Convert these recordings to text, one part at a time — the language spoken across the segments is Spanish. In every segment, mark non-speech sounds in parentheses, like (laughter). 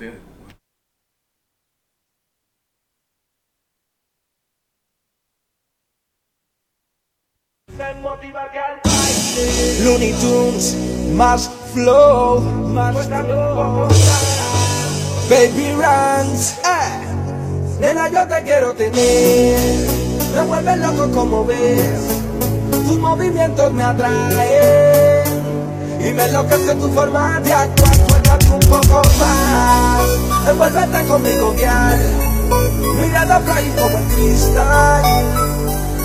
ustedes. Looney Tunes, más flow, más flow. Baby Runs, eh. Nena, yo te quiero tener. Me vuelve loco como ves. Tus movimientos me atraen. Y me enloquece tu forma de actuar. Un poco más. Envuélvete conmigo, girl. Mirada fly como el cristal.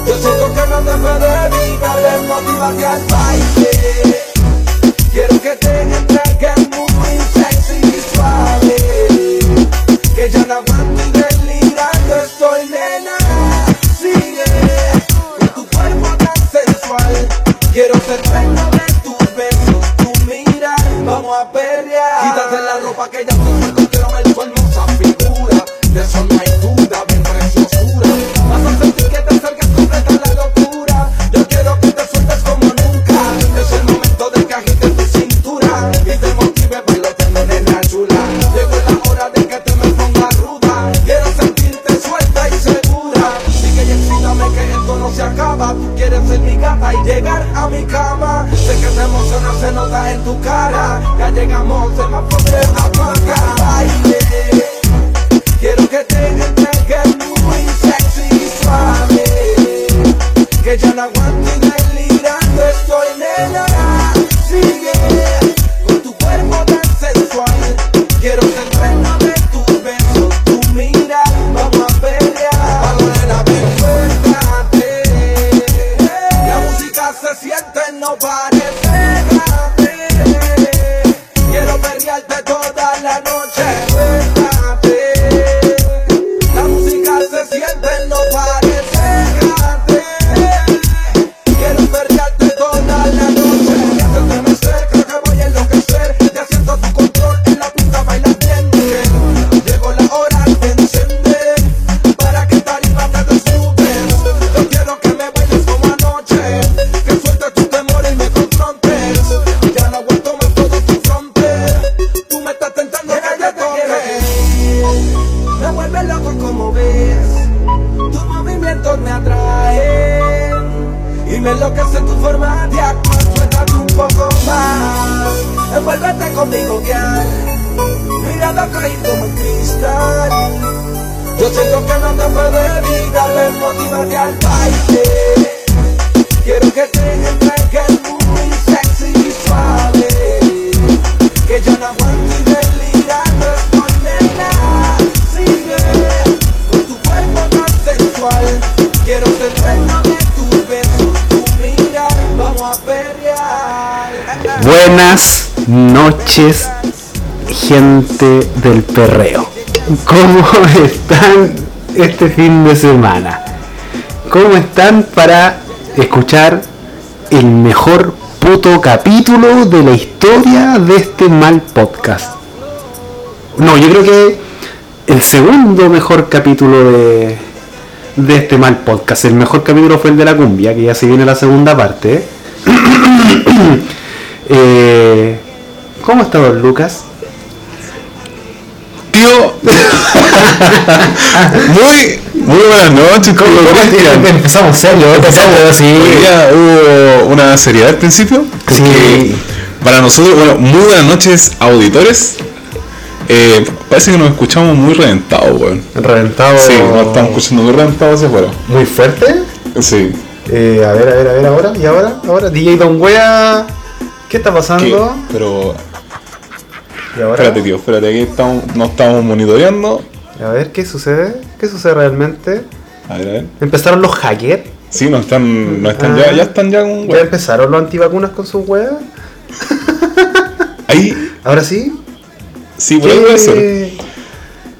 Yo siento que no te puedo evitar motivarte al baile Quiero que te entregues muy sexy y suave Que ya no aguanto y delirando estoy nena Sigue con tu cuerpo tan sensual Quiero ser dueño Quítate la ropa que ya tu cuerpo quiero ver tu hermosa figura noches, gente del perreo. ¿Cómo (laughs) están este fin de semana? ¿Cómo están para escuchar el mejor puto capítulo de la historia de este mal podcast? No, yo creo que el segundo mejor capítulo de, de este mal podcast. El mejor capítulo fue el de la cumbia, que ya se viene la segunda parte. (clears throat) Eh, ¿Cómo está don Lucas? Tío, (laughs) muy, muy buenas noches, tío Cristian. Empezamos serio, empezamos así. Hubo una seriedad al principio, porque Sí. para nosotros, bueno, muy buenas noches auditores. Eh, parece que nos escuchamos muy reventados, weón. Reventado. Sí, nos estamos escuchando muy reventados hacia afuera. Muy fuerte. Sí. Eh, a ver, a ver, a ver, ahora. ¿Y ahora? ¿Ahora? DJ Don Wea. ¿Qué está ¿Qué? pasando? Pero, ¿Y ahora? espérate, tío, espérate, aquí estamos, nos estamos monitoreando. A ver, ¿qué sucede? ¿Qué sucede realmente? A ver, a ver. ¿Empezaron los hackers? Sí, no están, no están Ah. ya, ya están ya con, ¿Ya empezaron los antivacunas con sus weas? Ahí, ¿Ahora sí? sí, por ahí puede ser.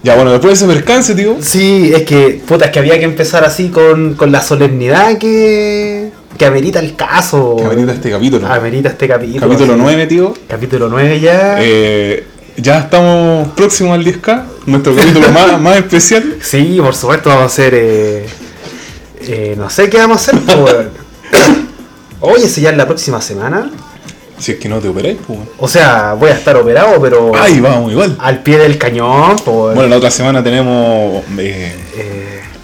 Ya, bueno, después de ese percance, tío. Sí, es que, puta, es que había que empezar así con, con la solemnidad que, que amerita el caso. Que amerita este capítulo. Amerita este capítulo. Capítulo así. 9, tío. Capítulo 9 ya. Eh, ya estamos próximos al 10K, nuestro capítulo más, (laughs) más especial. Sí, por supuesto, vamos a hacer. Eh, eh, no sé qué vamos a hacer, weón. (coughs) Oye, si ya es la próxima semana. Si es que no te operáis, pues. O sea, voy a estar operado, pero Ay, vamos, igual. al pie del cañón, pues. Bueno, la otra semana tenemos. eh,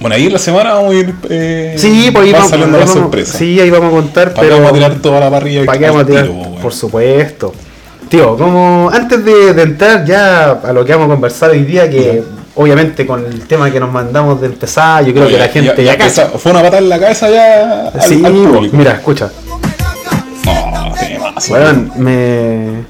bueno, ahí en la semana vamos a ir. Eh, sí, pues ahí va vamos, saliendo la vamos- sorpresa. Sí, ahí vamos a contar, ¿Para pero. vamos a tirar toda la parrilla? ¿Para al vamos a tirar? tiro? Por supuesto. Tío, como antes de, de entrar ya a lo que vamos a conversar hoy día, que obviamente con el tema que nos mandamos de empezar, yo creo que la gente ya, empezó- Fue una patada en la cabeza ya al, Sí, al pues, público. mira, escucha. No, temazo. Weón, me.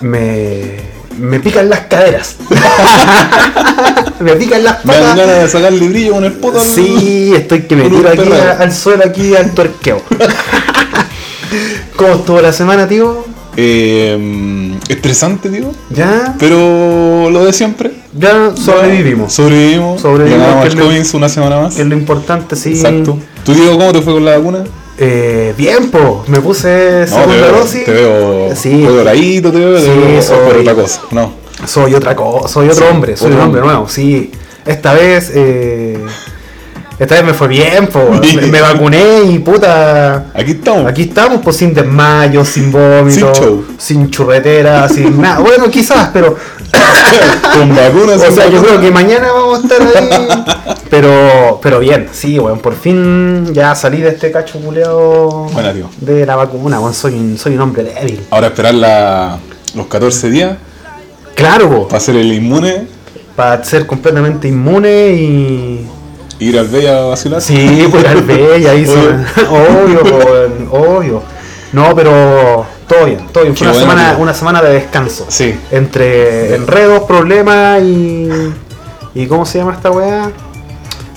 Me. Me pican las caderas. (laughs) me pican las Me dan patas. ganas de sacarle brillo con el poto Sí, estoy que me tiro aquí a- al suelo, aquí al tuerqueo. (laughs) ¿Cómo estuvo la semana, tío? Eh, estresante, tío. ¿Ya? Pero lo de siempre. Ya sobrevivimos. Sobrevivimos. Sobrevivimos, Ganamos al una semana más. Que es lo importante, sí. Exacto. ¿Tú, Diego, cómo te fue con la vacuna? Eh, bien, po. Me puse No, te segunda veo, dosis. te veo Sí. te veo, te Sí, veo soy- por otra cosa. No. Soy otra cosa, soy otro Sí, hombre, soy un hombre hombre. nuevo, sí. Esta vez, eh, esta vez me fue bien. (laughs) Me, me vacuné y puta. Aquí estamos. Aquí estamos, pues sin desmayo, sin vómito, Sin sin churretera, sin nada. Bueno, quizás, pero. (laughs) con vacunas. (laughs) O sea, yo creo que mañana vamos a estar ahí. Pero, pero bien, sí, weón. Por fin ya salí de este cacho culeado de la vacuna, weón. Soy un, soy un hombre débil. Ahora esperar la- los 14 días Claro, po, para ser el inmune, para ser completamente inmune y. ir al Bella a vacilar. Sí, pues al y ahí. Obvio, obvio. No, pero todo bien, todo bien. Fue una, semana, una semana de descanso. Sí. Entre enredos, problemas y. ¿Y cómo se llama esta weá?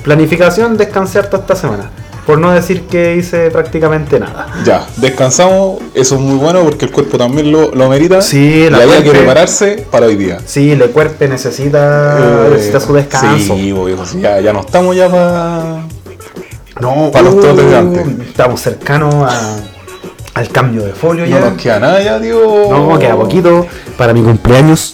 Planificación, descansé harto esta semana. Por no decir que hice prácticamente nada. Ya, descansamos, eso es muy bueno porque el cuerpo también lo, lo merita. Sí, y la había que prepararse para hoy día. Sí, el cuerpo necesita, Eh, necesita su descanso. Sí, viejo, sí, ya, ya no estamos ya para. No, Para los uh, trotes de antes. Estamos cercanos a- al cambio de folio No ya. nos queda nada ya, tío. No, queda poquito. Para mi cumpleaños.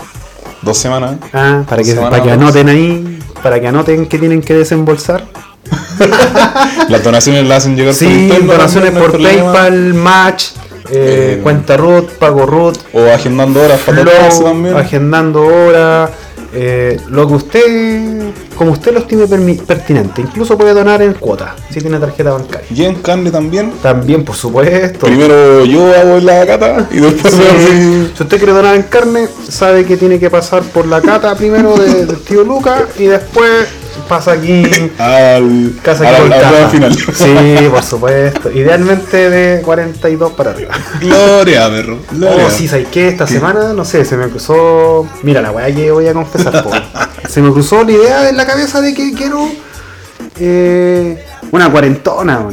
Dos semanas. Ah, para que, para que anoten ahí. Para que anoten que tienen que desembolsar. (laughs) Las donaciones las hacen llegar Sí, interno, donaciones por. PayPal, Match, eh, Eh, cuenta Root, Pago Root, O agendando horas para Flow, también. agendando horas. eh, lo que usted, como usted lo estime pertinente. Incluso puede donar en cuota, si tiene tarjeta bancaria. Y en carne también. También, por supuesto. Primero yo hago la cata y después Sí, si- Si usted quiere donar en carne, sabe que tiene que pasar por la cata primero de- del tío Luca y después pasa aquí (laughs) al, casa a la, aquí a la por prueba caja. final. Sí, (laughs) por supuesto. Idealmente de 42 para arriba. Gloria, perro. Gloria. Oh, sí, ¿sabes qué? Esta semana, no sé, se me cruzó. Mira la weá que voy a confesar. (laughs) Se me cruzó la idea en la cabeza de que quiero. eh, una cuarentona.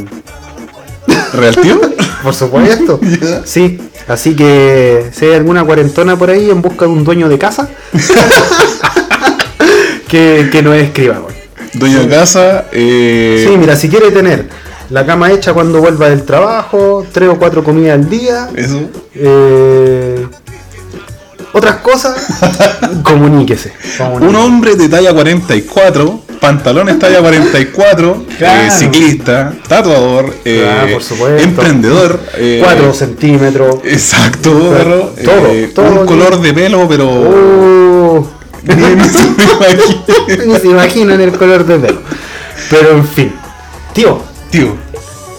¿Real tío? Por supuesto. Sí, así que si hay alguna cuarentona por ahí en busca de un dueño de casa, que, que nos escriba, weón. Dueño de casa. Eh, Sí, mira, si quiere tener la cama hecha cuando vuelva del trabajo, tres o cuatro comidas al día, Eso. eh, otras cosas, comuníquese. (laughs) comuníquese. Un hombre de talla 44, pantalones talla 44, Claro. eh, ciclista, tatuador, eh, Ah, por supuesto. emprendedor. eh, 4 centímetros. Exacto, perro. Todo, eh, todo un color de pelo, pero. (laughs) Ni se ni imaginan el color de pelo. Pero en fin. Tío, Tío,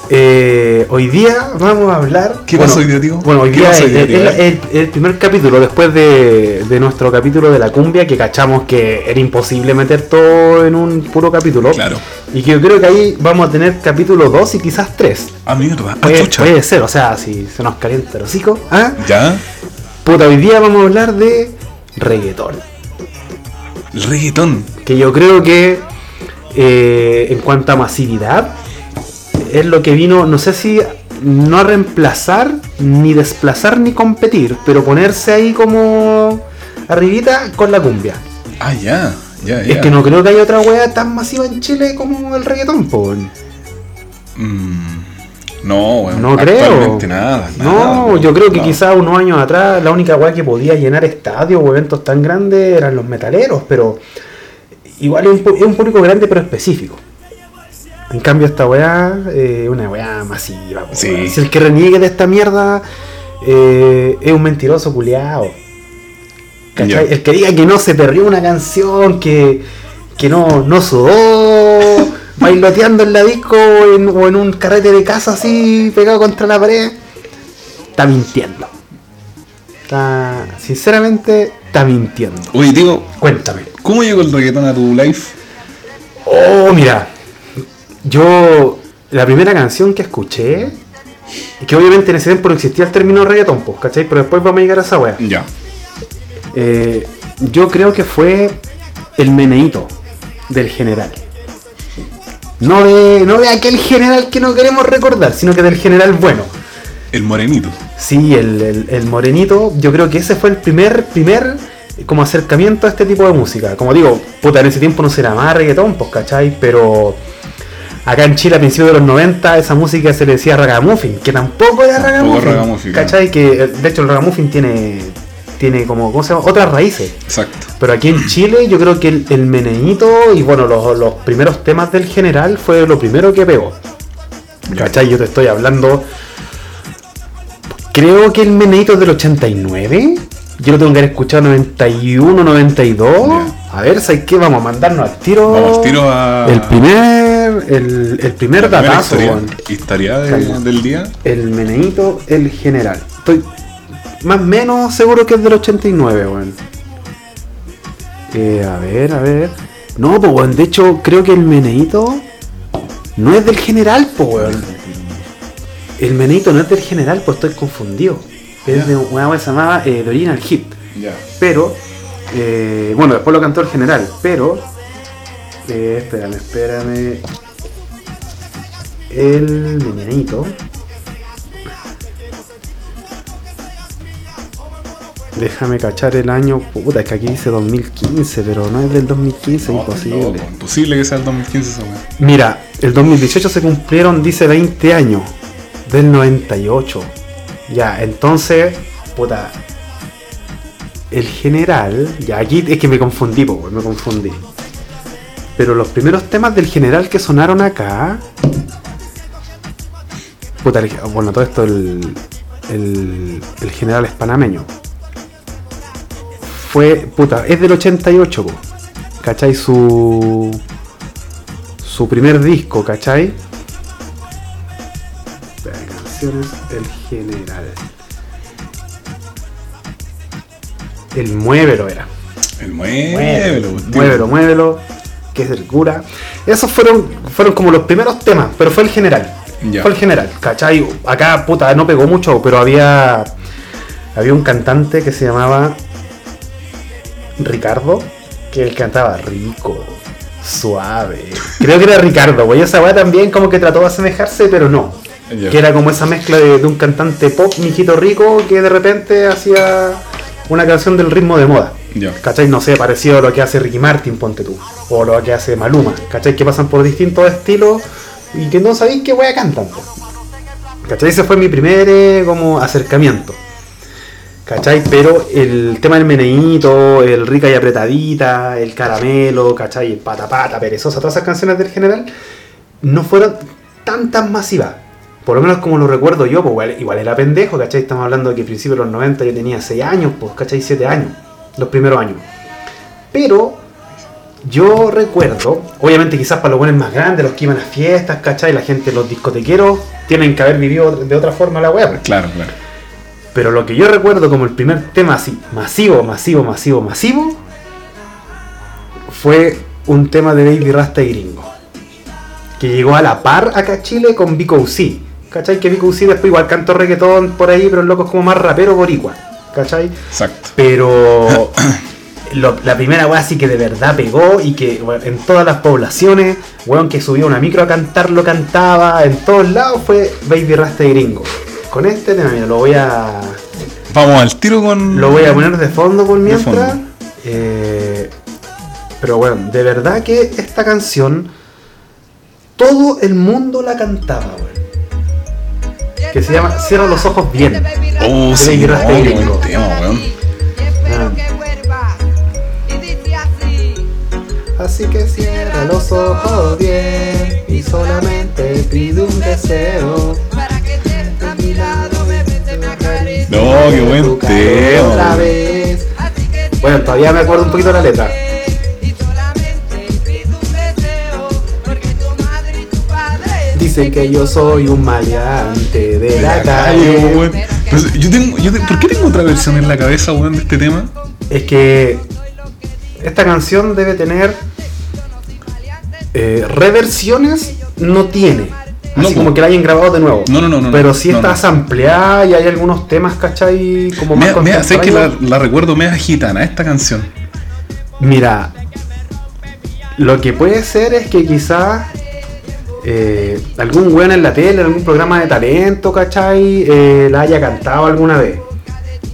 eh, hoy día vamos a hablar. ¿Qué pasó hoy día, tío? Bueno, hoy ¿Qué día es hoy día, el, primer capítulo después de, de nuestro capítulo de la cumbia que cachamos que era imposible meter todo en un puro capítulo. Claro. Y que yo creo que ahí vamos a tener capítulo 2 y quizás 3. ah, mierda, ah, Puede, chucha. puede ser, o sea, si se nos calienta el hocico. ¿ah? Ya, Puta, hoy día vamos a hablar de reggaetón. El reggaetón. Que yo creo que eh, en cuanto a masividad, es lo que vino, no sé si no a reemplazar, ni desplazar, ni competir, pero ponerse ahí como arribita con la cumbia. Ah, ya, ya, ya. Es que no creo que haya otra wea tan masiva en Chile como el reggaetón, po. Mm, no. No creo. Nada. nada, No, yo creo que No. quizás unos años atrás la única weá que podía llenar estadios o eventos tan grandes eran los metaleros, pero igual es un, pu- es un público grande pero específico. En cambio esta weá es una weá masiva. Sí. Si el que reniegue de esta mierda eh, es un mentiroso. Ya. El que diga que no se perdió una canción, que, que no, no sudó, bailoteando en la disco o en, o en un carrete de casa así pegado contra la pared, está mintiendo. Está, sinceramente, está mintiendo. Oye, digo, Cuéntame. ¿cómo llegó el reggaetón a tu live? Oh, mira. Yo, la primera canción que escuché, que obviamente en ese tiempo no existía el término reggaetón, pues, ¿cachai? Pero después vamos a llegar a esa wea. Ya. Eh, yo creo que fue el meneíto del general. No de, no de aquel general que no queremos recordar, sino que del general bueno. El morenito. Sí, el, el- el morenito, yo creo que ese fue el primer, primer eh, como acercamiento a este tipo de música. Como digo, puta, en ese tiempo no será más reggaetón, pues, ¿cachai? Pero acá en Chile a principios de los 90 esa música se le decía ragamuffin, que tampoco era ragamuffin, ¿cachai? Que eh, de hecho el ragamuffin tiene, tiene como, ¿cómo se llama? Otras raíces. Exacto. Pero aquí en Chile yo creo que el, el meneíto y bueno, los, los primeros temas del general fue lo primero que pegó. ¿Cachai? Yo te estoy hablando. Creo que el meneíto es del 89. Yo lo tengo que haber escuchado 91, 92. Ya. A ver, ¿sabes qué? Vamos a mandarnos al tiro. Vamos al tiro a. El primer. El, el primer datazo, historia, de- del día. El meneíto, el general. Estoy más o menos seguro que es del 89, weón. Eh, a ver, a ver. No, pues weón, de hecho creo que el meneíto no es del general, pues weón. El meneíto no es del general, pues estoy confundido. Es de una wea que se llamaba eh, Original Hit. Ya. Pero, eh, bueno, después lo cantó el general, pero. eh, espérame, espérame. El meneíto. Déjame cachar el año. Puta, es que aquí dice 2015, pero no es del 2015, imposible. Loco, imposible que sea el 2015 esa. Mira, el 2018 se cumplieron, dice 20 años. Del 98. Ya, entonces, puta. El general, ya aquí es que me confundí, po, me confundí. Pero los primeros temas del general que sonaron acá. Puta, el- bueno, todo esto, el, el, el general es panameño. Fue, puta, es del 88, po. ¿cachai? Su, su primer disco, ¿cachai? Canciones El General. El Muévelo era. El muévelo. Muévelo, muévelo. Que es el cura. Esos fueron, fueron como los primeros temas, pero fue el general. Ya. Fue el general, ¿cachai? Acá, puta, no pegó mucho, pero había. Había un cantante que se llamaba Ricardo, que él cantaba rico, suave. Creo que era Ricardo, güey. Esa weá también como que trató de asemejarse, pero no. Que era como esa mezcla de, de un cantante pop, mijito rico, que de repente hacía una canción del ritmo de moda. Ya. ¿Cachai? No sé, parecido a lo que hace Ricky Martin, ponte tú. O lo que hace Maluma. ¿Cachai? Que pasan por distintos estilos y que no sabéis qué wea cantan. ¿Cachai? Ese fue mi primer eh, como acercamiento. ¿Cachai? Pero el tema del meneíto, el rica y apretadita, el caramelo, ¿cachai? El pata pata, perezosa, todas esas canciones del general, no fueron tan tan masivas. Por lo menos como lo recuerdo yo, pues igual, era pendejo, ¿cachai? Estamos hablando de que a principios de los 90 yo tenía 6 años, pues, ¿cachai? 7 años, los primeros años. Pero yo recuerdo, obviamente quizás para los buenos más grandes, los que iban a fiestas, ¿cachai? La gente, los discotequeros, tienen que haber vivido de otra forma la web. Claro, claro. Pero lo que yo recuerdo como el primer tema así, masivo, masivo, masivo, masivo, fue un tema de Baby Rasta y Gringo. Que llegó a la par acá a Chile con Vico C. ¿Cachai? Que Vico C después igual cantó reggaetón por ahí, pero el loco es como más rapero boricua. ¿Cachai? Exacto. Pero (coughs) lo- la primera weá sí que de verdad pegó y que bueno, en todas las poblaciones, weón que subió una micro a cantar lo cantaba, en todos lados fue Baby Rasta y Gringo. Con este tema, mira, lo voy a. Vamos al tiro con. Lo voy a poner de fondo por mientras. fondo. Eh, pero bueno, de verdad que esta canción. Todo el mundo la cantaba, weón. Que se llama Cierra los ojos bien. Oh, sí, no, buen tema, weón. Ah. Así que cierra los ojos bien y solamente pide un deseo. Qué buen tu calor tema, otra weón. vez. Bueno, todavía me acuerdo un poquito de la letra. Dicen que yo soy un maleante de la calle. weón. Pero yo tengo, yo te- ¿Por qué tengo otra versión en la cabeza, weón, de este tema? Es que esta canción debe tener eh, reversiones, no tiene. No, Así como que la hayan grabado de nuevo. No, no, no, no, Pero sí no, está ampliada y hay algunos temas, ¿cachai? Como más Me, me, sé que la, recuerdo mega gitana, esta canción. Mira, lo que puede ser es que quizás eh, algún weón en la tele, algún programa de talento, ¿cachai? Eh, la haya cantado alguna vez.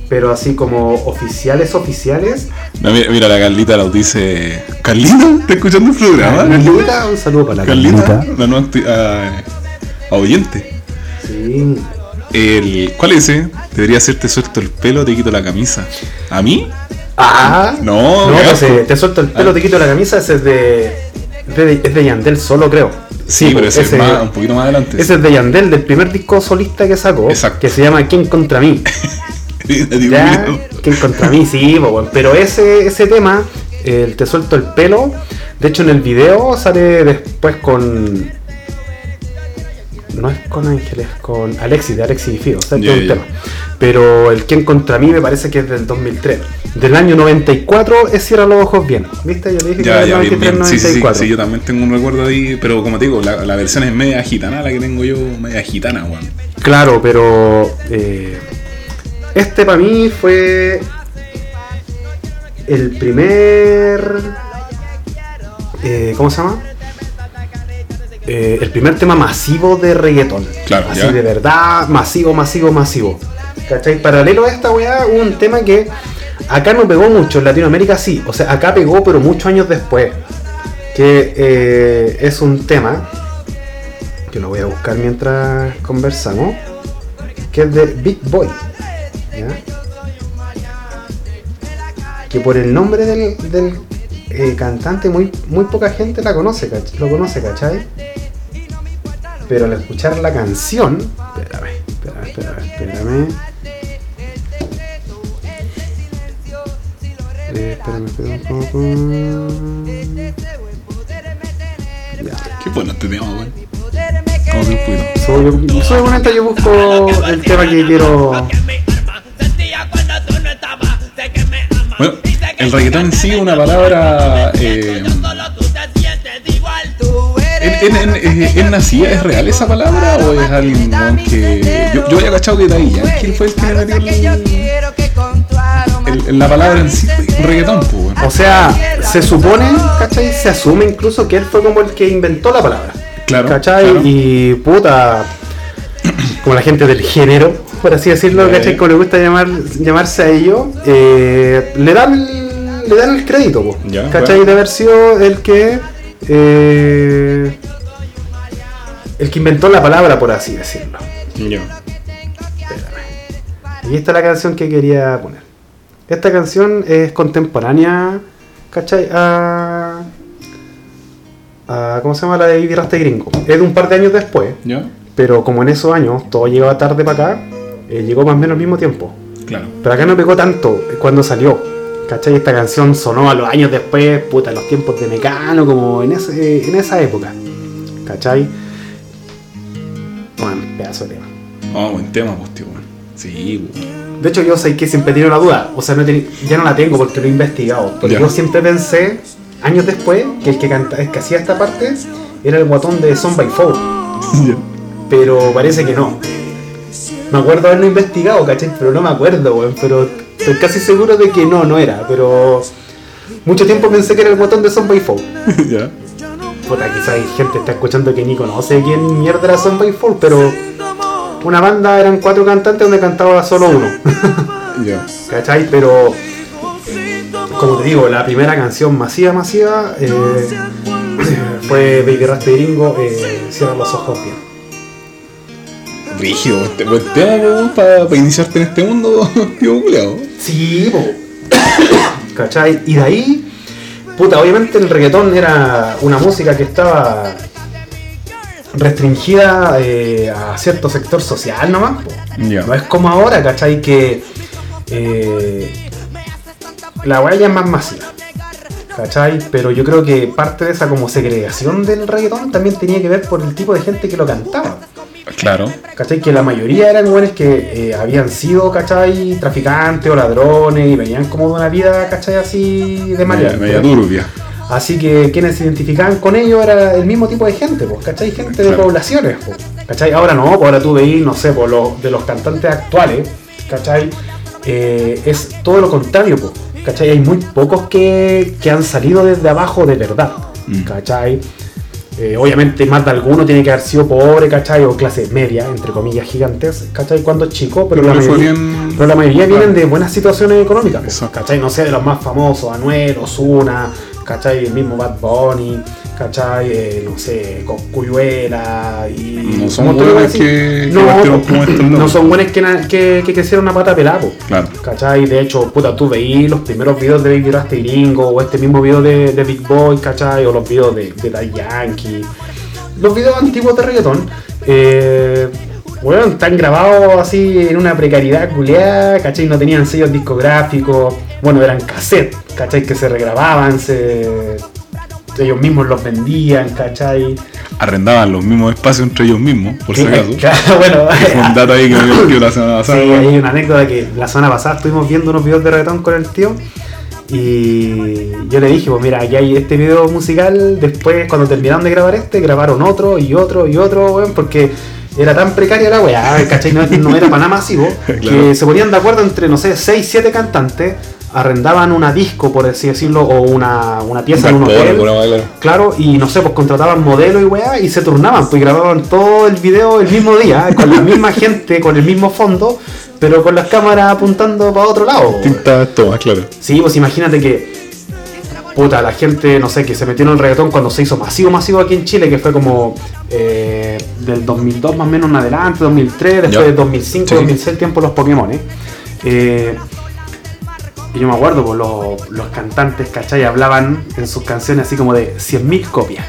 Pero así como oficiales, oficiales. No, mira, mira, la Carlita nos dice. ¿Carlita? ¿Está escuchando el programa? Carlita, un saludo para la Carlita, Carlita. la nueva ah, a oyente. Sí. El, ¿Cuál es ese? Debería hacerte suelto el pelo, te quito la camisa. ¿A mí? Ah, No, no qué pues, eh, te suelto el pelo, Ah. te quito la camisa, ese es de, de- es de Yandel solo, creo. Sí, pero ese, ese- es más, un poquito más adelante. Ese es de Yandel, del primer disco solista que sacó, Exacto. que se llama ¿Quién contra mí? (laughs) ¿Ya? ¿Quién contra mí? Sí, weón. pero ese, ese tema, el Te suelto el pelo, de hecho en el video sale después con... No es con Ángel, es con Alexis, de Alexis y Fido, o sea, Ya, todo el ya. tema. Pero el Quién contra mí me parece que es del 2003. Del año 94 es Cierra los ojos bien. ¿Viste? Yo le dije que ya, era bien, 93, bien. Sí, sí, sí, 94. sí, yo también tengo un recuerdo ahí, pero como te digo, la, la versión es media gitana, la que tengo yo, media gitana, weón. Claro, pero eh, este para mí fue el primer... eh, ¿Cómo se llama? Eh, el primer tema masivo de reggaeton. Claro, Así ya. de verdad, masivo, masivo, masivo. ¿Cachai? Paralelo a esta weá, hubo un tema que acá no pegó mucho, en Latinoamérica sí. O sea, acá pegó, pero muchos años después. Que eh, es un tema que lo voy a buscar mientras conversamos. Que es de Big Boy. ¿ya? Que por el nombre del, del, eh, cantante muy, muy poca gente la conoce, lo conoce, ¿cachai? Pero al escuchar la canción. Espérame, espérame, espérame, espérame. Eh, espérame, espérame un poco. Ya. Qué bueno este tema, weón. Soy, yo- soy bonita, yo busco el tema que quiero. Bueno, el reggaetón en sí es una palabra. Eh, ¿es, es, es- es nacida? ¿Es real esa palabra o es alguien que.? Yo, yo había cachado que de ahí ¿quién fue el que le metió el- la palabra en sí? Reggaetón, pues. O sea, se supone, ¿cachai? Se asume incluso que él fue como el que inventó la palabra. Claro, ¿Cachai? claro. Y puta, como la gente del género, por así decirlo, ¿cachai? Como le gusta llamar, llamarse a ellos, eh, le dan le dan el crédito, po, Ya, ¿cachai? bueno. De haber sido el que. eh, el que inventó la palabra, por así decirlo. Ya. Y esta es la canción que quería poner. Esta canción es contemporánea, ¿cachai? A, a- ¿Cómo se llama la de Baby Rasta Gringo? Es de un par de años después, ¿Ya? pero como en esos años todo llegaba tarde para acá, eh, llegó más o menos al mismo tiempo. Claro. Pero acá no pegó tanto cuando salió. ¿Cachai? Esta canción sonó a los años después, puta, en los tiempos de Mecano, como en, ese, en esa época. ¿Cachai? Bueno, pedazo de tema. Ah, buen tema, pues, tío, weón. Sí, weón. De hecho, yo sé que siempre tenía una duda. O sea, no ya no la tengo porque lo he investigado. Ya. yo siempre pensé, años después, que el que, canta, el que hacía esta parte era el guatón de Son by Four. (laughs) Pero parece que no. Me acuerdo haberlo investigado, ¿cachai? Pero no me acuerdo, weón. Pero estoy casi seguro de que no, no era. Pero mucho tiempo pensé que era el guatón de by Four. (laughs) ya. Puta, quizás hay gente que está escuchando que ni conoce quién mierda era by Four, pero una banda eran cuatro cantantes donde cantaba solo uno. (laughs) Ya. ¿Cachai? Pero, como te digo, la primera canción masiva, masiva eh, (clears throat) fue Baby Rasta Gringo, eh, Cierra los ojos bien. Rígido, buen tema, weón, para iniciarte en este mundo, (laughs) tío, culiao. Sí, po. ¿Cachai? Y de ahí, puta, obviamente el reggaetón era una música que estaba restringida eh, a cierto sector social nomás. po. Ya. No es como ahora, ¿cachai? Que eh, la ya es más masiva. ¿Cachai? Pero yo creo que parte de esa como segregación del reggaetón también tenía que ver por el tipo de gente que lo cantaba. Claro. ¿Cachai? Que la mayoría eran buenos que eh, habían sido, ¿cachai? Traficantes o ladrones y venían como de una vida, ¿cachai? Así de manera. media turbia. Así que quienes se identificaban con ellos era el mismo tipo de gente, pues, ¿cachai? Gente de poblaciones, pues, ¿cachai? Ahora no, pues ahora tú veís, no sé, los, de los cantantes actuales, ¿cachai? Eh, es todo lo contrario, pues, ¿cachai? Hay muy pocos que, que han salido desde abajo de verdad, Mm. Eh, obviamente más de alguno tiene que haber sido pobre, ¿cachai? O clase media, entre comillas gigantes, ¿cachai? Cuando es chico, pero, Pero la mayoría, bien- pero la mayoría vienen de buenas situaciones económicas, Exacto. ¿cachai? No sé, de los más famosos, Anuel, Osuna, ¿cachai? El mismo Bad Bunny, ¿cachai? Eh, no sé, Coscuyuela y... No son así. que- que no, como estos no son buenos que, que, que crecieron a pata pelada, po. Claro. ¿Cachai? De hecho, puta, tú veís los primeros videos de Baby Rasta y Gringo, o este mismo video de, de Big Boy, ¿cachai? O los videos de, de Yankee. Los videos antiguos de reggaetón, eh, bueno, están grabados así en una precariedad culiada, ¿cachai? No tenían sellos discográficos, bueno, eran cassettes, ¿cachai? Que se regrababan, se... ellos mismos los vendían, ¿cachai? Arrendaban los mismos espacios entre ellos mismos, por si Sí, acaso. (laughs) claro, bueno, un dato ahí que me (laughs) dio la semana Sí, pasada. hay una anécdota que la semana pasada estuvimos viendo unos videos de reggaetón con el tío y yo le dije, pues mira, aquí hay este video musical, después cuando terminaron de grabar este, grabaron otro y otro y otro, weón, porque era tan precaria la weá, ¿cachai? No, no era para nada masivo, (laughs) que se ponían de acuerdo entre, no sé, 6, 7 cantantes, arrendaban una disco, por así decirlo, o una, una pieza en un hotel. claro. Y no sé, pues contrataban modelo y weá y se turnaban, pues grababan todo el video el mismo día, (laughs) con la misma gente, con el mismo fondo, pero con las cámaras apuntando para otro lado. Tintas tomas, claro. Sí, pues imagínate que, puta, la gente, no sé, que se metió en el reggaetón cuando se hizo masivo, masivo aquí en Chile, que fue como eh, del 2002 más o menos en adelante, 2003, después del 2005, Sí. 2006, el tiempo de los Pokémon. Eh, y yo me acuerdo, pues los, los cantantes, ¿cachai? Hablaban en sus canciones así como de 100.000 copias.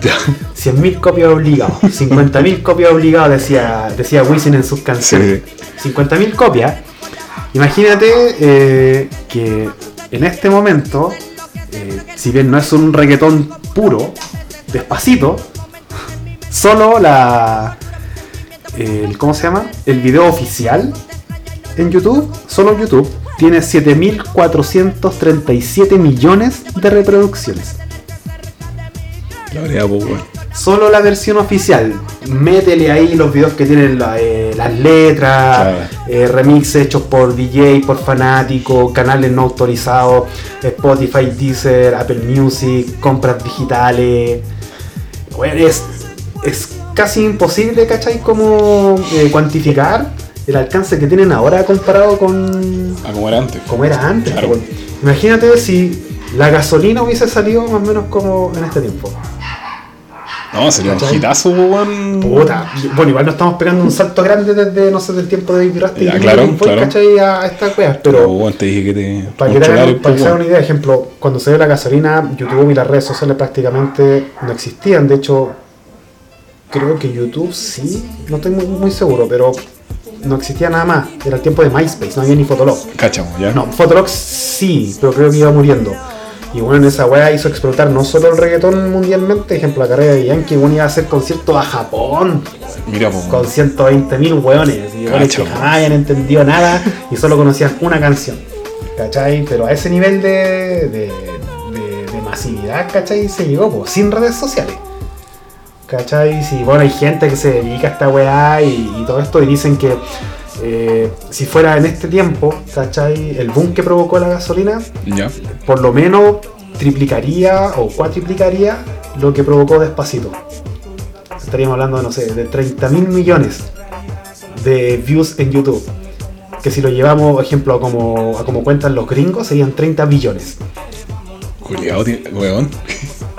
Ya. 100.000 copias obligados, 50.000 (laughs) copias obligados, decía, decía Wisin en sus canciones. 50.000 copias. Imagínate eh, que en este momento, eh, si bien no es un reggaetón puro, despacito, solo la. El, ¿Cómo se llama? El video oficial en YouTube, solo YouTube, tiene 7.437 millones de reproducciones. La verdad, pues. Solo la versión oficial. Métele ahí los videos que tienen la- eh, las letras, eh, remixes hechos por DJ, por fanáticos, canales no autorizados, Spotify, Deezer, Apple Music, compras digitales. Bueno, es, es casi imposible, ¿cachai? Como eh, cuantificar el alcance que tienen ahora comparado con Ah, como era antes. como era antes. Claro. pues. Imagínate si la gasolina hubiese salido más o menos como en este tiempo. No, sería un ¿Cachai? hitazo, weón. Puta, bueno, igual no estamos pegando un salto grande desde, no sé, del tiempo de Baby Rasta y claro, Boy, claro. ¿cachai? A, a estas weas, Pero, te dije que te. para que, te hagan, pues, una idea, ejemplo, cuando se dio la gasolina, YouTube y las redes sociales prácticamente no existían, de hecho, creo que YouTube sí, no estoy muy, muy seguro, pero no existía nada más, era el tiempo de MySpace, no había ni Fotolog. Cachamos, ya. No, Fotolog sí, pero creo que iba muriendo. Y bueno, esa weá hizo explotar no solo el reggaetón mundialmente, ejemplo, la carrera de Yankee, bueno, iba a hacer conciertos a Japón Mira, pues, con weón. 120 mil weones, y weones que Cacho. jamás habían entendido nada y solo conocían una canción. ¿Cachai? Pero a ese nivel de, de, de- de masividad, ¿cachai? Se llegó, pues, sin redes sociales. ¿Cachai? Sí, bueno, hay gente que se dedica a esta weá y, y todo esto y dicen que eh, si fuera en este tiempo, ¿cachai? El boom que provocó la gasolina, por lo menos triplicaría o cuatriplicaría lo que provocó Despacito. Estaríamos hablando no sé, de 30 mil millones de views en YouTube. Que si lo llevamos, por ejemplo, a como, a como cuentan los gringos, serían 30 billones. Cuidado, weón.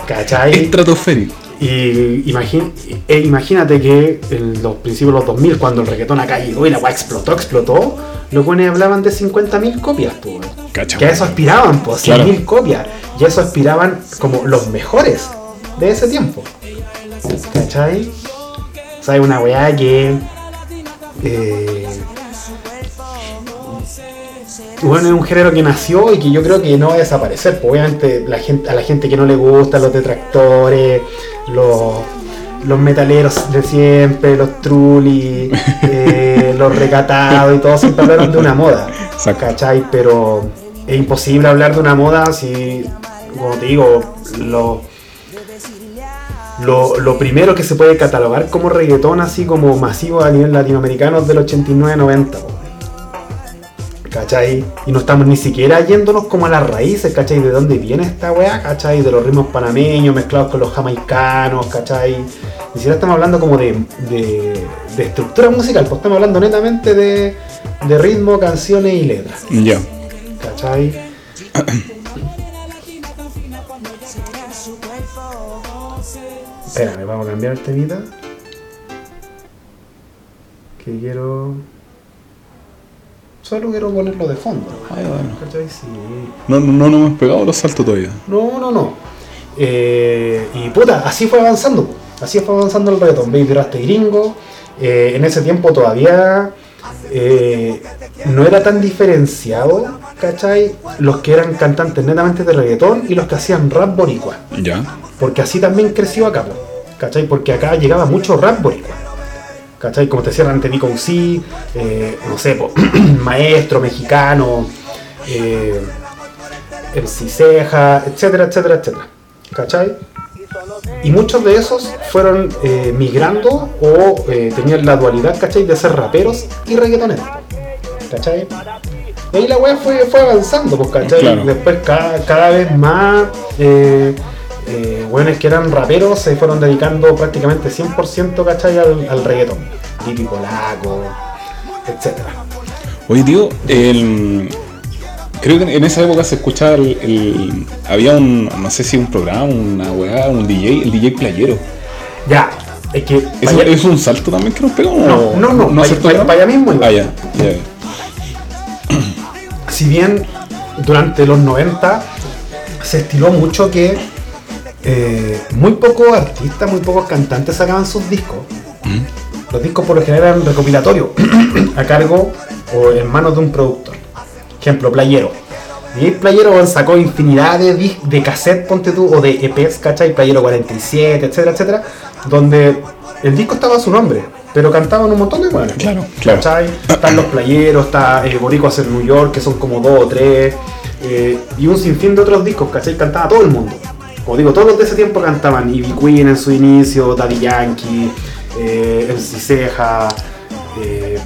¿Cachai? (laughs) Estratosférico. Y imagín- e imagínate que en los principios de los 2000, cuando el reggaetón acá llegó y la weá explotó, explotó, los buenos hablaban de 50.000 copias, pues. Que a eso aspiraban, pues, 100.000 Claro. copias. Y a eso aspiraban como los mejores de ese tiempo. ¿Cachai? O sea, hay una weá que. eh, bueno, es un género que nació y que yo creo que no va a desaparecer. Pues, obviamente la gente, a la gente que no le gusta, los detractores, los, los metaleros de siempre, los trulli, (laughs) eh, los recatados y todo siempre hablaron de una moda. Exacto. ¿Cachai? Pero es imposible hablar de una moda si, como te digo, lo, lo, lo primero que se puede catalogar como reggaetón así como masivo a nivel latinoamericano es del 89-90. ¿Cachai? Y no estamos ni siquiera yéndonos como a las raíces, ¿cachai? ¿De dónde viene esta weá? ¿Cachai? De los ritmos panameños mezclados con los jamaicanos, ¿cachai? Ni siquiera estamos hablando como de, de, de estructura musical, pues estamos hablando netamente de, de ritmo, canciones y letras, Ya. ¿cachai? (coughs) Espérame, vamos a cambiar el temita. Que quiero. Solo quiero ponerlo de fondo. ¿no? Ay, bueno. ¿Cachai? Sí. No, no, no, hemos pegado los saltos todavía. No, no, no. Eh, y puta, así fue avanzando. Así fue avanzando el reggaetón. Baby Rasta y Gringo. Eh, en ese tiempo todavía eh, no era tan diferenciado, ¿cachai? Los que eran cantantes netamente de reggaetón y los que hacían rap boricua. Ya. Porque así también creció acá, ¿cachai? Porque acá llegaba mucho rap boricua. ¿Cachai? Como te decían ante Nico UC, eh, no sé, po, (clears throat) maestro mexicano, eh, MC Ceja, etcétera, etcétera, etcétera. ¿Cachai? Y muchos de esos fueron eh, migrando o eh, tenían la dualidad, ¿cachai? De ser raperos y reggaetoneros. ¿Cachai? Y ahí la weá fue, fue avanzando, pues, ¿cachai? Claro. Después cada, cada vez más eh, weones que eran raperos se fueron dedicando prácticamente 100% ¿cachai? Al, al reggaetón. Titi Polaco, etcétera. Oye, tío, el- creo que en esa época se escuchaba el, el- Había un. No sé si un programa, una weá, un DJ, el DJ playero. Ya, es que. ¿Es, vaya- es un salto también que nos pegamos? No, no, no, vaya- nada? vaya mismo. Ah, ya, ya. si bien durante los 90 se estiló mucho que eh, muy pocos artistas, muy pocos cantantes sacaban sus discos. Los discos por lo general eran recopilatorios, (clears throat) a cargo o en manos de un productor. Ejemplo, Playero. DJ Playero sacó infinidad de, de cassette, ponte tú, o de EPs, ¿cachai? Playero 47, etcétera, etcétera, donde el disco estaba a su nombre, pero cantaban un montón de buenas. Claro, claro. ¿Cachai? Están los playeros, está eh, Boricuas en New York, que son como dos o tres, eh, y un sinfín de otros discos, ¿cachai? Cantaba todo el mundo. Como digo, todos los de ese tiempo cantaban Ivy Queen en su inicio, Daddy Yankee, eh, MC Ceja, eh,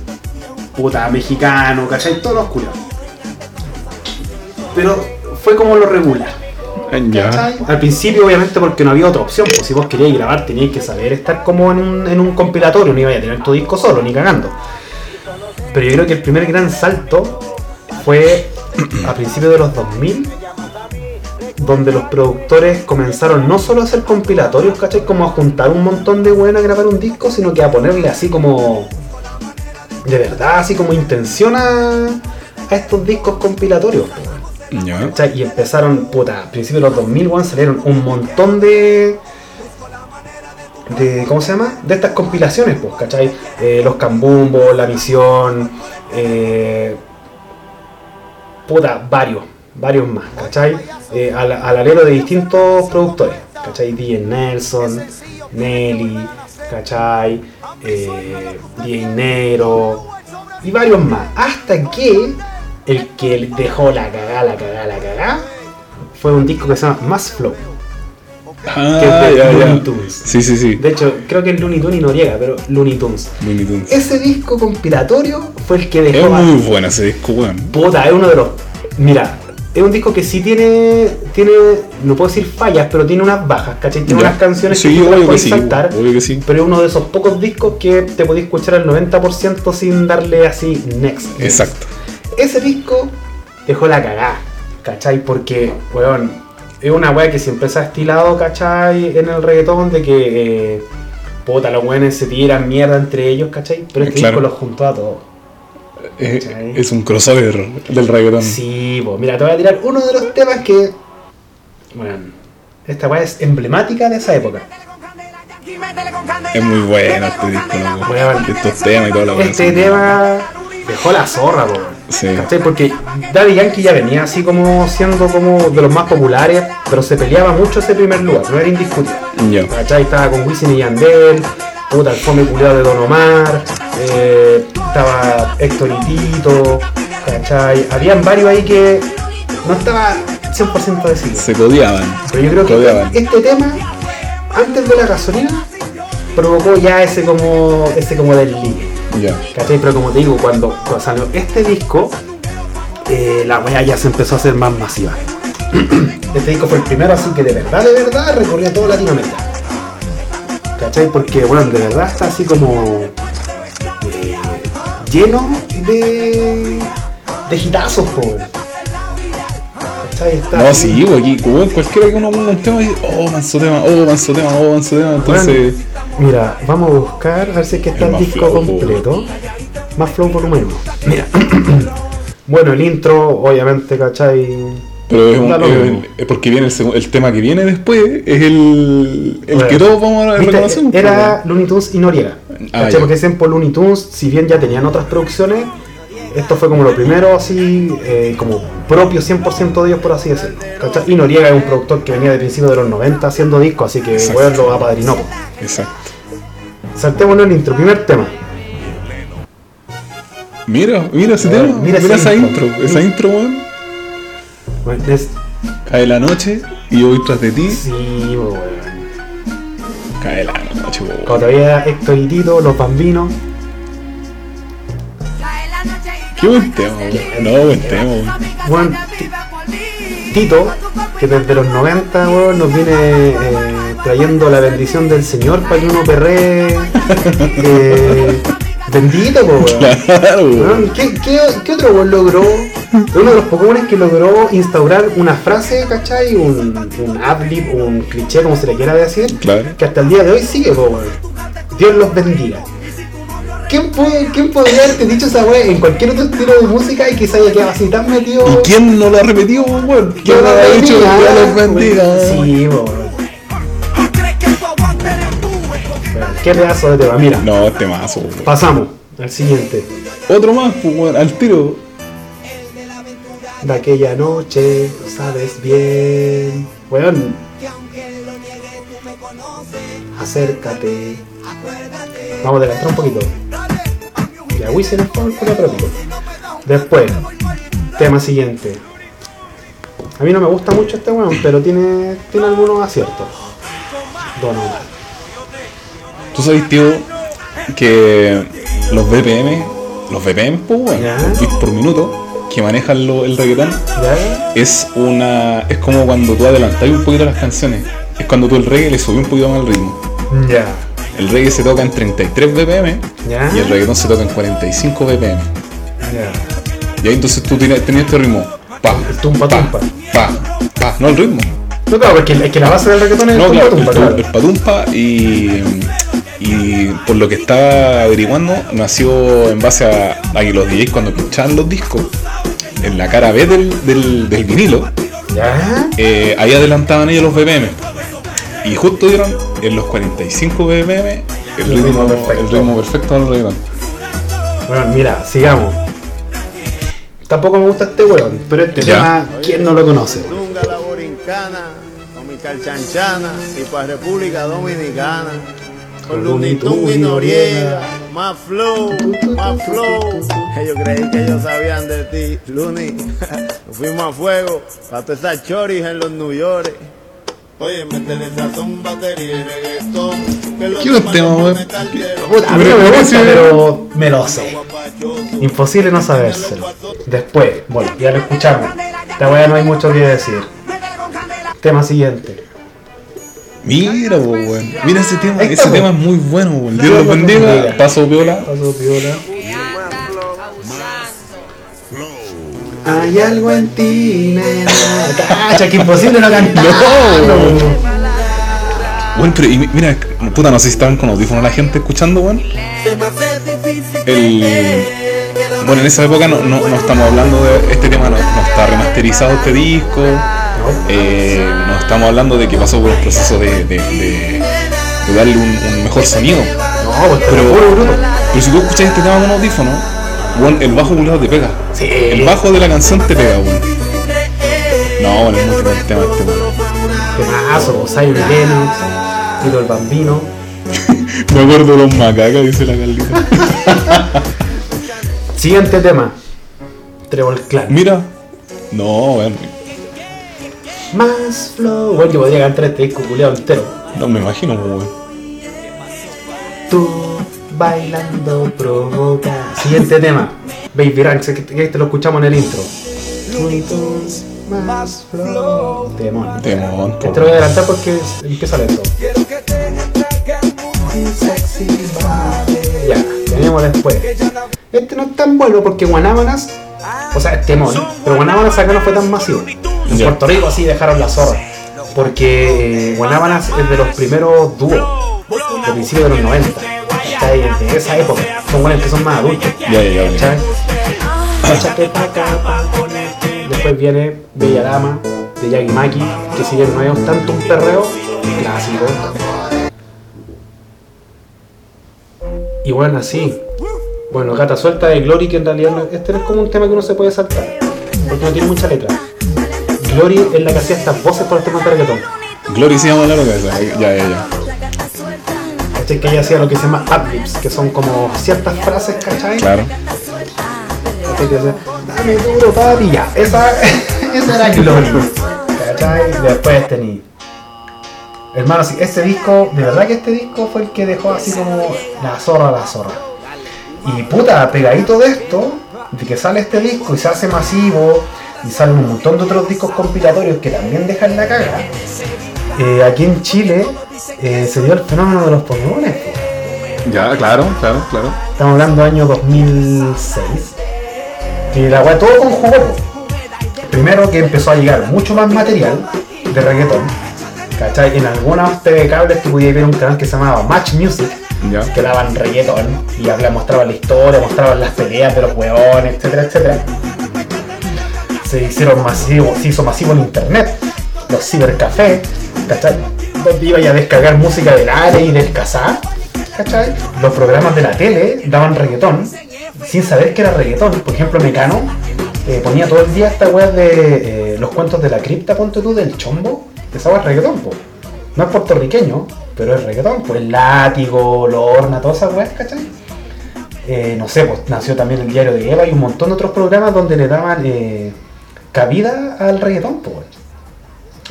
puta mexicano, ¿cachai? Todos los culiados. Pero fue como lo regular. Ya. ¿cachai? Al principio, obviamente, porque no había otra opción. Pues si vos queríais grabar, teníais que saber estar como en un, en un compilatorio, no ibais a tener tu disco solo, ni cagando. Pero yo creo que el primer gran salto fue a principios de los 2000, donde los productores comenzaron no solo a hacer compilatorios, ¿cachai? Como a juntar un montón de buenas a grabar un disco, sino que a ponerle así como. De verdad, así como intención a, a estos discos compilatorios. Ya. ¿Cachai? Y empezaron, puta, a principios de los 2000, weón, salieron un montón de. de ¿Cómo se llama? De estas compilaciones, pues, ¿cachai? Eh, los Cambumbos, La Misión, eh, puta, varios, varios más, ¿cachai? Eh, al, al alero de distintos productores, ¿cachai? DJ Nelson, Nelly, ¿cachai? Eh, DJ Nero y varios más. Hasta que el que dejó la cagada, la cagada, la cagada fue un disco que se llama Mass Flow. Ah, Que es de ya, Looney ya. Tunes. Sí, sí, sí. De hecho, creo que es Looney Tunes y Noriega, pero Looney Tunes. Looney Tunes. Ese disco compilatorio fue el que dejó Es a- muy bueno ese disco, weón. Puta, es uno de los. Mira, es un disco que sí tiene. tiene. no puedo decir fallas, pero tiene unas bajas, ¿cachai? Tiene Ya. unas canciones Sí, que que puedes sí, saltar. sí. Pero es uno de esos pocos discos que te podés escuchar al 90% sin darle así next. Exacto. Ese disco dejó la cagada, ¿cachai? Porque, weón, es una weá que siempre se ha estilado, ¿cachai? En el reggaetón de que, eh, puta, los weones se tiran mierda entre ellos, ¿cachai? Pero este Claro. disco los juntó a todos. Es, ¿Cachai? es un crossover del reggaetón. Sí, pues mira, te voy a tirar uno de los temas que, bueno, esta weá es emblemática de esa época. Es muy bueno este disco, loco. Weón. Estos temas y toda la weá. Este tema dejó la zorra, po. Sí. Porque Daddy Yankee ya venía así como siendo como de los más populares, pero se peleaba mucho ese primer lugar, no era indiscutible. Ya. ¿Cachai? Estaba con Wisin y Yandel, puta, el fome culiado de Don Omar, eh, estaba Héctor y Tito, ¿cachai? Habían varios ahí que no estaba 100% decidido. Se codiaban. Pero yo creo que este tema, antes de la gasolina, provocó ya ese como ese como del. Ya. ¿Cachai? Pero como te digo, cuando, cuando salió este disco, eh, la weá ya se empezó a hacer más masiva. (clears throat) este disco fue el primero así que de verdad, de verdad recorrió toda Latinoamérica. ¿Cachai? Porque bueno, de verdad está así como eh, lleno de, de hitazos, po. weón. ¿Cachai? Está No, sí, aquí, cualquiera que uno ponga un tema y oh, manso tema, oh, manso tema, oh, manso tema, entonces. Mira, vamos a buscar a ver si es que está El disco flow, completo. Más flow volumen 1. Mira. (clears throat) bueno, el intro, obviamente, ¿cachai? Pero es, un- mismo. es porque viene el, el tema que viene después, es el, el Bueno, que todos vamos a reconocer. pues, Era Looney Tunes y Noriega. Ah, ¿Cachai? ya. Porque siempre Looney Tunes, si bien ya tenían otras producciones, esto fue como lo primero así, eh, como propio 100% de ellos, por así decirlo. ¿cachai? Y Noriega es un productor que venía de principios de los 90 haciendo discos, así que weón lo apadrinó. Exacto. Saltémonos el intro, primer tema. Mira, mira ese Bueno, tema, mira mira, ese esa intro. intro, esa intro, weón. Bueno, es- Cae la noche y yo voy tras de ti. sí, weón. Cae la noche, weón. Cuando todavía Héctor y Tito, los bambinos. Qué buen tema, weón. No, buen tema, weón. Bueno, Tito, que desde los 90 weón, nos viene eh, trayendo la bendición del Señor para que uno perree. (laughs) eh, bendito, po, weón. Claro, weón. Weón, ¿Qué, qué, qué otro weón logró? Uno de los Pokémon que logró instaurar una frase, ¿cachai? Un, un un cliché, como se le quiera decir, Claro. que hasta el día de hoy sigue, po, weón. Dios los bendiga. ¿Quién, puede, ¿Quién podría haberte dicho esa weá en cualquier otro estilo de música y que se haya quedado así tan metido? ¿Y quién no lo ha repetido, weón? ¿Quién no lo ha dicho? Dios los weón. bendiga. Sí, po, weón. Qué pedazo de tema, mira. No, este mazo, weón. Pasamos al siguiente. Otro más, pues, al tiro. De aquella noche, lo sabes bien. Weón. Acércate. Vamos a adelantar un poquito. Ya, Wisin es por el otro pico. Después, tema siguiente. A mí no me gusta mucho este weón, pero tiene, tiene algunos aciertos. Don Omar. Tú sabes, tío, que los BPM, los BPM, pues, los bits por minuto, que manejan lo- el reggaetón, ¿Ya? es una. es como cuando tú adelantas un poquito las canciones. Es cuando tú el reggae le subís un poquito más el ritmo. Ya. El reggae se toca en 33 BPM Ya. y el reggaetón se toca en 45 BPM. Ya. Y ahí entonces tú tienes, tenías este ritmo. Pa, El tumpa, pa, tumpa. pa, pa. No el ritmo. No, claro, porque es que la base del reggaetón es No, el tumpa, claro, tumpa, el, claro. el patumpa y, y por lo que estaba averiguando, nació en base a, a que los DJs cuando escuchaban los discos, en la cara B del, del, del vinilo, Ya. eh, ahí adelantaban ellos los BPM. Y justo dieron en los 45 BPM el El ritmo, ritmo perfecto. el ritmo perfecto. Bueno, mira, sigamos. Tampoco me gusta este weón, pero este Ya. tema, ¿quién no lo conoce? La borincana, con mi calchanchana y para República Dominicana. Con Tunes y Noriega, más flow, más flow. Ellos creí que ellos sabían de ti. (laughs) Nos fuimos a fuego, para todas esas choris en los New York. Oye, métele sazón, batería y reggaetón. los Qué buen demás tema, no weón. me talqueron. Puta, a mí no me gusta, pero me lo sé. Imposible no sabérselo. Después, bueno, ya lo escuchamos. Esta weá no hay mucho que decir. Tema siguiente. Mira, po, weón. Mira ese tema, ese está, tema po. es muy bueno, weón. Dios los bendiga. Paso piola. Paso piola. Hay algo en ti, nena. (laughs) Cacha, que imposible no cantar. No. Bueno, pero y mi- mira, puta, no sé si estaban con audífonos la gente escuchando, weón. El... Bueno, en esa época no, no, no estamos hablando de este tema, no, no está remasterizado este disco. Eh, no estamos hablando de que pasó por un proceso de, de, de- de darle un, un mejor sonido. No, pues pero Pero- si tú escuchas este tema con audífono, el bajo culiado te pega. Sí. El bajo de la canción te pega, weón. No, bueno, es muy buen tema este, weón. Temazo, Zion Lennox, Tito el Bambino. (laughs) Me acuerdo de los macacas, dice la Carlita. (laughs) Siguiente tema. Trevor Clan. Mira. No, weón. Más flow. Bueno, yo podría cantar este disco culiado entero. No me imagino, weón. Tú bailando provoca. Siguiente tema. Baby Ranks, que que este lo escuchamos en el intro. Más flow. Temón, po. Este lo voy a adelantar porque empieza lento. Que. Ya, tenemos después. Que Este no es tan bueno porque Guanábanas, o sea, es temón, pero Guanábanas acá no fue tan masivo. En. Puerto Rico sí dejaron la zorra. Porque Guanábanas es de los primeros dúos de principios de los 90. ¿cachai? De esa época. Son buenos que son más adultos. Ya, ya, ya. Después viene Bella Dama de Yagi Maki, que si bien no es tanto un perreo, clásico. Y bueno, así. Bueno, Gata Suelta de Glory, que en realidad no- este no es como un tema que uno se puede saltar, porque no tiene mucha letra. Glory es la que hacía estas voces para el tema de reggaetón. Glory se llama la loca esa. Ya, ya, ya. ¿Cachai? Que ella hacía lo que se llama adlibs, que son como ciertas frases, ¿cachai? Claro. ¿Cachai? Que decía, Dame duro, papi, ya. Esa, (laughs) esa era Glory. ¿Cachai? Después tení. Hermano, sí, este disco, de verdad que este disco fue el que dejó así como la zorra, la zorra. Y puta, pegadito de esto, de que sale este disco y se hace masivo, y salen un montón de otros discos compilatorios que también dejan la caga. eh, aquí en Chile eh, se dio el fenómeno de los Pokémon. Ya, claro, claro, claro. Estamos hablando del año 2006. Que la weá todo conjugó. Primero que empezó a llegar mucho más material de reggaetón. ¿Cachai? En algunas TV cables tú podías ver un canal que se llamaba Match Music, Ya. que daban reggaetón y habla, mostraban la historia, mostraban las peleas de los hueones, etcétera, etcétera. Se hicieron masivo, se hizo masivo en internet, los cibercafés, ¿cachai? Donde iba a descargar música del área y del casar, ¿cachai? Los programas de la tele daban reggaetón, sin saber que era reggaetón. Por ejemplo, Mecano eh, ponía todo el día esta weá de eh, los cuentos de la cripta, ponte tú, del chombo. Esa weá es reggaetón, po. No es puertorriqueño, pero es reggaetón, pues el látigo, lorna, todas esas weas, ¿cachai? Eh, no sé, pues nació también el diario de Eva y un montón de otros programas donde le daban eh, cabida al reggaetón, pues.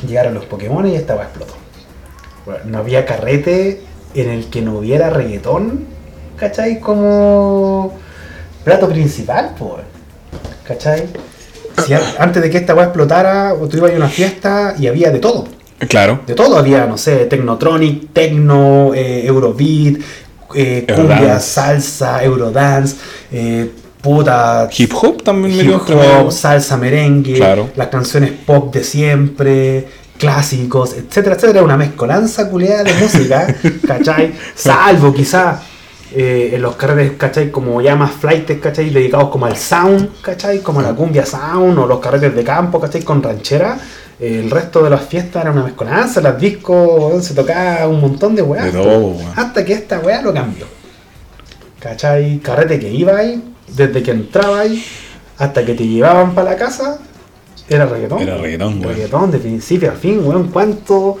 Llegaron los Pokémon y esta weá explotó. Bueno, no había carrete en el que no hubiera reggaetón, ¿cachai? Como plato principal, pues. ¿Cachai? Si antes de que esta weá explotara, tú ibas a una fiesta y había de todo Claro. de todo había, no sé, Technotronic, Tecno, eh, Eurobeat, eh, cumbia, salsa, Eurodance, eh, puta, Hip hop también me hip medio. hop, salsa, merengue, Claro. las canciones pop de siempre, clásicos, etcétera, etcétera, una mezcolanza culiada de música, (laughs) ¿cachai? Salvo quizá eh, en los carretes, ¿cachai? Como ya más flightes, ¿cachai? Dedicados como al sound, ¿cachai? Como la cumbia sound o los carretes de campo, ¿cachai? Con ranchera. Eh, el resto de las fiestas era una mezcolanza, las discos, se tocaba un montón de weas. De todo. Hasta que esta wea lo cambió. ¿Cachai? Carrete que iba ahí, desde que entraba ahí, hasta que te llevaban para la casa, era reggaetón. Era reggaetón, weón. Reggaetón, de principio a fin, weón. ¿Cuánto,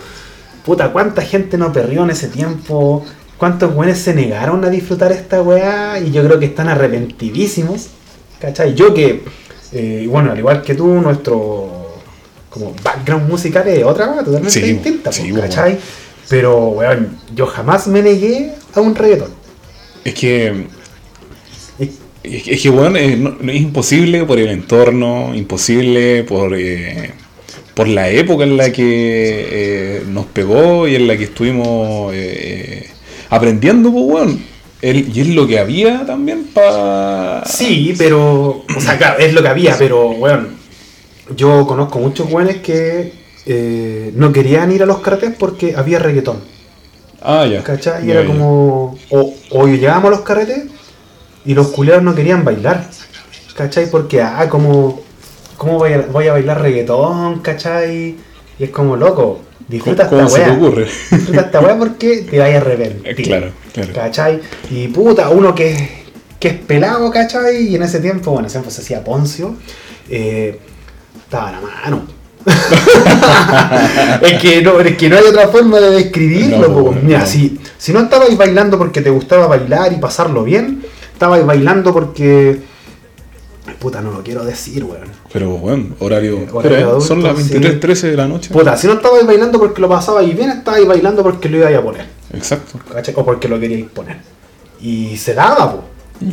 puta, cuánta gente no perrió en ese tiempo? ¿Cuántos weones se negaron a disfrutar esta weá? Y yo creo que están arrepentidísimos. ¿Cachai? Yo que, eh, bueno, al igual que tú, nuestro como background musical es otra weá totalmente Sí, distinta, sí, weón. ¿cachai? Pero, weón, yo jamás me negué a un reggaetón. Es que. Es es que, bueno, es, no- es imposible por el entorno, imposible por, eh, por la época en la que eh, nos pegó y en la que estuvimos eh, aprendiendo, pues, bueno. El- y es lo que había también para... Sí, pero. O sea, claro, es lo que había, pero, weón. Yo conozco muchos weones que eh, no querían ir a los carretes porque había reggaetón. Ah, ya. ¿Cachai? Y Ya, era ya. como. O, o llegábamos a los carretes y los culeros no querían bailar. ¿Cachai? Porque, ah, como. ¿Cómo voy a, voy a bailar reggaetón? ¿Cachai? Y es como, loco, disfruta ¿Cómo esta se te weá. ocurre? Disfruta esta weá porque te vayas a arrepentir. Eh, claro, claro. ¿Cachai? Y puta, uno que, que es pelado, ¿cachai? Y en ese tiempo, bueno, ese tiempo se hacía Poncio, eh, estaba la mano. (laughs) es, que no, es que no hay otra forma de describirlo. No, Mira, si, si no estabais bailando porque te gustaba bailar y pasarlo bien, estabais bailando porque... Puta, no lo quiero decir, weón. Pero bueno, horario. Eh, horario Pero, eh, adulto, son las sí. 23.13 de la noche. Puta, si no estabais bailando porque lo pasabais bien, estabais bailando porque lo ibais a poner. Exacto. O porque lo queríais poner. Y se daba, po.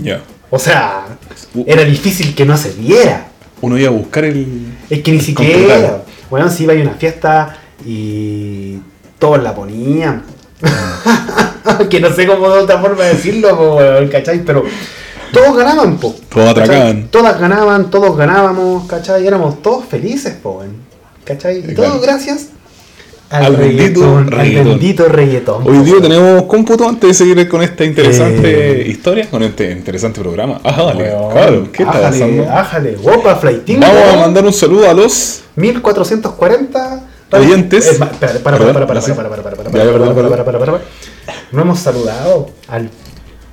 Ya. O sea, era difícil que no se viera. Uno iba a buscar el. Es que ni siquiera. Bueno, si iba a una fiesta y todos la ponían. (laughs) (laughs) que no sé cómo de otra forma decirlo, po, ¿cachai? Pero todos ganaban, po. Todos atracaban. Todas ganaban, todos ganábamos, ¿cachai? Éramos todos felices, po, weón, ¿cachai? Y todo gracias al, Al bendito reggaetón, reggaetón. Al bendito reggaetón. Hoy día tenemos cómputo antes de seguir con esta interesante Eh. historia, con este interesante programa. Ah, claro, ¿qué está ájale, pasando? Ájale, guapa, flighting. Vamos a mandar un saludo a los 1440 Oyentes. Espérate, para, para, para, para, Perdón, para, para, para, para, Ya, para, ya, perdón, para, perdón. para, para, para. No hemos saludado al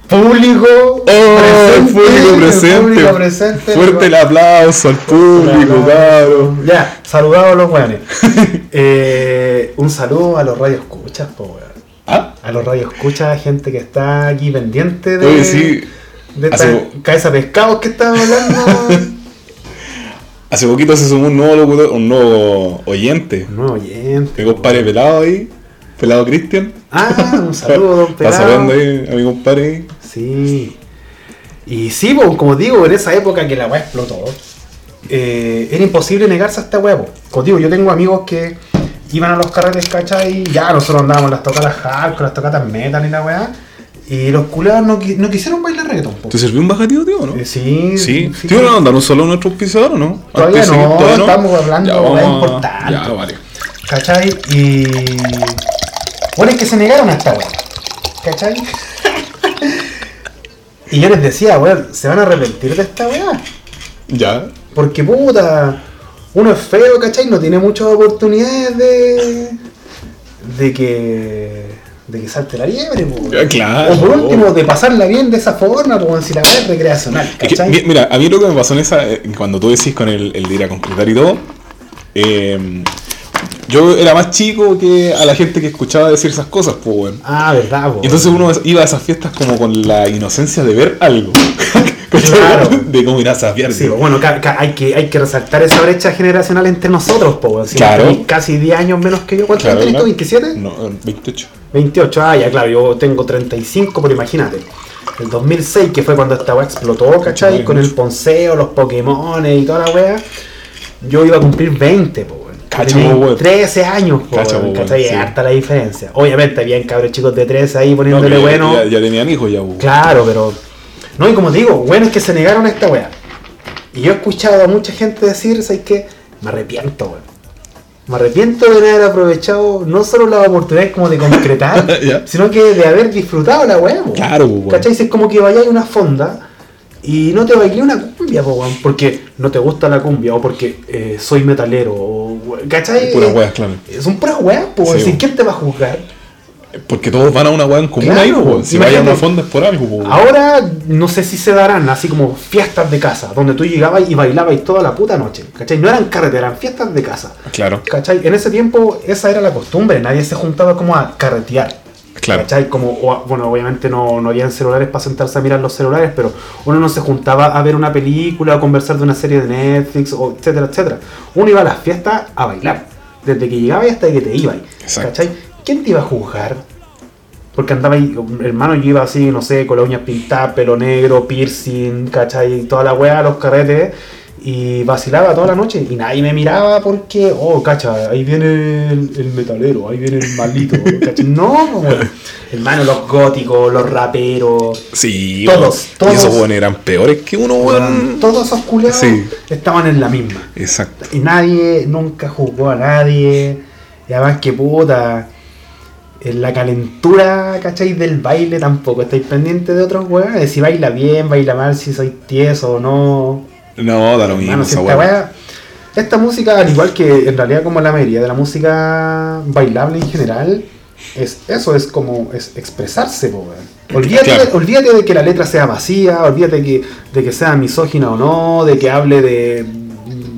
público ¡Oh, público presente! el público presente. Fuerte el aplauso al público, claro. Ya, saludado a los weones. (laughs) Eh, un saludo a los radios escuchas, po, weón. Ah, A los radios escuchas, gente que está aquí pendiente de, Oye, sí. de esta Hace- cabeza de pescados que estamos hablando. (laughs) hace poquito se sumó un nuevo locutor, un nuevo oyente. no, oyente. Mi compadre pelado ahí, pelado Cristian. Ah, un saludo, don (laughs) Pelado. saludando ahí a mi compadre. Sí. Y sí, pues, como digo, en esa época que la weá explotó, eh, era imposible negarse a esta weá. po. Como digo, yo tengo amigos que iban a los carretes, ¿cachai? Ya nosotros andábamos las tocadas hardcore, las tocadas metal y la weá. Y los culeados no, qui- no quisieron bailar reggaeton. po. ¿Te sirvió un bajativo, tío, no? Eh, sí, Sí. sí. ¿Tío, no mandar un solo a nuestro auspiciador o no? Todavía Antes de no, estamos hablando de importante. Ya, vale. ¿Cachai? Y. Bueno, es que se negaron a esta weá. ¿Cachai? (laughs) y yo les decía, weón, se van a arrepentir de esta weá. Ya. Porque puta, uno es feo, ¿cachai? No tiene muchas oportunidades de. de que. de que salte la liebre. Ya, claro. O por último, de pasarla bien de esa forma, pues si la weá es recreacional, Es que, ¿cachai? mi- mira, a mí lo que me pasó en esa, eh, cuando tú decís con el, el de ir a concretar y todo, eh, yo era más chico que a la gente que escuchaba decir esas cosas, pues, weón. Ah, verdad, po. Y entonces uno iba a esas fiestas como con la inocencia de ver algo. (laughs) Claro. De cómo ir a sabiar. Sí, bueno, hay, que, hay que resaltar esa brecha generacional entre nosotros, po. Si Claro. casi 10 años menos que yo. ¿Cuántos Claro, tenés tú? ¿27? No, 28. 28, ah, ya, claro, yo tengo 35, pero imagínate. El 2006, que fue cuando esta weá explotó, ¿cachai? Con el ponceo, los Pokémon y toda la weá. Yo iba a cumplir 20, po, weón. Tenía po, weón. 13 años, po, Cacha, weón, po, ¿cachai? sí. harta la diferencia. Obviamente, habían cabros chicos de 13 ahí poniéndole ya- bueno. ya, ya tenían hijos ya, pues. Claro, pero. No, y como te digo, bueno es que se negaron a esta weá. Y yo he escuchado a mucha gente decir, ¿sabes qué? Me arrepiento, weón. Me arrepiento de haber aprovechado no solo las oportunidades como de concretar, (laughs) sino que de haber disfrutado la weá. Claro, weón. ¿Cachai? Si Es como que vayáis a una fonda y no te bailé una cumbia, po, weón, porque no te gusta la cumbia o porque eh, soy metalero, o, ¿cachai? Puras weas, claro. Son puras weas, po, Sí. ¿Quién te va a juzgar? Porque todos van a una wea en común Claro, ahí, pues. Si vayan a es por algo, pues. Ahora no sé si se darán así como fiestas de casa, donde tú llegabas y bailabas toda la puta noche. ¿Cachai? No eran carreteras, eran fiestas de casa. Claro. ¿Cachai? En ese tiempo esa era la costumbre, nadie se juntaba como a carretear. Claro. ¿Cachai? Como, o- bueno, obviamente no, no habían celulares para sentarse a mirar los celulares, pero uno no se juntaba a ver una película o conversar de una serie de Netflix, o etcétera, etcétera. Uno iba a las fiestas a bailar, desde que llegaba hasta que te ibas. ¿Cachai? ¿Quién te iba a juzgar? Porque andaba ahí, hermano, yo iba así, no sé, con las uñas pintadas, pelo negro, piercing, ¿cachai? Toda la weá, los carretes, y vacilaba toda la noche. Y nadie me miraba porque, oh, cacha, ahí viene el, el metalero, ahí viene el ¿cachai? No, pues, hermano, los góticos, los raperos, Sí, Todos, todos. Y esos weones eran peores que uno, weón. todos esos culeados Sí. estaban en la misma. Exacto. Y nadie nunca juzgó a nadie. Y además que puta. En la calentura, ¿cachai? Del baile tampoco estáis pendientes de otros weones. Si baila bien, baila mal, si soy tieso o no. No, da lo mismo si esa esta, wea- esta música, al igual que en realidad como la mayoría de la música bailable en general, es eso, es como es expresarse, po. Olvídate, Claro. de, olvídate de que la letra sea vacía, olvídate que, de que sea misógina o no, de que hable de,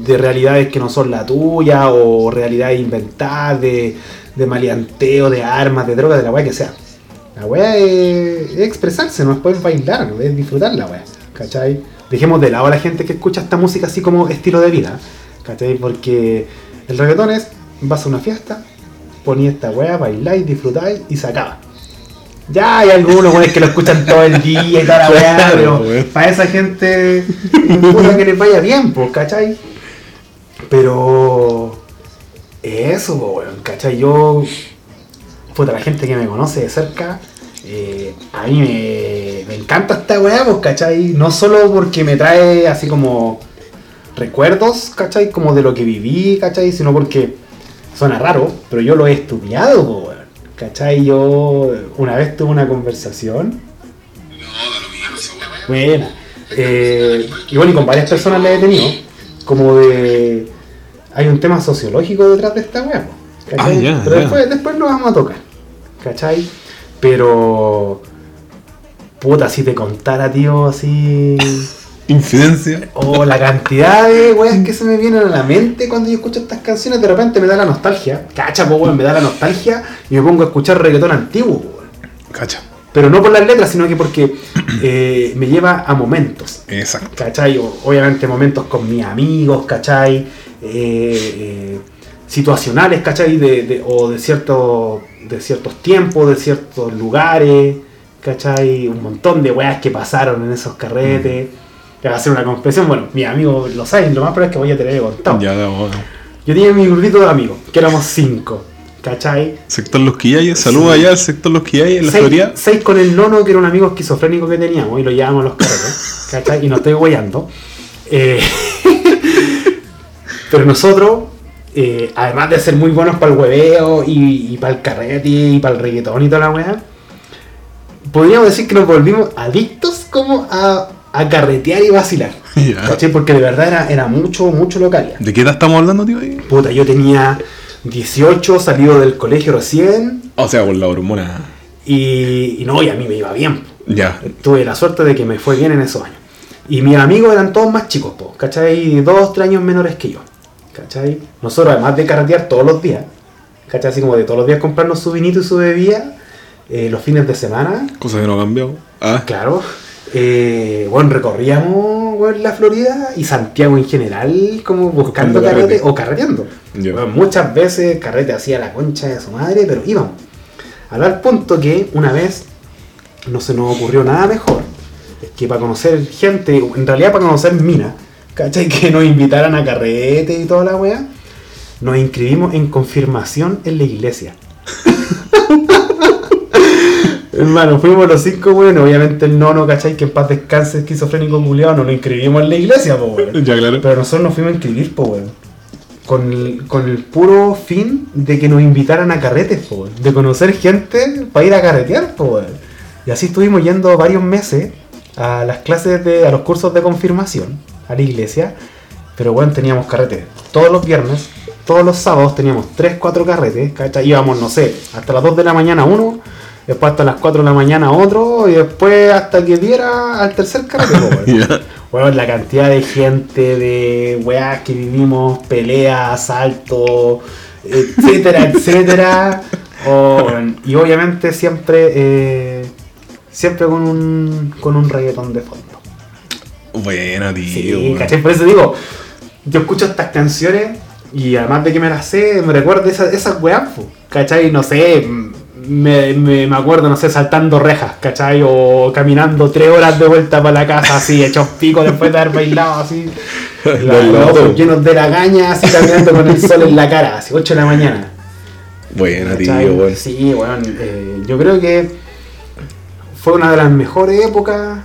de realidades que no son la tuya, o realidades inventadas, de, de maleanteo, de armas, de drogas, de la weá que sea. La weá es, es expresarse, no es poder bailar, es disfrutar la weá, ¿cachai? Dejemos de lado a la gente que escucha esta música así como estilo de vida, ¿cachai? Porque el reggaetón es, vas a una fiesta, poní esta weá, bailáis, disfrutáis y se acaba. Ya hay algunos weones que lo escuchan todo el día y toda la weá, Claro, pero para esa gente importa que les vaya bien, pues, ¿cachai? Pero eso, weón, ¿cachai? Yo, puta, la gente que me conoce de cerca, eh, a mí me, me encanta esta weá, pues, ¿cachai? No solo porque me trae así como recuerdos, ¿cachai? Como de lo que viví, ¿cachai? Sino porque suena raro, pero yo lo he estudiado, po, weón. ¿Cachai? Yo una vez tuve una conversación. Buena. Eh, y bueno, y con varias personas la he tenido. Como de. Hay un tema sociológico detrás de esta weá. Ah, Pero después, después lo vamos a tocar. ¿Cachai? Pero. Puta, si te contara, tío, así. (laughs) Infidencia. O la cantidad de weas que se me vienen a la mente cuando yo escucho estas canciones, de repente me da la nostalgia. Cacha, po, weón, me da la nostalgia y me pongo a escuchar reggaetón antiguo, weón. Cacha. Pero no por las letras, sino que porque eh, me lleva a momentos. Exacto. ¿Cachai? O- obviamente momentos con mis amigos, ¿cachai? Eh, eh, situacionales, ¿cachai? De, de- o de, cierto, de ciertos tiempos, de ciertos lugares, ¿cachai? Un montón de weas que pasaron en esos carretes. Te voy a hacer una confesión, bueno, mis amigos lo saben, lo más probable es que voy a tener contado. Ya, bueno. Yo tenía mi grupito de amigos, que éramos cinco, ¿cachai? Sector Los Quillayes. Saludos allá al sector Los Quillayes en la seis, Florida. seis con el nono, que era un amigo esquizofrénico que teníamos, y lo llevábamos a los carretes, ¿cachai? Y no estoy guayando. Eh, (laughs) pero nosotros, eh, además de ser muy buenos para el hueveo y, para el carrete y para el reggaetón y toda la weá, podríamos decir que nos volvimos adictos como a, a carretear y vacilar. (laughs) Porque de verdad era, era mucho, mucho localia. ¿De qué edad estamos hablando, tío? ahí? Puta, yo tenía 18, salido del colegio recién, O sea, por la hormona. y, y no, y a mí me iba bien. Ya. Tuve la suerte de que me fue bien en esos años. Y mis amigos eran todos más chicos, po, ¿cachai? Dos, tres años menores que yo. ¿Cachai? Nosotros, además de carretear todos los días, ¿cachai? Así como de todos los días comprarnos su vinito y su bebida, eh, los fines de semana, Cosa que no ha cambiado. Ah, claro. eh, bueno, recorríamos bueno, la Florida y Santiago en general, como buscando Buscando carrete, carrete. o carreteando. Bueno, muchas veces carrete hacía la concha de su madre, pero íbamos. A tal punto que una vez no se nos ocurrió nada mejor que para conocer gente, en realidad para conocer minas, ¿cachai? Que nos invitaran a carrete y toda la weá, nos inscribimos en confirmación en la iglesia. (laughs) Hermano, fuimos los cinco, bueno, obviamente el nono, ¿cachai? Que en paz descanse, esquizofrénico culiado, no nos inscribimos en la iglesia, po, weón. (laughs) ya, claro. Pero nosotros nos fuimos a inscribir, po, weón. Con el, con el puro fin de que nos invitaran a carretes, po, weón. De conocer gente para ir a carretear, po, weón. Y así estuvimos yendo varios meses a las clases de, a los cursos de confirmación, a la iglesia. Pero bueno, teníamos carretes todos los viernes, todos los sábados teníamos 3, 4 carretes, ¿cachai? Íbamos, no sé, hasta las 2 de la mañana uno, después hasta las 4 de la mañana otro, y después hasta que diera al tercer carrete. Bueno, (laughs) la cantidad de gente, de weas que vivimos, peleas, asaltos, etcétera, (laughs) etcétera. Oh, bueno, y obviamente siempre, eh, siempre con un, con un reggaetón de fondo. Buena, tío. Sí. ¿cachai? Por eso digo, yo escucho estas canciones y además de que me las sé, me recuerda esas, esas weas, ¿cachai? No sé, me, me, me acuerdo, no sé, saltando rejas, ¿cachai? O caminando tres horas de vuelta para la casa, así, hechos pico después de haber bailado, así. (laughs) Los ojos llenos de la caña, así caminando con el sol en la cara, así, 8 de la mañana. Buena, tío, weón. Sí, bueno, eh, yo creo que fue una de las mejores épocas,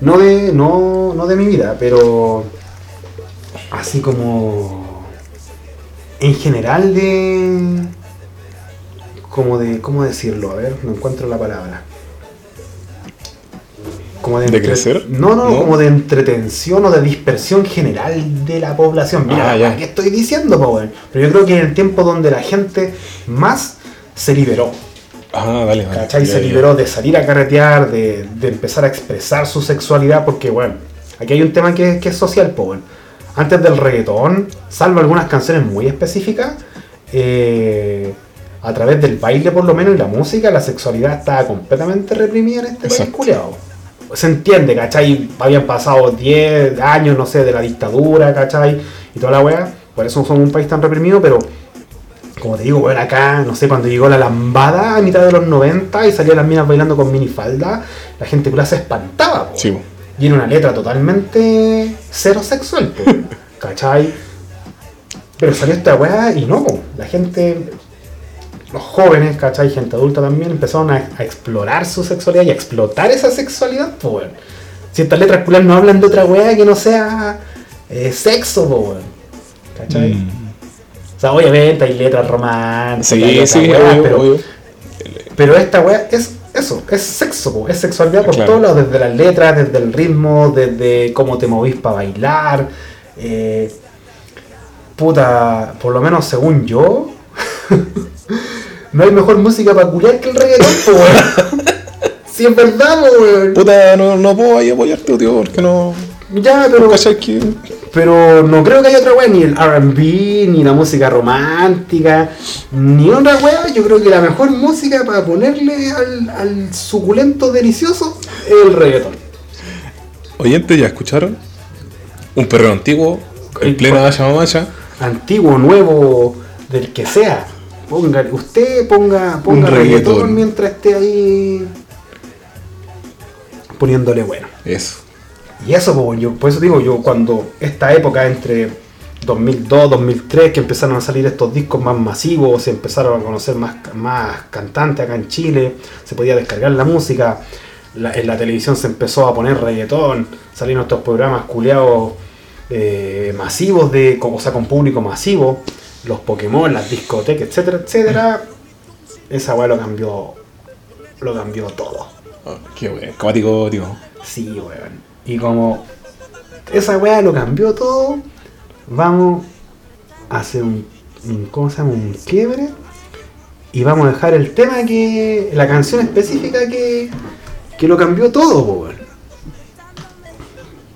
no de, no, no de mi vida, pero así como en general de, como de, ¿cómo decirlo? A ver, no encuentro la palabra. Como ¿De entre- crecer? No, no, ¿No? como de entretención o de dispersión general de la población. Mira, Ah. ¿qué estoy diciendo, po, weón? Pero yo creo que en el tiempo donde la gente más se liberó. Ah, dale, dale. ¿Cachai? Ya, Se ya. liberó de salir a carretear, de, de empezar a expresar su sexualidad, porque, bueno, aquí hay un tema que, que es social, pues, bueno. Antes del reggaetón, salvo algunas canciones muy específicas, eh, a través del baile por lo menos y la música, la sexualidad estaba completamente reprimida en este país. Se entiende, ¿cachai? Habían pasado 10 años, no sé, de la dictadura, ¿cachai? Y toda la weá. Por eso somos un país tan reprimido, pero como te digo, bueno, acá, no sé, cuando llegó la lambada a mitad de los 90 y salían las minas bailando con minifalda, la gente culiao se espantaba, po. Sí. Y era una letra totalmente cero sexual, po, (laughs) ¿cachai? Pero salió esta weá y no, po. la gente, los jóvenes, ¿cachai? Gente adulta también empezaron a, a explorar su sexualidad y a explotar esa sexualidad, pues, weón. Si estas letras culiadas no hablan de otra weá que no sea eh, sexo, po, weón. ¿cachai? Mm. O sea, obviamente hay letras románticas, Sí, sí, obvio, pero, obvio. pero esta weá es eso, es sexo, po, es sexualidad por Claro. todos lados, desde las letras, desde el ritmo, desde cómo te movís para bailar. eh, puta, por lo menos según yo, (laughs) no hay mejor música para culiar que el reggaetón, po, weón. (laughs) Si es verdad, po, weón. Puta, no, no puedo ahí apoyarte, tío, porque no. Ya, pero, ¿Cachai que.? pero no creo que haya otra weá, ni el RB, ni la música romántica, ni otra weá. Yo creo que la mejor música para ponerle al, al suculento delicioso es el reggaetón. Oyentes, ¿ya escucharon? Un perreo antiguo, en plena Maya Mamacha. Antiguo, nuevo, del que sea. Ponga, usted ponga, ponga Un reggaetón. reggaetón. mientras esté ahí poniéndole bueno. Eso. Y eso, pues, yo, por eso digo, yo cuando esta época entre 2002, 2003, que empezaron a salir estos discos más masivos, se empezaron a conocer más, más cantantes acá en Chile, se podía descargar la música, la- en la televisión se empezó a poner reggaetón, salieron estos programas culeados eh, masivos, de, o sea, con público masivo, los Pokémon, las discotecas, etcétera, etcétera. Esa weá lo cambió, lo cambió todo. Ah, qué bueno. Cuático, tío. Sí, weón. Y como esa weá lo cambió todo, vamos a hacer un, un- ¿cómo se llama? Un quiebre. Y vamos a dejar el tema que. la canción específica que. que lo cambió todo, weón.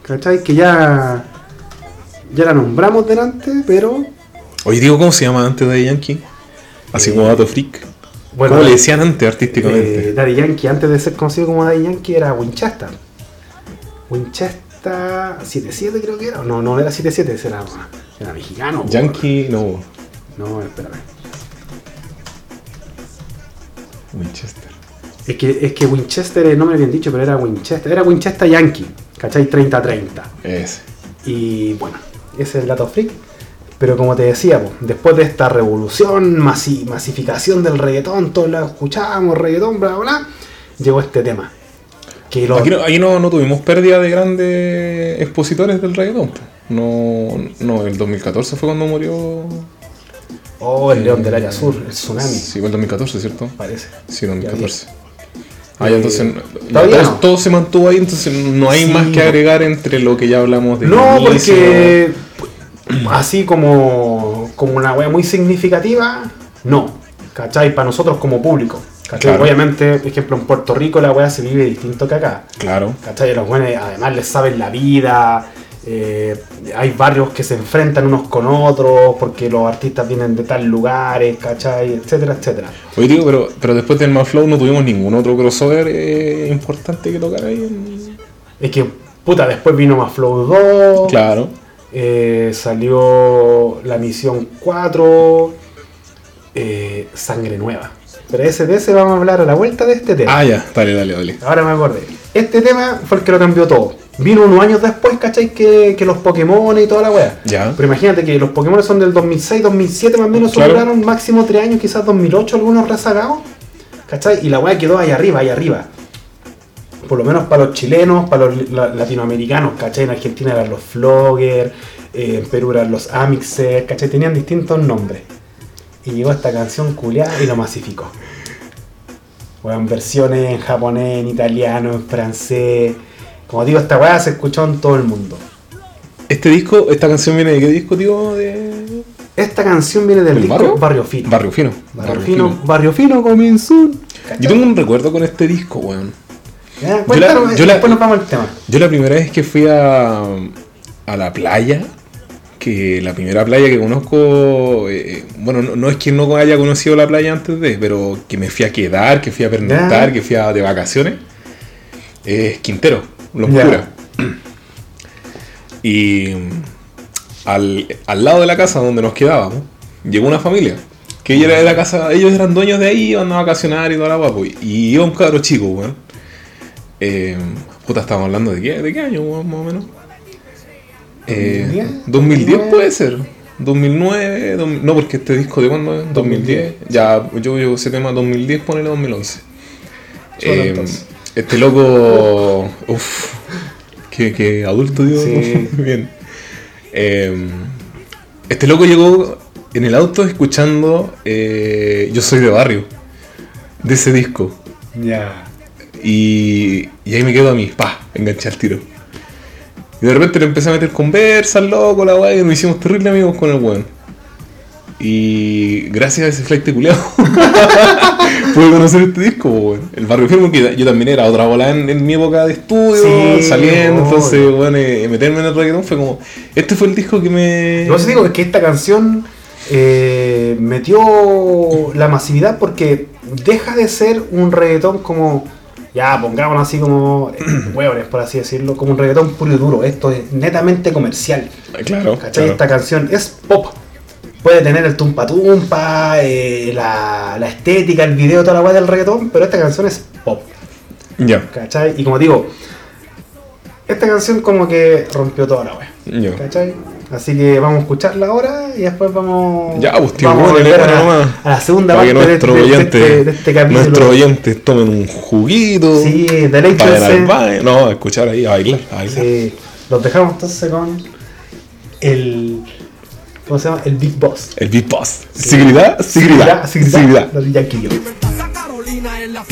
¿Cachai? Que ya. ya la nombramos delante, pero. Oye, digo, ¿cómo se llama antes de Yankee? Así Eh, como dato freak. Bueno, ¿Cómo le decían antes artísticamente? Eh, Daddy Yankee, antes de ser conocido como Daddy Yankee, era Winchester. Winchester 77 creo que era. No, no era 77, ese era, era mexicano. Yankee, no. No, espérame. Winchester. Es que, es que Winchester, el nombre bien dicho, pero era Winchester. Era Winchester Yankee, ¿cachai? 30-30. Ese. Y bueno, ese es el dato freak. Pero como te decía, después de esta revolución, masi- masificación del reggaetón, todos lo escuchábamos, reggaetón, bla, bla, bla, llegó este tema. Que lo, Aquí, no, ahí no, no tuvimos pérdida de grandes expositores del reggaetón. No, no, el 2014 fue cuando murió. Oh, el león del área sur, el tsunami, Sí, fue el 2014, ¿cierto? parece. Sí, el Ya 2014. Ah, ya, entonces. Eh, todavía todo, no. todo se mantuvo ahí, entonces no hay Sí. más que agregar entre lo que ya hablamos de. No, inicio. porque así como, como una wea muy significativa, no. ¿Cachai? Para nosotros como público. Obviamente, por ejemplo, en Puerto Rico la wea se vive distinto que acá. Claro. ¿Cachai? Los buenos además les saben la vida. eh, hay barrios que se enfrentan unos con otros porque los artistas vienen de tal lugares, ¿cachai? Etcétera, etcétera. Oye, digo, pero, pero después del Mad Flow no tuvimos ningún otro crossover eh, importante que tocar ahí. en- Es que, puta, después vino más Flow 2. Claro. Eh, salió la misión 4, eh, Sangre Nueva. Pero ese de ese vamos a hablar a la vuelta de este tema. Ah, ya, dale, dale, dale. Ahora me acordé. Este tema fue el que lo cambió todo. Vino unos años después, ¿cachai? Que, que los Pokémon y toda la wea. Ya. Pero imagínate que los Pokémon son del 2006, 2007 más o menos, Claro. duraron máximo 3 años, quizás 2008 algunos rezagados. ¿Cachai? Y la wea quedó ahí arriba, ahí arriba. Por lo menos para los chilenos, para los la- latinoamericanos, ¿cachai? En Argentina eran los Flogger, eh, en Perú eran los Amixer, ¿cachai? Tenían distintos nombres. Y llegó esta canción culiada y lo masificó. Weón, versiones en japonés, en italiano, en francés. Como digo, esta weá se escuchó en todo el mundo. Este disco, esta canción viene de qué disco, tío? De... Esta canción viene del ¿Del disco barrio? Barrio Fino. Barrio Fino. Barrio Fino, Barrio Fino comenzó. Yo tengo un recuerdo con este disco, weón. Yo la- después nos vamos al tema. Yo la primera vez que fui a, a la playa, que la primera playa que conozco, eh, bueno, no, no es que no haya conocido la playa antes de, pero que me fui a quedar, que fui a pernoctar, que fui a, de vacaciones, es Quintero, Los Ya. Curas. (clears throat) Y al, al lado de la casa donde nos quedábamos, llegó una familia. Que ella era de la casa, ellos eran dueños de ahí, iban a vacacionar y toda la guapo. Y iba un cabro chico, weón. Eh, puta, estábamos hablando de qué, de qué año, más o menos. Eh, 2010, 2010 puede ser. 2009, 2000 no, porque este disco de cuándo es? 2010. Ya, yo llevo ese tema 2010, ponele 2011. Solo Eh, este loco, uff, que, que adulto, digo. Sí. (laughs) Bien. Eh, este loco llegó en el auto escuchando eh, Yo soy de barrio, de ese disco. Ya. Y, y ahí me quedo a mí, pa, enganché al tiro. Y de repente le empecé a meter conversa al loco, la weá, y nos hicimos terrible amigos con el weón. Y gracias a ese flight culiado (laughs) pude conocer este disco, po, weón. El barrio firme, que yo también era otra bola en, en mi época de estudio, Sí, saliendo, entonces, weón, eh, meterme en el reggaetón fue como. Este fue el disco que me. Yo digo que esta canción eh, metió la masividad porque deja de ser un reggaetón como, ya pongámoslo así como, eh, (clears throat) hueones por así decirlo, como un reggaetón puro y duro. Esto es netamente comercial. Claro, ¿Cachai? claro. Esta canción es pop. Puede tener el tumpa tumpa, eh, la, la estética, el video, toda la weá del reggaetón, pero esta canción es pop. Ya, ¿Cachai? Y como digo, esta canción como que rompió toda la wea. ya. ¿Cachai? Así que vamos a escucharla ahora y después vamos. Ya, pues, tío, vamos a la- nomás. a la segunda Para parte de, oyentes, este, de este capítulo. nuestros oyentes tomen un juguito. Sí, baño. No, a escuchar ahí, a bailar, a bailar. Sí, los dejamos entonces con el. ¿Cómo se llama? El Big Boss. El Big Boss. Seguridad, seguridad, Seguridad, seguridad. Los Carolina en la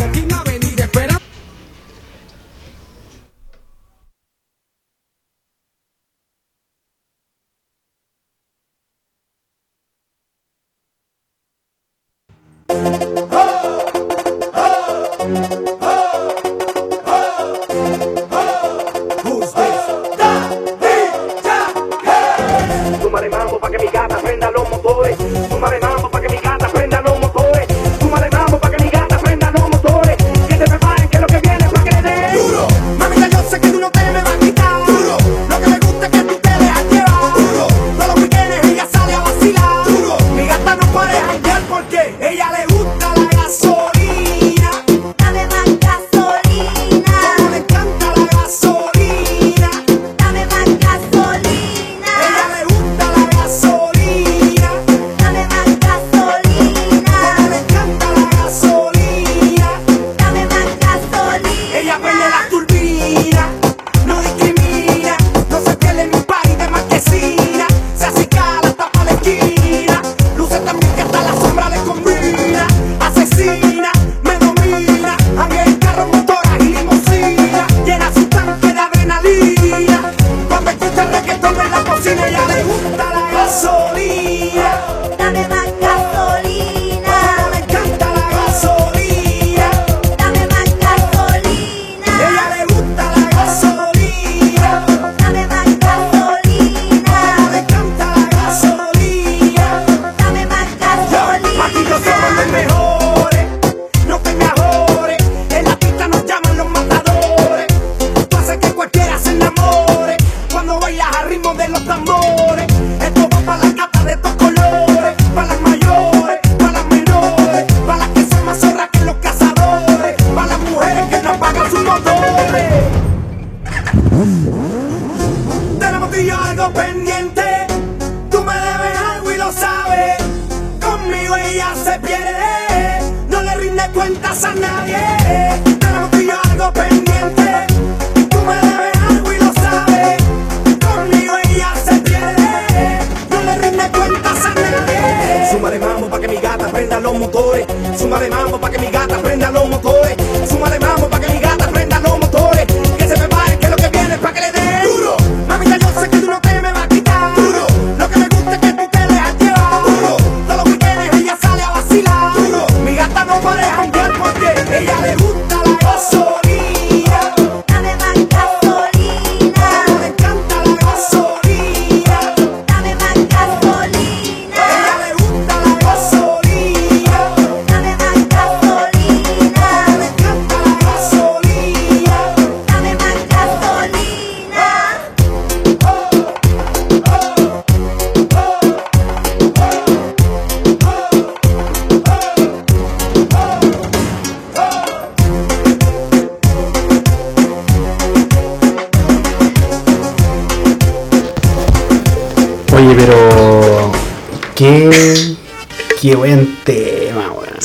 motores. Súmale mambo pa' que mi gata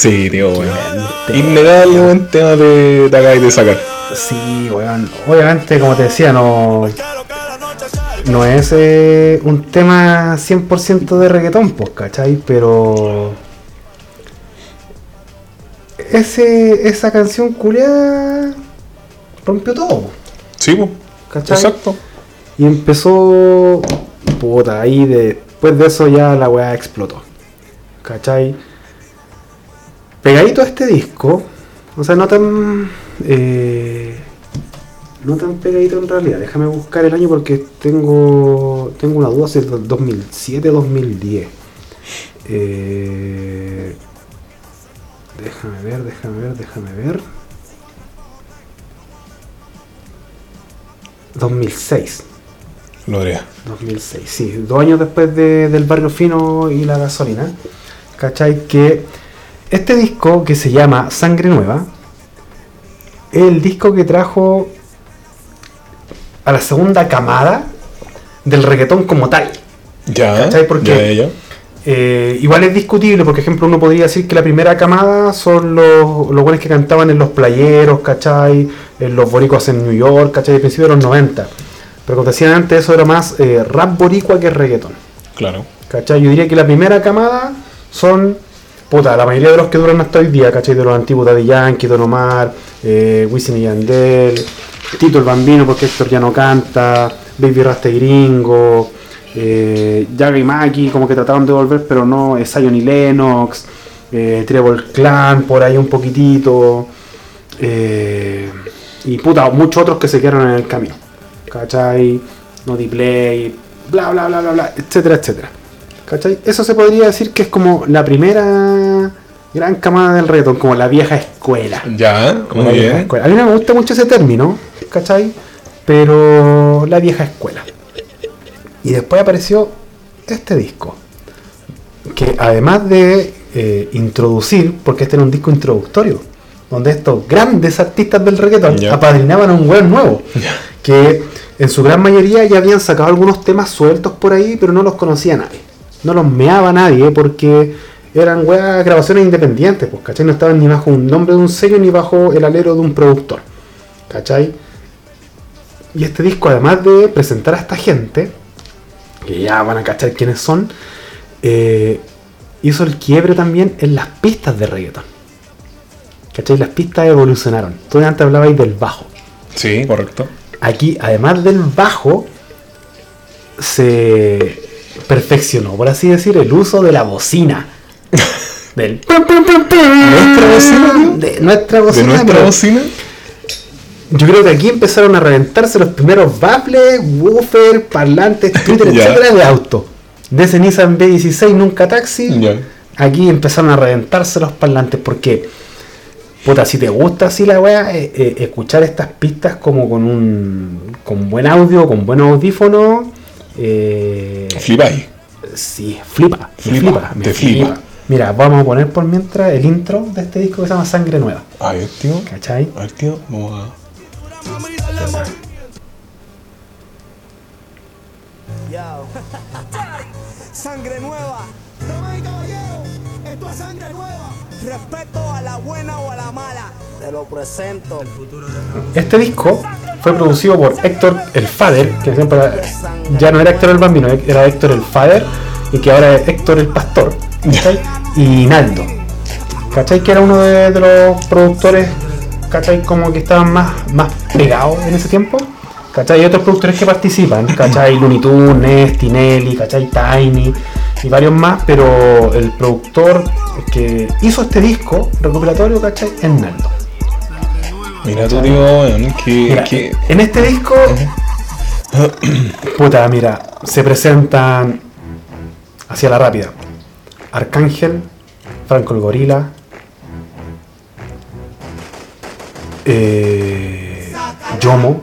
Sí, tío, weón. Innegable buen tema de, de acá y de sacar. Sí, weón. Obviamente, como te decía, no. No es eh, un tema 100% de reggaetón, pues, ¿cachai? Pero. Ese, esa canción culiada rompió todo, Sí, pues. ¿cachai? Exacto. Y empezó. Puta, ahí de- después de eso ya la weá explotó. ¿Cachai? Pegadito a este disco, o sea, no tan. eh, no tan pegadito en realidad. Déjame buscar el año porque tengo. Tengo una duda si es del 2007 o 2010. Eh, déjame ver, déjame ver, déjame ver. 2006. Gloria. 2006, sí, dos años después de- del Barrio Fino y la gasolina. ¿Cachai? Que este disco que se llama Sangre Nueva es el disco que trajo a la segunda camada del reggaetón como tal. Ya. ¿Cachai? Porque- Ya, ya. Eh, igual es discutible, por ejemplo, uno podría decir que la primera camada son los, los buenos que cantaban en los playeros, ¿cachai? En los boricuas en New York, ¿cachai? A principios de los 90. Pero como decían antes, eso era más eh, rap boricua que reggaetón. Claro. ¿Cachai? Yo diría que la primera camada son, la mayoría de los que duran hasta hoy día, ¿cachai? De los antiguos Daddy Yankee, Don Omar, eh, Wisin y Yandel, Tito el Bambino porque Héctor ya no canta, Baby Rasta y Gringo, eh, Yaga y Maki como que trataron de volver, pero no, eh, Zion y Lennox, eh, Clan por ahí un poquitito, eh, y puta, muchos otros que se quedaron en el camino. ¿Cachai? Naughty Play, bla bla bla bla bla, etcétera, etcétera. ¿Cachai? Eso se podría decir que es como la primera gran camada del reggaetón, como la vieja escuela. Ya, Como muy la vieja bien. escuela. A mí no me gusta mucho ese término, ¿cachai? Pero la vieja escuela. Y después apareció este disco. Que además de eh, introducir, porque este era un disco introductorio, donde estos grandes artistas del reggaetón apadrinaban a un weón nuevo. Que en su gran mayoría ya habían sacado algunos temas sueltos por ahí, pero no los conocía nadie. No los meaba nadie porque eran weas grabaciones independientes, pues, ¿cachai? No estaban ni bajo un nombre de un sello ni bajo el alero de un productor. ¿Cachai? Y este disco, además de presentar a esta gente, que ya van a cachar quiénes son, eh, hizo el quiebre también en las pistas de reggaeton. ¿Cachai? Las pistas evolucionaron. Tú antes hablabais del bajo. Sí, correcto. Aquí, además del bajo, se perfeccionó, por así decir, el uso de la bocina. (laughs) Del ¿Nuestra bocina? De nuestra De bocina. nuestra pero bocina. Yo creo que aquí empezaron a reventarse los primeros baffles, woofer, parlantes, (laughs) Twitter, etcétera, de auto. De ese Nissan B16 nunca taxi. Aquí empezaron a reventarse los parlantes porque, puta, si te gusta así la wea, eh, eh, escuchar estas pistas como con un con buen audio, con buen audífono, eh, Flipáis. sí, flipa, Flipa, flipa, me te flipa. Mira, vamos a poner por mientras el intro de este disco que se llama Sangre Nueva, A ver, tío. ¿cachai? A ver, tío. Vamos a. Sangre nueva. Damas y caballeros, esto es sangre nueva. Este disco fue producido por Héctor el Fader, que siempre ya no era Héctor el Bambino, era Héctor el Fader, y que ahora es Héctor el Pastor. Y Naldo, ¿cachai? Que era uno de, los productores, ¿cachai? Como que estaban más, más pegados en ese tiempo, ¿cachai? Hay otros productores que participan, ¿cachai? Looney Tunes, Tinelli, ¿cachai? Tiny y varios más, pero el productor que hizo este disco recopilatorio, ¿cachai? Es Naldo. Mira tú, tío, weón, que. Que- en este disco, puta, mira, se presentan hacia la rápida. Arcángel, Franco el Gorila, eh, Yomo,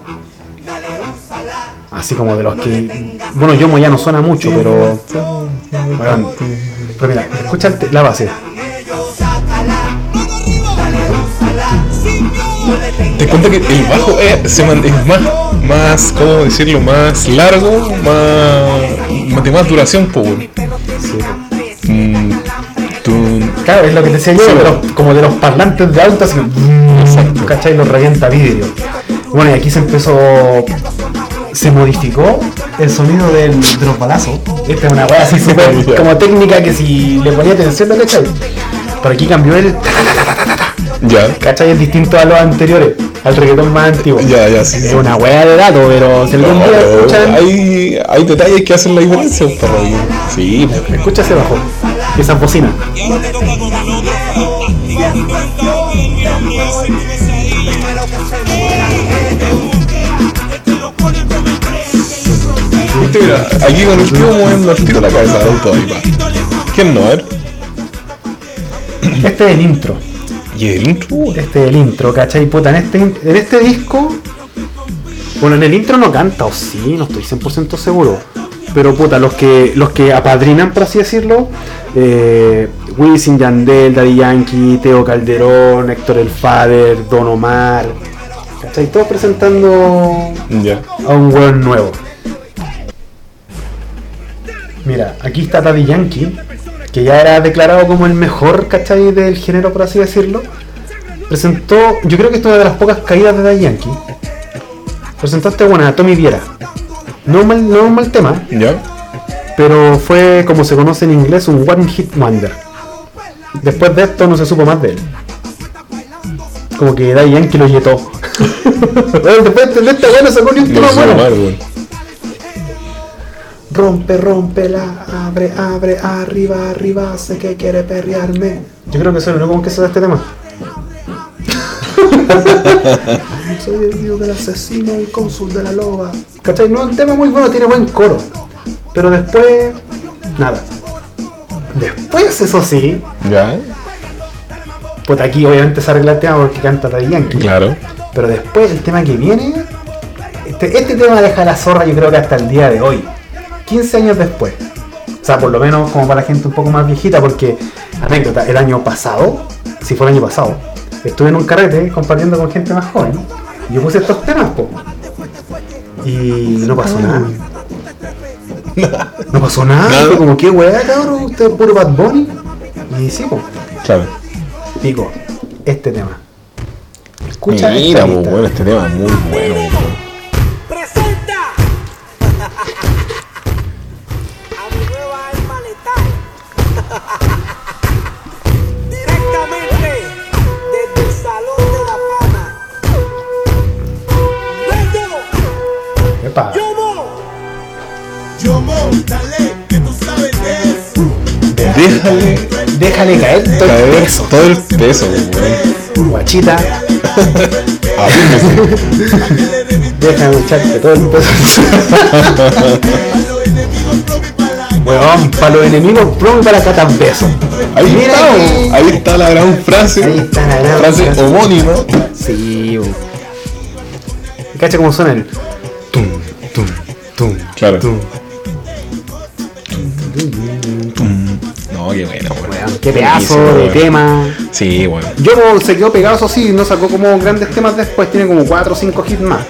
así como de los que, bueno, Yomo ya no suena mucho, pero, pero mira, escucha la base. Te cuenta que el bajo es, se es más, más, ¿cómo decirlo? Más largo, más de más duración, pues, weón. Mm, Claro, es lo que te decía yo, Sí, de bueno. los- como de los parlantes de auto, así que, ¿cachai? Los revienta vidrio. Bueno, y aquí se empezó, se modificó el sonido del, de los balazos. Esta es una weá así súper (laughs) como técnica que si le ponía atención, ¿no cachai? Pero aquí cambió el, Ya, ¿cachai? Es distinto a los anteriores, al reggaetón más antiguo. ya, ya, sí. Es sí. una weá de dato, pero si algún día Pero escuchan, hay, hay detalles que hacen la diferencia, perro. Sí, pues. escucha ese bajo, esa bocina. Usted mira, aquí con el tío moviendo el tiro la cabeza de auto. ¿Quién no? Ver. Este es el intro. ¿Y el intro? Este es el intro, ¿cachai? Puta, en este, en este disco. Bueno, en el intro no canta, o sí, no estoy 100% seguro. Pero puta, los que los que apadrinan, por así decirlo, eh, Wisin, Yandel, Daddy Yankee, Teo Calderón, Héctor El Fader, Don Omar, ¿cachai? Todos presentando a un weón nuevo. Mira, aquí está Daddy Yankee, que ya era declarado como el mejor, ¿cachai? Del género, por así decirlo. Presentó, yo creo que esto es una de las pocas caídas de Daddy Yankee. Presentó este bueno a Tommy Viera. No un mal, no un mal tema, Ya. pero fue como se conoce en inglés un one hit wonder. Después de esto no se supo más de él. Como que Daddy Yankee lo yetó. (laughs) Después de este bueno sacó ni un tema bueno. Rompe, rompe la, abre, abre, arriba, arriba, sé que quiere perrearme. Yo creo que soy el único que sabe este tema. (laughs) soy el dios del asesino, el cónsul de la loba. ¿Cachai? No, un tema muy bueno, tiene buen coro. Pero después, nada. Después, eso sí, Ya. pues aquí obviamente se arregla el tema porque canta Daddy Yankee. Claro. Pero después el tema que viene, este, este tema deja la zorra yo creo que hasta el día de hoy. 15 años después. O sea, por lo menos como para la gente un poco más viejita, porque, anécdota, el año pasado, si fue el año pasado, estuve en un carrete compartiendo con gente más joven. Y yo puse estos temas, po. Y no pasó nada. No pasó nada. Fue como, ¿qué weá, cabrón? ¿Usted es puro Bad Bunny? Y sí, po. Claro. Pico, este tema. Escucha Mira, pues, lista. bueno, este tema es muy bueno, weón. Directamente desde el Salón de la Fama. ¡Vendo! Epa. ¡Yomo! Yomo, dale, que tú sabes de eso. Déjale Déjale caer todo el peso. todo el peso, weón. Guachita, (laughs) déjame echarte todo el peso. (laughs) (laughs) Weón, para los enemigos, y para catas besos. Ahí Mira está, que- weón. ahí está la gran frase. Ahí está la gran frase frase. homónima. Sí, weón. ¿Cacha cómo suena el tum, tum, tum, Claro. tum? No, qué bueno, weón. Qué pedazo Buenísimo, de tema. Sí, weón. Yo se quedó pegado, eso sí, no sacó como grandes temas después, tiene como 4 o 5 hits más.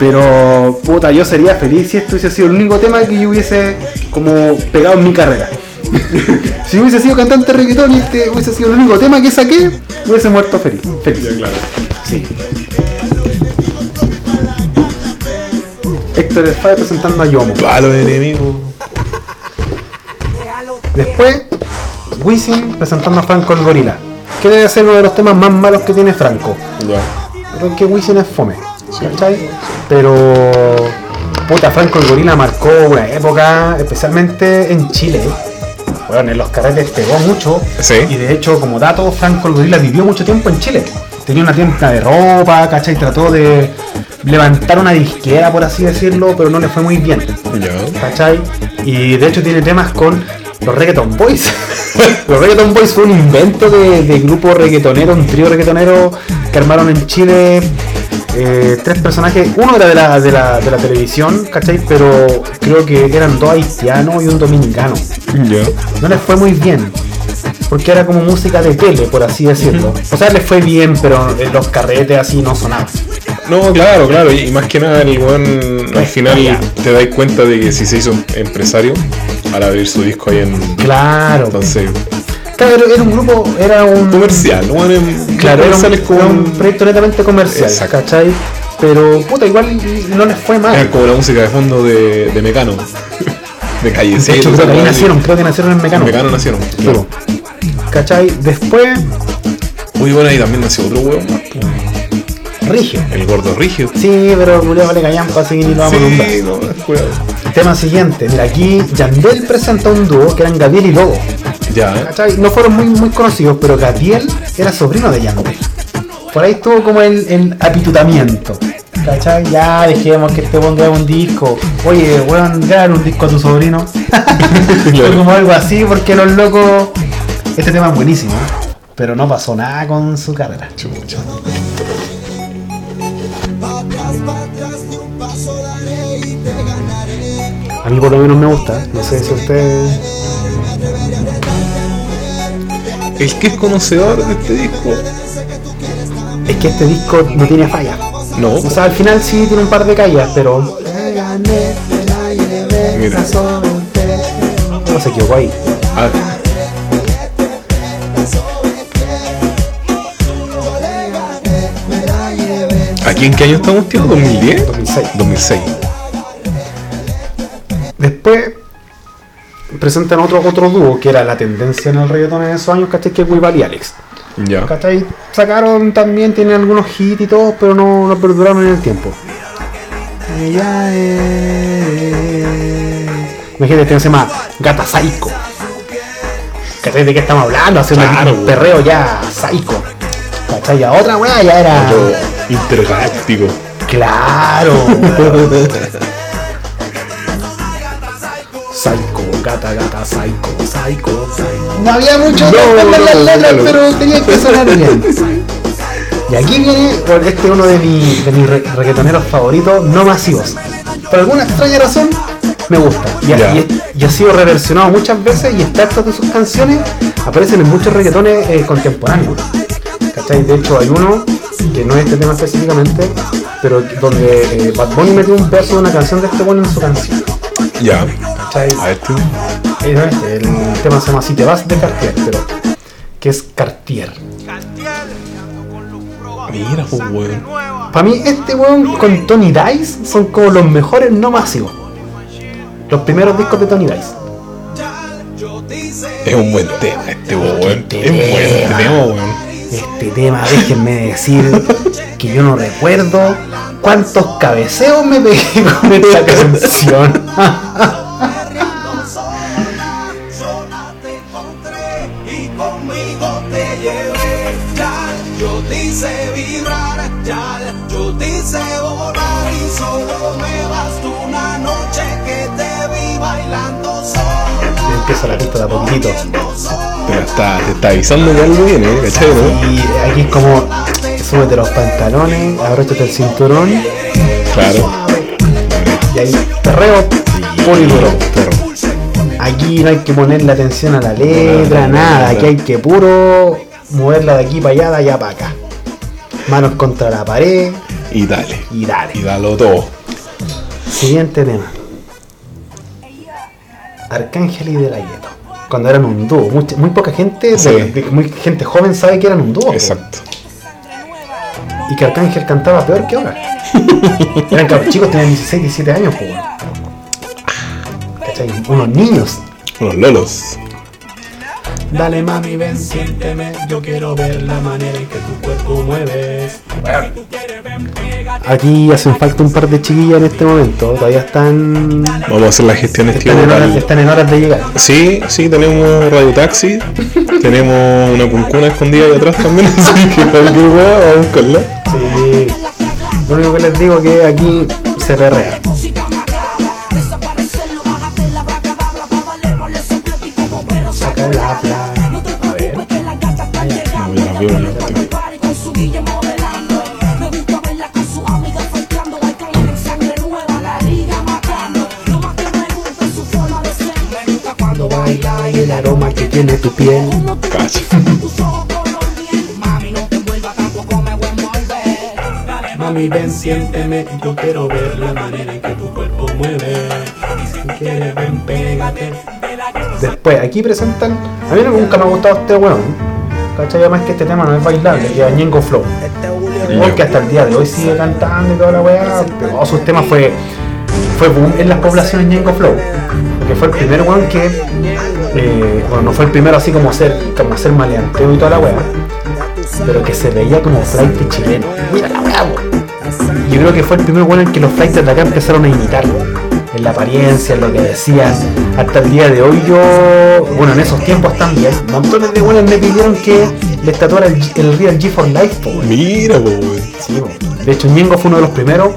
Pero, puta, yo sería feliz si esto hubiese sido el único tema que yo hubiese como pegado en mi carrera. (laughs) si hubiese sido cantante reggaetón y este hubiese sido el único tema que saqué, hubiese muerto feliz. Feliz. Sí. Héctor Fader presentando a Yomo. Palo de enemigo. Después, Wisin presentando a Franco el Gorila. Que debe ser uno de los temas más malos que tiene Franco. Ya. Creo que Wisin es fome. ¿Cachai? Pero. Puta, Franco el Gorila marcó una época, especialmente en Chile. Bueno, en los carretes pegó mucho. Sí. Y de hecho, como dato, Franco el Gorila vivió mucho tiempo en Chile. Tenía una tienda de ropa, ¿cachai? Trató de levantar una disquera, por así decirlo, pero no le fue muy bien. ¿Cachai? Y de hecho tiene temas con los Reggaeton Boys. (laughs) los Reggaeton Boys fue un invento de, de grupo reggaetonero, un trío reggaetonero que armaron en Chile eh, tres personajes. Uno era de la, de, la, de la televisión, ¿cachai? Pero creo que eran dos haitianos y un dominicano. Ya. No les fue muy bien. Porque era como música de tele, por así decirlo. O sea, les fue bien, pero los carretes así no sonaban. No, claro, claro. Y más que nada, el weón al final te das cuenta de que si se hizo empresario al abrir su disco ahí en. Claro. Entonces, Claro, era- era un grupo, era un. comercial. weón en- Claro, era un, como era un proyecto netamente comercial, Exacto. ¿cachai? Pero puta, igual no les fue mal. Era como la música de fondo de, de Mecano. (laughs) De calle. De hecho, creo que ahí nacieron, creo que nacieron en Mecano. Mecano nacieron. Sí, po. ¿Cachai? Después, Muy bueno, ahí también nació otro más. po. Rigio. El gordo rígido. Sí, pero Julio vale callampa, así que ni lo vamos a nombrar. Sí, no, cuidado. Tema siguiente, mira, aquí Yandel presenta un dúo que eran Gabriel y Lobo. Ya, ¿eh? ¿Cachai? No fueron muy, muy conocidos, pero Gabriel era sobrino de Yandel. Por ahí estuvo como el, el apitutamiento. ¿Cachai? Ya dejemos que este ponga un disco. Oye, weón, grabar un disco a tu sobrino. (laughs) Fue como algo así, porque los locos. Este tema es buenísimo, ¿eh? pero no pasó nada con su carrera. Chucha. A mí por lo menos me gusta. No sé si usted. El que es conocedor de este disco. Es que este disco no tiene falla. No, O sea, al final sí tiene un par de callas, pero. mira. No se equivocó ahí. Ah, ¿Aquí en qué año estamos, tío? ¿2010? 2006. 2006. Presentan otro, otro dúo que era la tendencia en el reggaetón en esos años, ¿cachai? Que es Weebal y Alex. Ya. ¿Cachai? Sacaron también, tienen algunos hits y todo, pero no, no perduraron en el tiempo. Ella es... Imagínate, este se llama Gata Psycho. ¿Cachai? ¿De qué estamos hablando? Hacer Claro, un perreo ya psycho. ¿Cachai? Ya otra weá ya era... Otro intergaláctico. Claro. (laughs) Psycho, gata, gata, psycho, psycho, psycho. No había mucho No, que no, las letras, no. pero tenía que sonar bien. (laughs) Y aquí viene, este es uno de, mi- de mis re- reggaetoneros favoritos, no masivos. Por alguna extraña razón, me gusta. Y ha, Ya. y- y ha sido reversionado muchas veces y extractos de sus canciones aparecen en muchos reggaetones eh, contemporáneos. ¿Cachai? De hecho, hay uno que no es este tema específicamente, pero donde eh, Bad Bunny metió un pedazo de una canción de este bueno en su canción. Ya. ¿Cachai? A ver, tú. Eh, no este, el tema se llama Si te vas de Cartier, pero que es Cartier. Mira, pues, weón. Para mí, este weón con Tony Dice son como los mejores no masivos. Los primeros discos de Tony Dice. Es un buen tema este, weón. Es un buen tema, weón. Este tema, déjenme decir que yo no recuerdo cuántos cabeceos me pegué (laughs) con esta (laughs) canción. y conmigo te llevé. Ya, yo te hice vibrar, ya, yo te hice volar y solo me basta una noche que te vi bailando. Empieza la pista de a poquitito. Te está, te está avisando que algo viene, ¿eh? ¿cachai, no? Y aquí es como, súbete los pantalones, abróchate el cinturón Claro. y ahí perreo puro y duro. Aquí no hay que ponerle atención a la letra, nada. Aquí hay que puro moverla de aquí para allá, de allá para acá. Manos contra la pared Y dale. y dale. Y dalo todo. Siguiente tema. Arcángel y De La Ghetto. Cuando eran un dúo. Mucha- muy poca gente, de- Sí. de- muy gente joven sabe que eran un dúo. Exacto. Y que Arcángel cantaba peor que ahora. (laughs) eran cabros chicos, tenían 16, 17 años. ¿Cachai? Unos niños. Unos lolos. Dale mami, ven, siénteme. Yo quiero ver la manera en que tu cuerpo mueves. Aquí hacen falta un par de chiquillas en este momento. Todavía están. Vamos a hacer las gestiones, tío. Están en, horas, están en horas de llegar. Sí, sí, tenemos radio taxi, (laughs) tenemos una cuncuna escondida ahí atrás también, (laughs) así que cualquier weá, vamos a buscarla. Sí. Lo único que les digo es que aquí se perrea. Cuando baila y el aroma que tiene tu piel. Cacha. Mami, ven, siénteme. Yo quiero ver la manera en que tu cuerpo mueve. Si quieres, ven, pégate. Después, aquí presentan. A mí nunca me ha gustado este weón. ¿Cachai? Además que este tema no es bailable, que es Ñengo Flow. Igual que hasta el día de hoy sigue cantando y toda la weá. Pero oh, sus temas fue. Fue boom en las poblaciones Ñengo Flow. Porque fue el primer weón que. eh, bueno, no fue el primero así como ser, como ser maleanteo y toda la weá. Pero que se veía como flight chileno. Mira la weá. Yo creo que fue el primer weón en que los flights de acá empezaron a imitarlo. En la apariencia, en lo que decían. Hasta el día de hoy yo, bueno, en esos tiempos también, montones de weones me pidieron que les tatuara el, el Real G for Life, po. Mira, po. Sí. De hecho, Ñengo fue uno de los primeros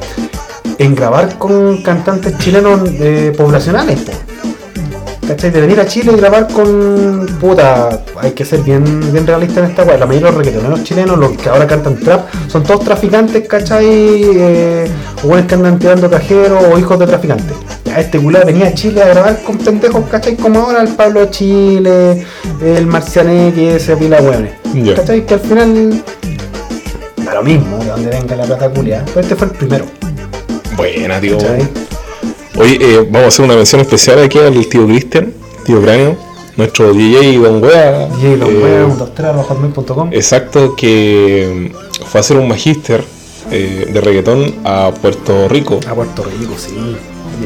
en grabar con cantantes chilenos eh, poblacionales, po. ¿Cachai? De venir a Chile y grabar con. Puta, hay que ser bien, bien realista en esta weá. La mayoría de los reggaetoneros chilenos, los que ahora cantan trap, son todos traficantes, ¿cachai? Eh, o buenos que andan tirando cajeros o hijos de traficantes. Ya este culá venía a Chile a grabar con pendejos, ¿cachai? Como ahora el Pablo Chile, el Marcianeque, ese pila de weones. Ya. ¿Cachai? Que al final. Da lo mismo de donde venga la plata culia. Pero este fue el primero. Buena, tío. ¿cachai? Oye, eh, vamos a hacer una mención especial aquí al tío Cristian, tío Cráneo, nuestro DJ Don Wea. DJ Don eh, Wea. Exacto, que mm, fue a hacer un magíster eh, de reggaetón a Puerto Rico. A Puerto Rico, sí.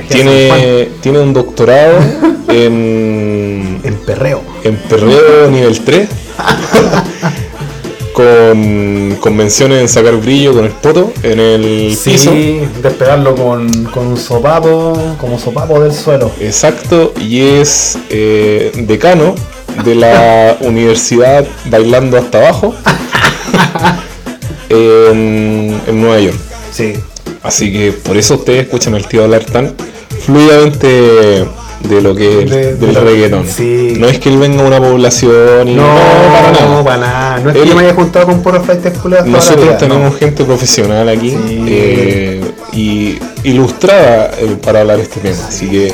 Tiene, tiene un doctorado (laughs) en, En perreo. en perreo nivel 3. (laughs) con, con menciones en sacar brillo con el poto en el piso. Sí, despegarlo con, con un sopapo, como sopapo del suelo. Exacto, y es eh, decano de la (laughs) Universidad Bailando Hasta Abajo en, en Nueva York. Sí. Así que por eso ustedes escuchan al tío hablar tan fluidamente de lo que es De- del de lo- reggaetón. sí. No es que él venga a una población y No, para nada. no, para nada. No es Él- que yo me haya juntado con puros toda la Nosotros vida, tenemos no. gente profesional aquí Sí. eh, y ilustrada eh, para hablar este tema. Así que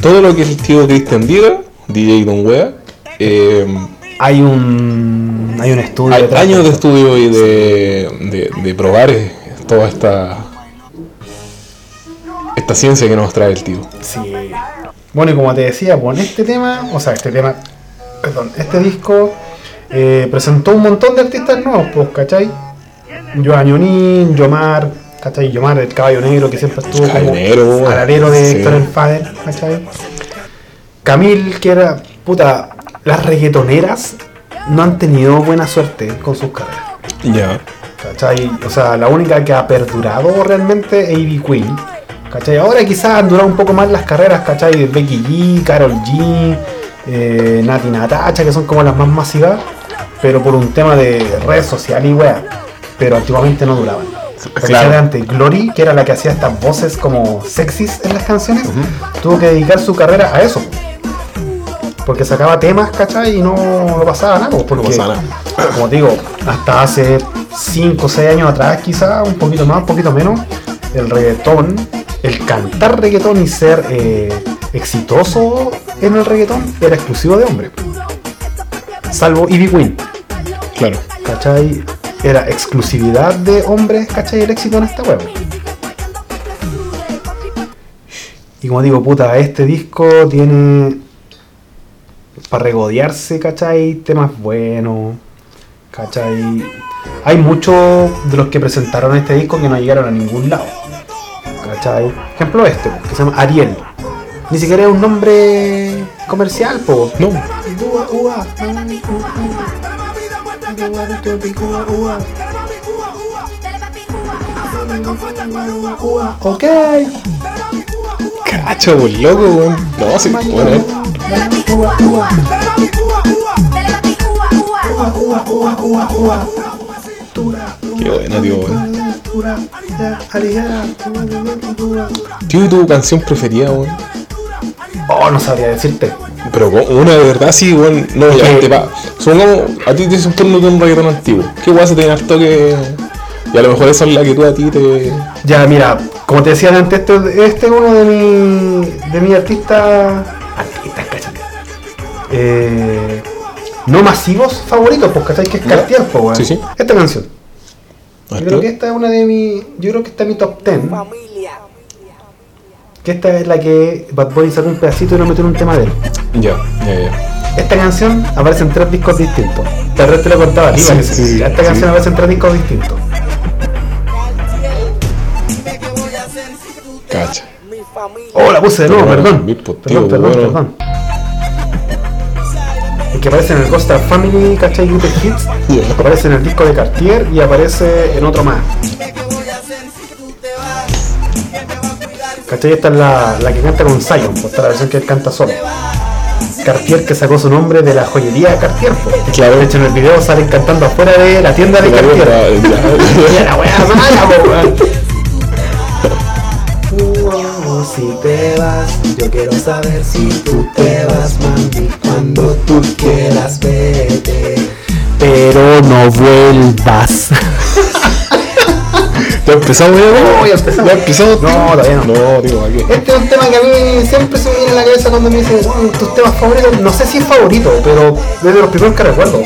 todo lo que el tío Cristian diga, DJ Don Wea, eh, Hay un, hay un estudio. hay años de estudio y de, de- de probar toda esta esta ciencia que nos trae el tío. Sí. Bueno, y como te decía, con este tema, o sea, este tema, perdón, este disco eh, presentó un montón de artistas nuevos, pues, ¿cachai? Joan Yonin, Yomar, ¿cachai? Yomar, el caballo negro que siempre estuvo Caballo como negro, bueno. alero de Sí. Héctor el Fader, ¿cachai? Camil, que era, puta, las reggaetoneras no han tenido buena suerte con sus carreras. Ya. ¿Cachai? O sea, la única que ha perdurado realmente es Ivy Queen. ¿Cachai? Ahora quizás han durado un poco más las carreras, ¿cachai? De Becky G, Carol G, eh, Nati Natacha, que son como las más masivas, pero por un tema de red social y wea. Pero antiguamente no duraban. Porque Claro. antes, Glory, que era la que hacía estas voces como sexys en las canciones, tuvo que dedicar su carrera a eso. Porque sacaba temas, ¿cachai? Y no, no pasaba nada. pues, Porque, pasaba nada. Como te digo, hasta hace 5 o 6 años atrás, quizá, un poquito más, un poquito menos, el reggaetón, el cantar reggaetón y ser eh, exitoso en el reggaetón era exclusivo de hombres. Salvo Ivy Queen, Claro. ¿cachai? Era exclusividad de hombres, ¿cachai? El éxito en esta web. Y como digo, puta, este disco tiene para regodearse, ¿cachai? Temas buenos, ¿cachai? Hay muchos de los que presentaron este disco que no llegaron a ningún lado, ¿cachai? Ejemplo este, que se llama Ariel. Ni siquiera es un nombre comercial, po. No. Ok. Cacho, loco, weón. No, bueno, eh. Qué buena, tío, weón. Tío, ¿y tu canción preferida, weón? Oh, no sabría decirte. Pero una de verdad, sí, weón. No, ya, Ok. te pa. Supongamos, a ti te dicen turno de un reggaetón antiguo. ¿Qué weón se te harto que.? Y a lo mejor esa es la que tú a ti te. Ya, mira, como te decía antes, este, este es uno de mi, de mis artistas. Artistas, cállate. Eh, no masivos favoritos, pues, ¿cachai? Que es. Cartier, pues, weón. Sí, sí. Esta canción. Yo ¿Ah, creo que esta es una de mi. Yo creo que esta es mi top 10. Que esta es la que Bad Bunny sacó un pedacito y no metió en un tema de él. Ya, ya, ya. Esta canción aparece en tres discos distintos. Tal vez te lo contaba arriba. Sí, que sí, esta sí. canción aparece en tres discos distintos. Cacha. Oh, la puse de nuevo, perdón. Perdón, perdón, perdón. Que aparece en el Ghost of Family, ¿cachai? Greatest Hits. Ya. Aparece en el disco de Cartier y aparece en otro más. ¿Cachai? Esta es la, la que canta con Zion, pues esta es la versión que él canta solo. Cartier que sacó su nombre de la joyería Cartier, pues. Claro. De hecho en el video salen cantando afuera de la tienda de Cartier. (laughs) la si te vas, yo quiero saber si tú te vas, mami. Cuando tú quieras, vete. Pero no vuelvas. (laughs) ¿Ya empezamos ya? No, ya empezamos. ¿Ya? No, todavía no. No, digo, aquí. Este es un tema que a mí siempre se me viene a la cabeza cuando me dicen "Oh, tus temas favoritos. No sé si es favorito, pero es de los primeros que recuerdo.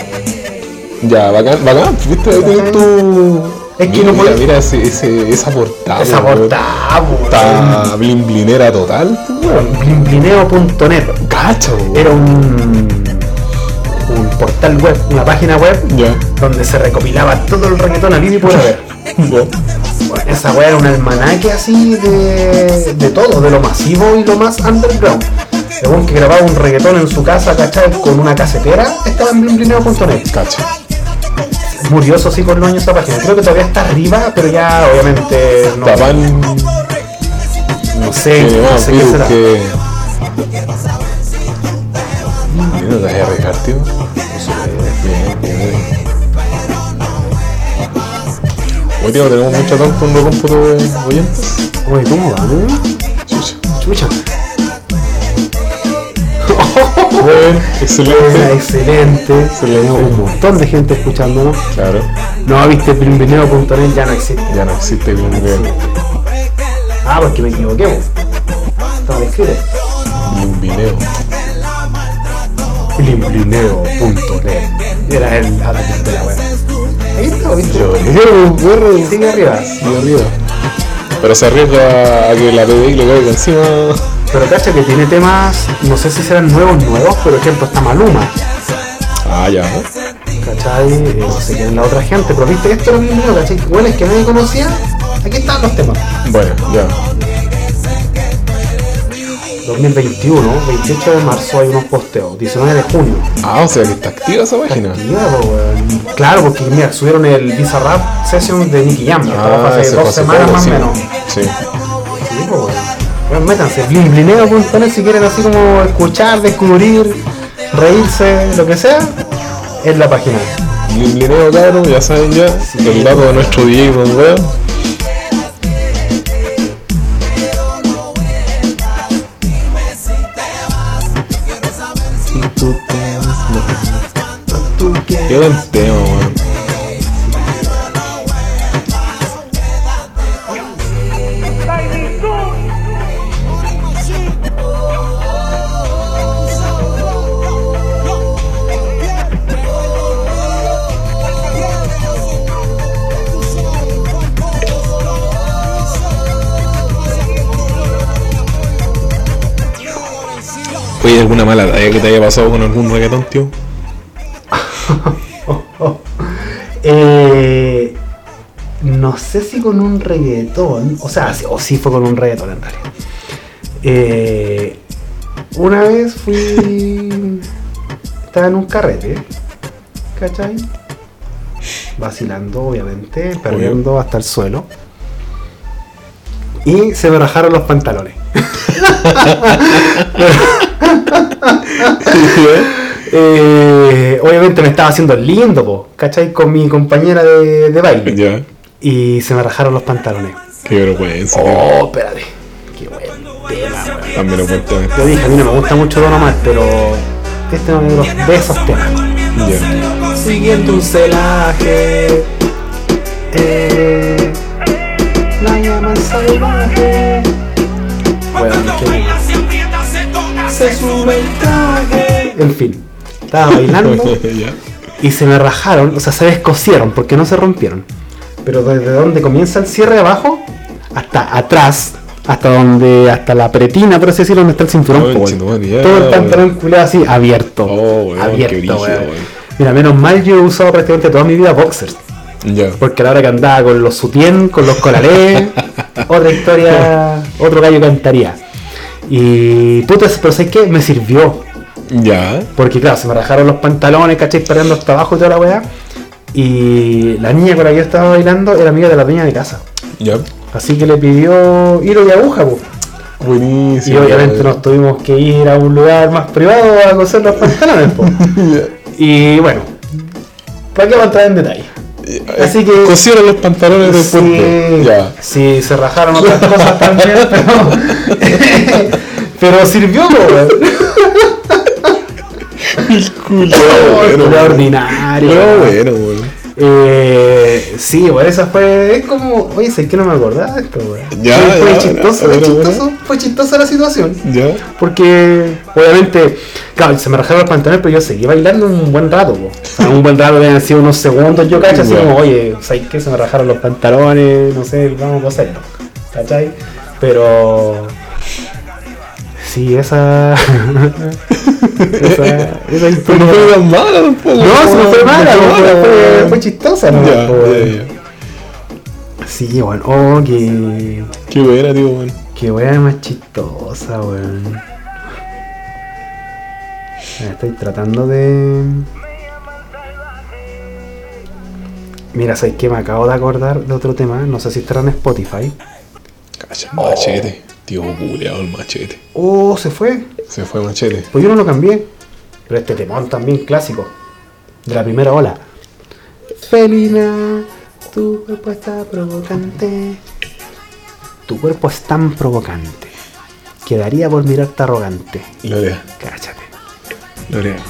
Ya, bacán, bacán. ¿Viste? Ahí tu. Es que mira, no puedo- Mira, ese, ese, esa portada. Esa portada, po, Está blin blinera total. weón. Blimblineo.net. Weón. Era un, un portal web, una página web donde se recopilaba todo el reggaetón a y por haber. Ya. Bueno, esa weá era un almanaque así de, de todo, de lo masivo y lo más underground. Según que grababa un reggaetón en su casa, ¿cachai? Con una casetera, estaba en blimblineo.net. Cacha. Murió eso sí con los años esa página. Creo que todavía está arriba, pero ya obviamente no, Tapan. no sé, no bueno, sé qué será. que. Mira, te vas a arriesgar, tío. Hoy tío, tenemos mucho tanto en el cómputo de oyentes. Oye, ¿cómo va, no? Chucha. Chucha. Bueno, excelente. excelente. Excelente. Un montón de gente escuchándonos. Claro, No, viste, blimblineo.net ya no existe. ya no existe bien, Ah, porque me equivoqué. Estaba escrito. bien video. Blimblineo.net. Era el ataque de la web. Ahí está, viste. Yo, yo, yo, Sigue arriba. Pero se arriesga a que la PDI le caiga encima. Pero cacha que tiene temas, no sé si serán nuevos, nuevos, por ejemplo está Maluma. Ah, ya. ¿Cachai? Eh, no sé quién es la otra gente, pero viste, esto era bien nuevo, ¿cachai? Bueno, es que nadie conocía. Aquí están los temas. Bueno, ya. 2021, 28 de marzo hay unos posteos, 19 de junio. Ah, o sea que está activa esa página. Activa. Claro, porque mira, subieron el Visa Rap Session de Nicky Jam, ya estaba hace Ah, dos fue hace semanas más o sí. menos. Sí. Bueno. Métanse, blimblineo.net si quieren así como escuchar, descubrir, reírse, lo que sea, es la página. Limblineo, cabrón, ya saben ya. El dato de nuestro DJ Don Wea. Qué buen tema, weón. Oye, ¿alguna mala talla que te haya pasado con algún reggaetón, tío? (laughs) Eh, no sé si con un reggaetón, o sea, o sí fue con un reggaetón en realidad. Eh, una vez fui. (laughs) Estaba en un carrete, ¿cachai? Vacilando, obviamente, perdiendo hasta el suelo. Y se me rajaron los pantalones. (laughs) (laughs) Eh, obviamente me estaba haciendo lindo, po, ¿cachai? Con mi compañera de, de baile. Ya. Y se me rajaron los pantalones. Qué vergüenza. Oh, espérate. Qué buen tema, weón. También lo cuento. Yo dije, a mí no me gusta mucho Don Omar, pero este es uno de, esos temas. Ya. Siguiendo un celaje. Eh, la llaman salvaje. Weón, qué se sube el traje. En fin, estaba bailando (laughs) y se me rajaron, o sea, se descosieron porque no se rompieron. pero desde donde comienza el cierre de abajo hasta atrás, hasta donde, hasta la pretina, por así decirlo, donde está el cinturón. Oh, Todo el pantalón culiado así, abierto. Oh, weón, abierto, weón. weón. Mira, menos mal yo he usado prácticamente toda mi vida boxers. Ya. Porque a la hora que andaba con los sutien, con los colalés, (laughs) otra historia, otro gallo cantaría. Y puta, pero ¿sabes qué? Me sirvió. Ya. Porque claro, se me rajaron los pantalones, ¿cachai? Perdiendo hasta abajo y toda la weá. Y la niña con la que yo estaba bailando era amiga de la dueña de casa. Ya. Así que le pidió hilo y aguja, pues. Y Buenísimo. obviamente weón. nos tuvimos que ir a un lugar más privado a coser los pantalones, po. (laughs) Y bueno, ¿para qué va a entrar en detalle? Así que. Cosieron los pantalones del Sí, puente. Ya. sí, se rajaron otras cosas también, (laughs) (laughs) pero. pero sirvió, weón. Culo, Culo weón. ordinario. Pero bueno, weón. Eh, sí, bueno, esa fue. Es como. Oye, sé que no me acordaba de esto, weón. Ya, fue, ya, chistoso, ya, fue bueno, chistoso, fue chistosa la situación. Ya. Porque, obviamente, claro, se me rajaron los pantalones, pero yo seguí bailando un buen rato, po. O sea, un buen rato, deben sido unos segundos, yo cacho, así como, oye, ¿sabes qué? Se me rajaron los pantalones, no sé, vamos a hacerlo. ¿Cachai? Pero. Sí, esa. (laughs) esa. Esa Pero historia. no fue mala tampoco. No, fue mala, fue, fue, weón. fue chistosa, ¿no? Ya, ya, ya. Sí, bueno, oh, qué. Qué buena, tío, weón. Qué wea más chistosa, weón. Estoy tratando de. Mira, ¿sabes qué? Me acabo de acordar de otro tema. No sé si estará en Spotify. Cacha, machete. Tío, culeado el machete. Oh, se fue. Se fue machete. Pues yo no lo cambié. Pero este temón también clásico. De la primera ola. Felina, tu cuerpo está provocante. Tu cuerpo es tan provocante. Quedaría por mirarte arrogante. Lorea, Cáchate. Lorea.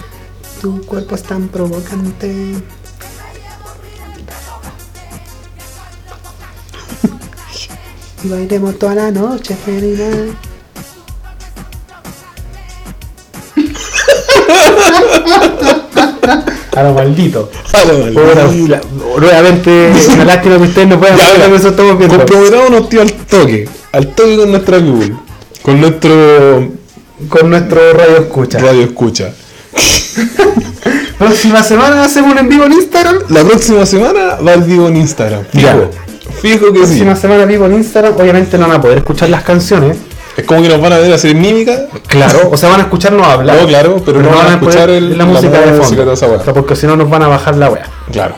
Tu cuerpo es tan provocante. Y bailemos toda la noche, Felina. A lo maldito. Puta, la- nuevamente, una lástima que ustedes no puedan (laughs) ver lo que nosotros estamos viendo. Comprometámonos, tío, al toque. Al toque con nuestra Google. Con nuestro Con nuestro radio escucha. radio escucha. (laughs) Próxima semana hacemos un en vivo en Instagram. La próxima semana va el vivo en Instagram. Ya. Fijo que sí. Próxima semana vivo en Instagram. Obviamente no van a poder escuchar las canciones. Es como que nos van a ver hacer mímica. Claro, o sea, van a escucharnos hablar. No, claro, pero no van a escuchar el- la música la de música fondo. de esa weá. O sea, porque si no nos van a bajar la wea. Claro.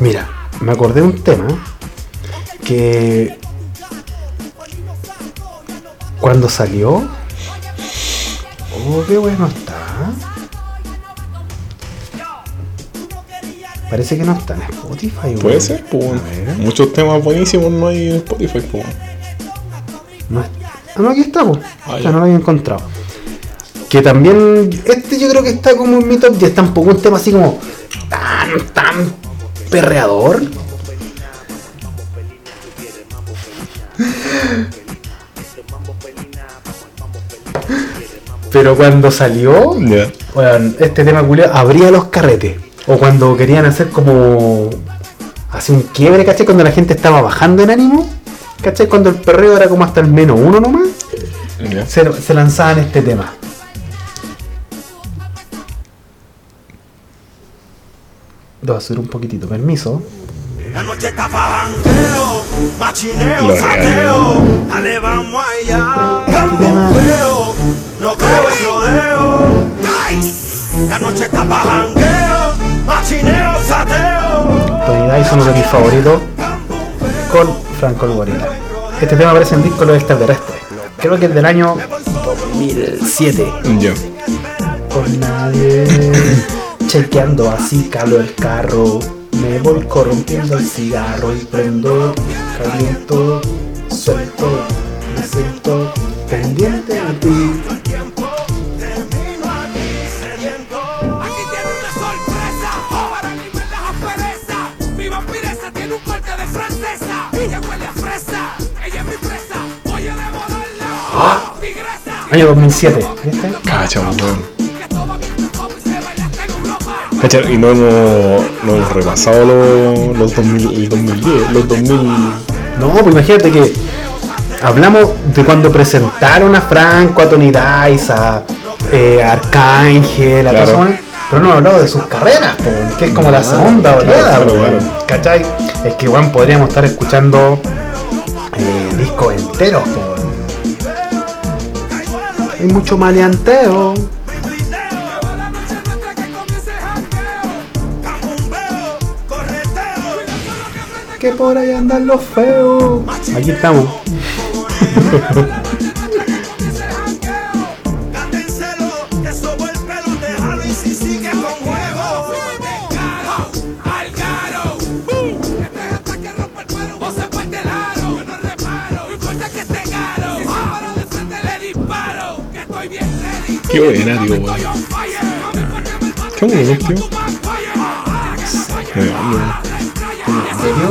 Mira, me acordé de un tema que cuando salió, oh, qué bueno está. Parece que no está en Spotify. Puede weón. ser, pues. Ver, Muchos temas buenísimos no hay en Spotify, pues. no, ah, no, aquí está, po. Ah, O sea, ya. no lo había encontrado. Que también, este yo creo que está como en mi top 10, tampoco un tema así como tan, tan perreador. (laughs) Pero cuando salió, Ya. weón, este tema culiao abría los carretes. O cuando querían hacer como. Así un quiebre, ¿cachai? Cuando la gente estaba bajando en ánimo. ¿Cachai? Cuando el perreo era como hasta el menos uno nomás. Se, se lanzaban este tema. Voy a subir un poquitito, permiso. La noche está pa' jangueo, machineo, Lo sateo, dale vamos allá, campo feo, no creo en rodeo. La noche está pa' jangueo, machineo, sateo. Tony Dyson, uno de mis favoritos, con Franco el Gorila. Este tema aparece en disco Los Extraterrestres. Creo que es del año 2007. Ya. Con nadie, (coughs) chequeando así calo el carro. Me voy corrompiendo el cigarro y prendo, caliento, suelto, me siento pendiente de ti. Ella huele a fresa, ella es mi presa. Voy a devorarla. Tigresa, Año 2007, ¿viste? Weón. Cacha, Y no hemos, no hemos repasado los, los 2000, el 2010, los 2000. No, pues imagínate que hablamos de cuando presentaron a Franco, a Tony Dice, a eh, Arcángel, a Claro. esos, pero no hablado de sus carreras, que es como la segunda oleada, claro. ¿cachai? Es que igual podríamos estar escuchando eh, discos enteros. Hay mucho maleanteo. Que por ahí andan los feos. Aquí estamos. Qué buena, tío, weón. Qué bueno, tío.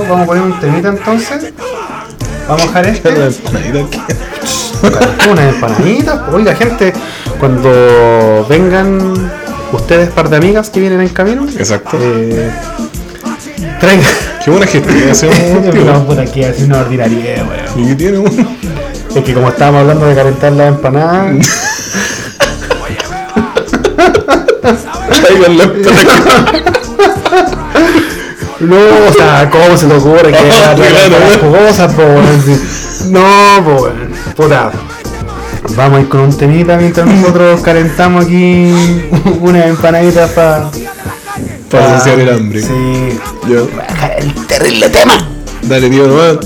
¿Vamos a poner un temita entonces? Vamos a dejar este. Unas empanaditas. Oiga, gente, cuando vengan ustedes, par de amigas que vienen en camino, Exacto. eh, traigan. Qué buena gestión hacemos, No, puta, aquí hace una ordinaria, weón. ¿Y qué tiene uno? Es que como estábamos hablando de calentar las empanadas, (laughs) Traigan. (laughs) no, o sea, ¿cómo se te ocurre que (laughs) era po, weón? Sí. No, po, weón. Puta. Vamos a ir con un temita mientras nosotros calentamos aquí unas empanaditas para. Para saciar el hambre. Sí. Ya. El terrible tema. Dale, tío, nomás.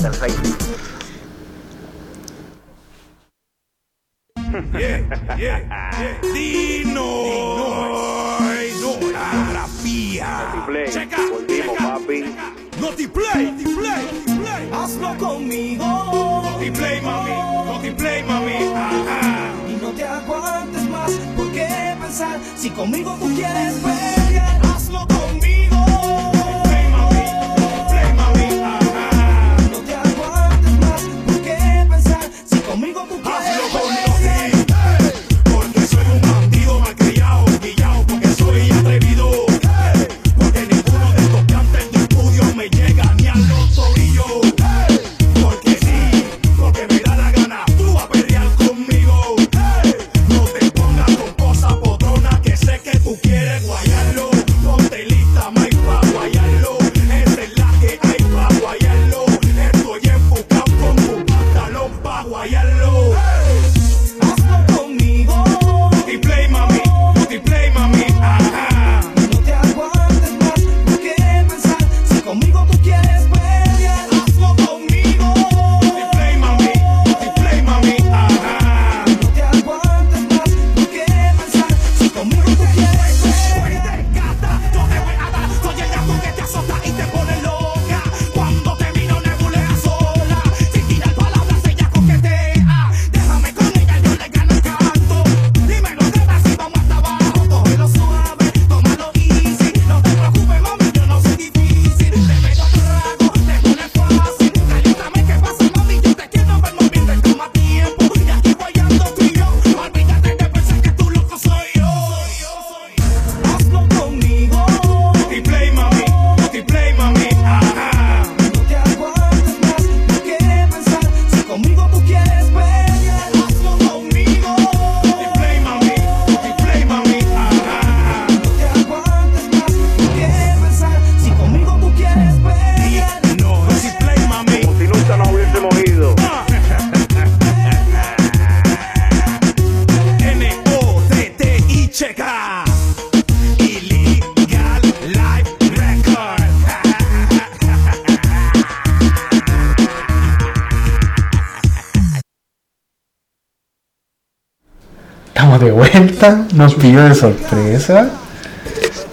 De vuelta, nos pilló de sorpresa.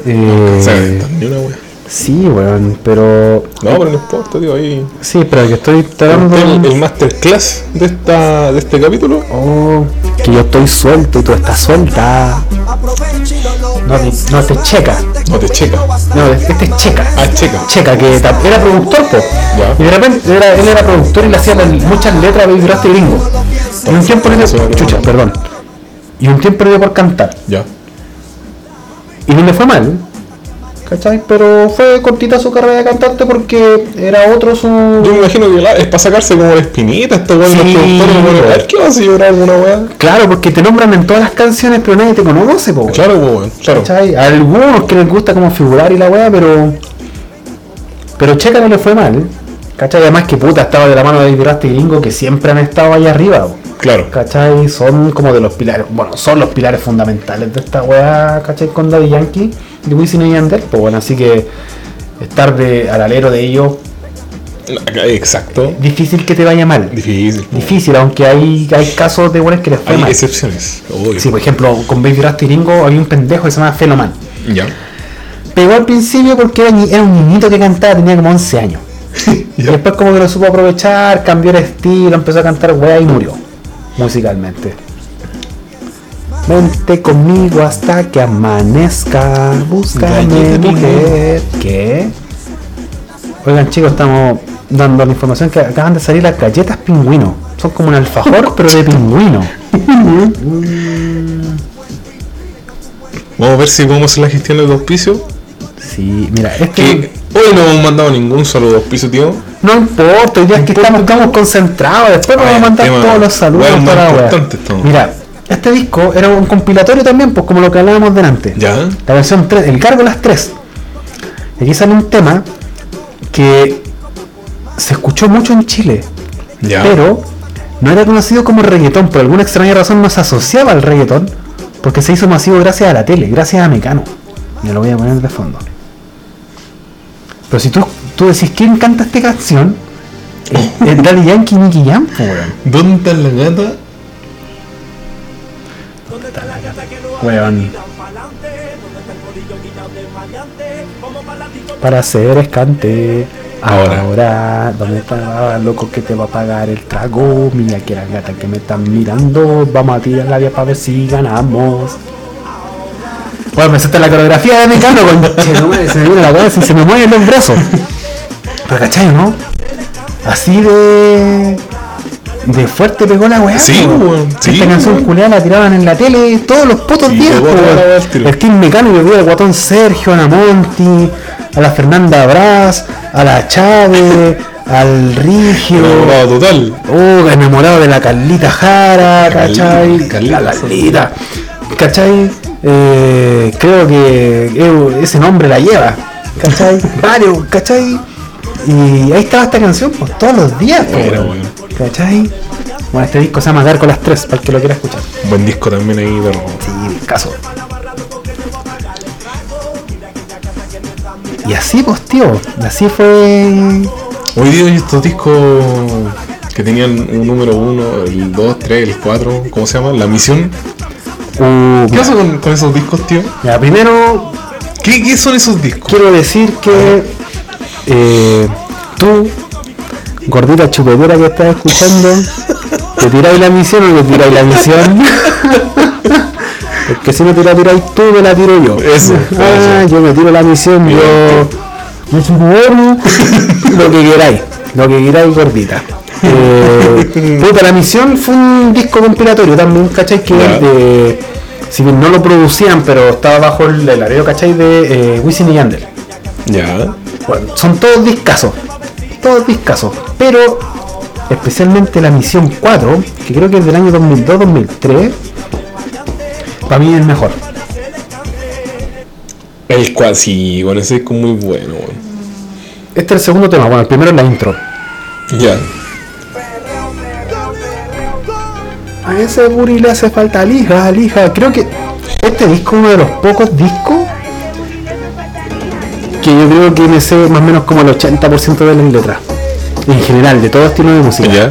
Eh, ¿Sabes? Ni una wea. sí, weón, pero. No, pero no importa, tío. Ahí. Sí, pero que estoy tratando. El, el masterclass de, esta, de este capítulo. Oh, que yo estoy suelto y tú estás suelta. No te, no te checa. No te checa. No, este es checa. Ah, checa. Checa, que era productor, po. Ya. Y de repente era, él era productor y le hacía muchas letras Rasta y gringo. Y un tiempo le chucha, perdón. Y un tiempo le dio por cantar. Ya. Y no le fue mal. ¿Cachai? Pero fue cortita su carrera de cantante porque era otro su. Yo me imagino que es para sacarse como la espinita, esto weón, los Sí, productores no weón. ver, ¿qué vas a llorar alguna weá? Claro, porque te nombran en todas las canciones, pero nadie te conoce, po. Claro, weón, claro. ¿Cachai? A algunos que les gusta como figurar y la weá, pero. Pero Checa no le fue mal. ¿Cachai? Además que puta estaba de la mano de David Rasta y Gringo que siempre han estado ahí arriba. po. Claro. ¿Cachai? Son como de los pilares, bueno, son los pilares fundamentales de esta weá, ¿cachai? Con Daddy Yankee, de Wisin y Yandel, pues bueno, así que estar de, al alero de ellos, Exacto. difícil que te vaya mal. Difícil. po. Difícil, aunque hay, hay casos de buenos que les fue Hay mal. excepciones. obvio. Sí, por ejemplo, con Baby Rasta y Gringo había un pendejo que se llama Feloman. Ya. Pegó al principio porque era, era un niñito que cantaba, tenía como 11 años. (laughs) y después como que lo supo aprovechar, cambió el estilo, empezó a cantar weá y murió. Musicalmente. Vente conmigo hasta que amanezca, búscame mujer. ¿Qué? Oigan chicos, estamos dando la información que acaban de salir las galletas pingüino. Son como un alfajor, pero de pingüino. (laughs) Vamos a ver si podemos hacer la gestión del auspicio. Sí, mira, este... Que hoy no hemos mandado ningún saludo auspicio, tío. No importa, hoy día es que estamos, estamos concentrados, después nos vamos a mandar todos los saludos para la. Mira, este disco era un compilatorio también, pues como lo que hablábamos delante. Ya. La versión 3, el Gárgolas 3. Y aquí sale un tema que se escuchó mucho en Chile, Ya. pero no era conocido como reggaetón, por alguna extraña razón no se asociaba al reggaetón, porque se hizo masivo gracias a la tele, gracias a Mecano. Me lo voy a poner de fondo. Pero si tú, tú decís quién canta esta canción, es- es Daddy Yankee y Nicky Jam, po, weón. ¿Dónde está la gata? Weón. Para ser escante. Ahora. Ahora, ¿dónde está el loco que te va a pagar el trago? Mira que las gatas que me están mirando. Vamos a tirar la vía para ver si ganamos. Bueno, me salta la coreografía de Mecano con (laughs) se me viene la cabeza y se me mueven los brazos. Pero cachai, ¿no? Así de. De fuerte pegó la weá. Sí, weón, sí, Esta canción culiada la tiraban en la tele todos los putos Sí, días. weón. El Team Mecano yo vi al guatón Sergio, a la Monty, a la Fernanda Brás, a la Chávez, (laughs) al Rigio. Enamorado total. Oh, enamorado de la Carlita Jara, ¿cachai? Carlita, la Carlita. ¿Cachai? Eh, creo que ese nombre la lleva. ¿Cachai? (laughs) Varios, ¿cachai? Y ahí estaba esta canción, pues todos los días, pues, bueno. ¿cachai? Bueno, este disco se llama Dar con las tres, para el que lo quiera escuchar. Buen disco también ahí, pero. Sí, caso. Y así, pues, tío, así fue. Hoy día estos discos que tenían un número 1, el 2, 3, el 4, ¿cómo se llama? La misión. Uh, ¿Qué pasa con, con esos discos, tío? mira, primero ¿Qué, qué son esos discos? quiero decir que eh, tú, gordita chupetera que estás escuchando, (laughs) ¿te tiráis la misión o te tiráis la misión? (laughs) Porque si no te la tiráis tú, me la tiro yo. Eso, Ah, yo me tiro la misión, yo. Yo soy bueno, lo que queráis, lo que queráis, gordita. (laughs) Eh, puta, la misión fue un disco compilatorio también, ¿cachai? Que Ya. eh, si bien no lo producían, pero estaba bajo el, el areo, ¿cachai? De eh, Wisin y Yandel. Ya. Bueno, son todos discasos, todos discasos, pero especialmente la misión 4, que creo que es del año 2002-2003, para mí es mejor. El cual, sí, bueno, ese es muy bueno. Este es el segundo tema, bueno, el primero es la intro. Ya. A ese Buri le hace falta lija, lija. Creo que este disco es uno de los pocos discos que yo creo que me sé más o menos como el 80% de las letras. En general, de todo estilo de música. Ya.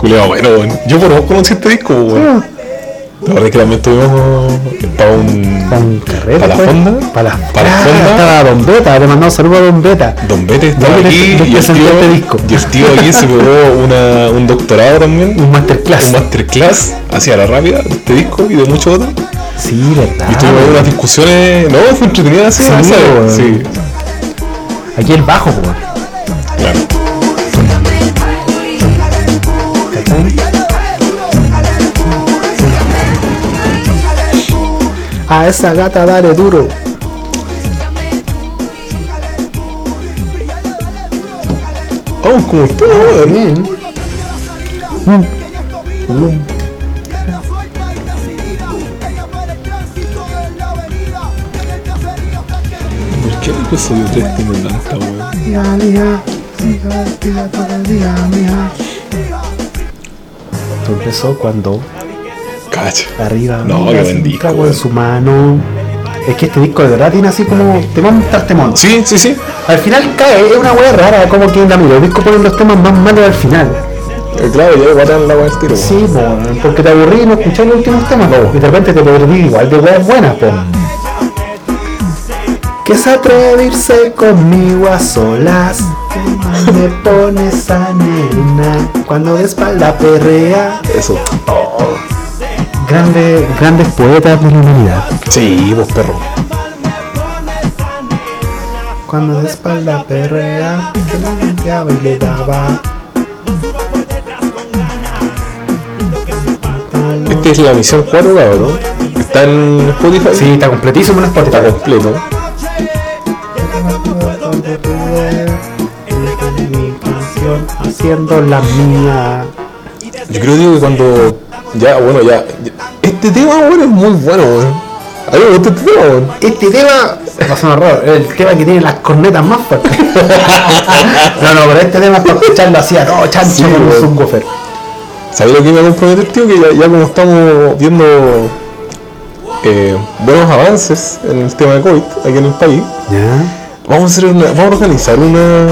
Julio, bueno. Yo conocí este disco, weón. La verdad es que también tuvimos para un. Para un carrera. ¿Para la pues. fonda? Para la, ¿Para la Ah, fonda? Estaba Don Beta, le mandamos saludos a Don Beta. Don Bete estaba Don aquí y el, tío, este disco. y el tío aquí se pegó una, un doctorado también. Un masterclass. Un masterclass hacia la rápida de este disco y de muchos otros. Sí, verdad. Y tuvimos unas discusiones. No, fue entretenida así, Sí. Sí, Aquí el bajo, claro. A esa gata dale duro. Oh, ¿Por mm. qué no soy de tres como esta weón? Mija, mija, empezó cuando Arriba No, mira, qué buen disco, en su mano. Es que este disco de verdad tiene así como temón tras temón. Sí, sí, sí. Al final cae, es una wea rara, como que la mira, el disco pone los temas más malos al final. Eh, Claro, ya guardan la weá del tiro. Sí, po, porque te aburrí y no escuchás los últimos temas, y de repente te perdí igual de weas buenas. Que se atreve a irse conmigo a solas. Me (laughs) pone esa nena cuando de espalda perrea. Eso. Grandes, grandes poetas de la humanidad. Sí, vos perro. Cuando de espalda perrea, que la limpiaba y le daba. Esta es la misión 4, cabrón. Está en Spotify. Sí, está completísimo en Spotify. Está completo. Haciendo la mía. Yo creo digo, que cuando. Ya, bueno, ya. Este tema, weón, es muy bueno, weón. A mí me gusta este tema, weón. Este tema va a sonar raro, es el tema que tiene las cornetas más fuertes. (laughs) no, no, pero este tema es para escucharlo así a todo chancho Sí, con un subwoofer. ¿Sabes lo que me comprometer, tío? Que ya, ya como estamos viendo eh, buenos avances en el tema de COVID aquí en el país, Ya. vamos a hacer una, vamos a organizar una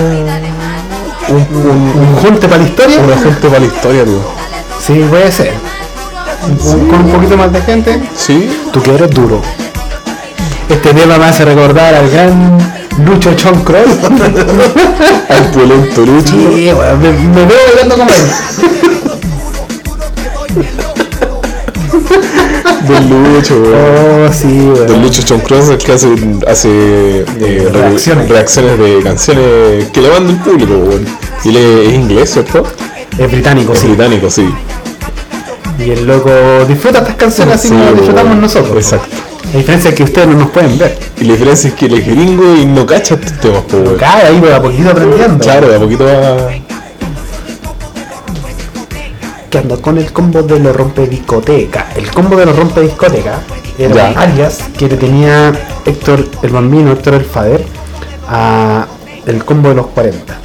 un, un, ¿Un junte para la historia? una gente para la historia, tío. Sí, puede ser. Con un poquito más de gente. Sí, Tú que eres duro. Este tema me hace recordar al gran Lucho Chon Cross. (laughs) al violento Lucho. Sí, me, me veo bailando como él. Del Lucho, weón. Oh, sí, Del weón. Lucho John Cross el que hace, hace eh, re- Reacciones. reacciones de canciones que le manda el público, weón. Y él es inglés, ¿cierto? Es británico, Es sí. británico, sí. Y el loco disfruta estas canciones así Sí, como disfrutamos nosotros. Exacto. La diferencia es que ustedes no nos pueden ver. Y la diferencia es que es gringo y no cacha estos temas, po, weón. Ahí, pero a poquito aprendiendo. Claro, de a poquito va. Que ando con el combo de los rompe discoteca. El combo de los rompe discoteca era un alias que le tenía Héctor el Bambino, Héctor el Fader, a el combo de los 40.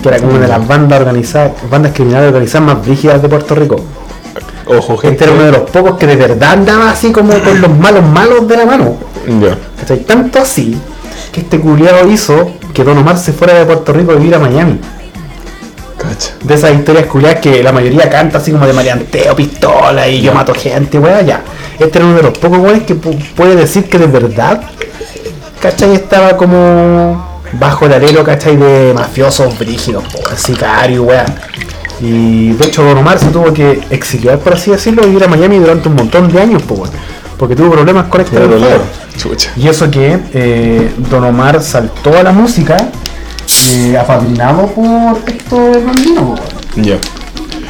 Que era como una de las bandas organizadas, bandas criminales organizadas más rígidas de Puerto Rico. Ojo, gente. Este era uno de los pocos que de verdad andaba así como con los malos malos de la mano. Ya. ¿Cachai? Tanto así que este culiado hizo que Don Omar se fuera de Puerto Rico a vivir a Miami. Cacha. De esas historias culiadas que la mayoría canta así como de marianteo, pistola y yo mato gente, weón, ya. Este era uno de los pocos weones que pu- puede decir que de verdad, ¿cachai? Estaba como bajo el alero, ¿cachai? De mafiosos brígidos, po, sicario, weón. Y de hecho Don Omar se tuvo que exiliar, por así decirlo, y ir a Miami durante un montón de años, po, weón, porque tuvo problemas con este. Chucha. Y eso que eh, Don Omar saltó a la música eh, apadrinado por el Bambino, po, Ya.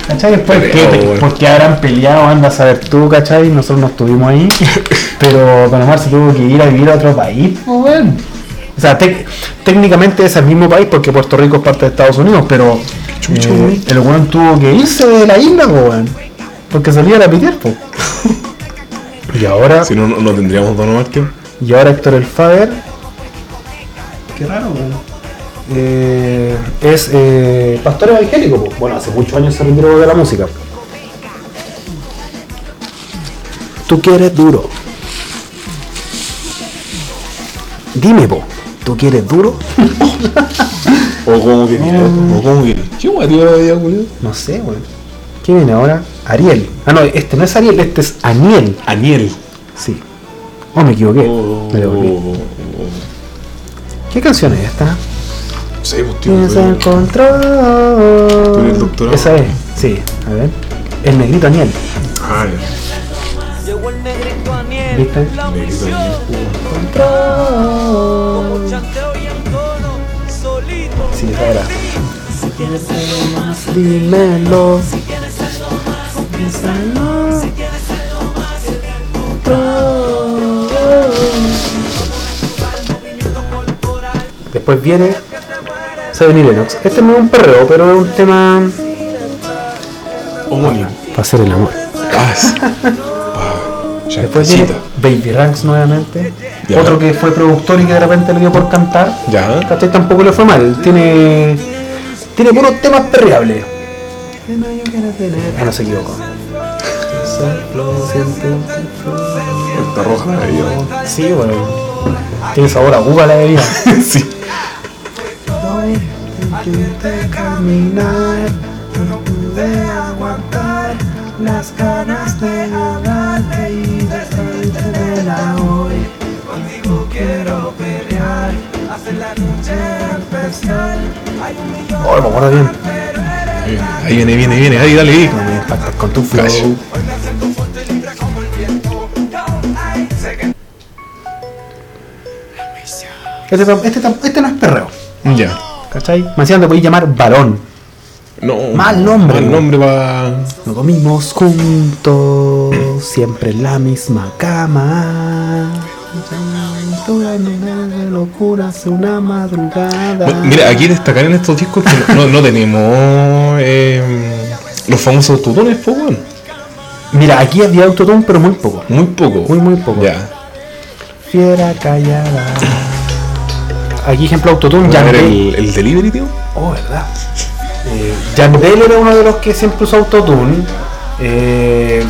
¿cachai? Después, Pero, ¿qué- bueno. ¿por qué habrán peleado? Anda a saber tú, ¿cachai? Nosotros no estuvimos ahí, (laughs) pero Don Omar se tuvo que ir a vivir a otro país, pues bueno. O sea, técnicamente es el mismo país porque Puerto Rico es parte de Estados Unidos, pero eh, el weón tuvo que irse de la isla, weón, porque salía a la pitear, pues. (laughs) Y ahora Si no, no, no tendríamos Don Omar, tío. y ahora Héctor el Fader. Qué raro, weón. Eh, es eh, pastor evangélico. po. Bueno, hace muchos años se retiró de la música. Tú quieres duro. Dime, po. ¿Tú quieres duro? (laughs) O como que. O como que. ¿Qué guay, tío, ya, culiao? No sé, weón. ¿Qué viene ahora? Ariel. Ah, no, este no es Ariel, este es Aniel. Aniel. Sí. Oh, me equivoqué. Oh, Me devolví. ¿Qué canción es esta? Sé, pues, tío. Tienes el control. ¿Tú eres doctorado? Esa es, sí. A ver. El negrito Aniel. Ah, ya. Llegó el negrito Aniel, ¿Viste? la Negrito Aniel, como chanteo y en tono, solito. Sí, esa era. Si tienes algo más, Dímelo. si tienes algo más, Dímelo. si tienes algo más, Después viene Zion y Lennox. Este no es un perreo, pero es un tema Homónimo. para hacer el amor. (laughs) Después viene. Baby Ranks nuevamente. Ya. Otro que fue productor y que de repente le dio por cantar. Ya. ¿Cachai? Tampoco le fue mal. Tiene. Tiene puros temas perreables. Ah, no se equivocó. Está roja la bebida. Sí, bueno. Tiene sabor a uva la bebida. (laughs) sí. caminar, no pude aguantar las ganas de de hoy. Contigo quiero pelear, hacer la noche empezar. Oh, me acuerdo bien. Bien. Ahí viene, viene, viene. Ahí, dale. ahí. No me impactas con tu flow. Cacho. Este, este, este no es perreo, Ya. ¿cachai? Me decían te podéis llamar varón. No. Mal nombre, Mal ¿no? nombre para. Nos comimos juntos, siempre en la misma cama. Una locura hace una madrugada. Bueno, mira, aquí destacar en estos discos que no, no tenemos eh, los famosos autotunes, pues. Mira, aquí había autotune, pero muy poco. Muy poco. Muy, muy poco. Ya. Fiera callada. Aquí ejemplo autotune, A ver, Yandel. el, el delivery, tío. Oh, verdad. Eh, Yandel era uno de los que siempre usó autotune. Eh,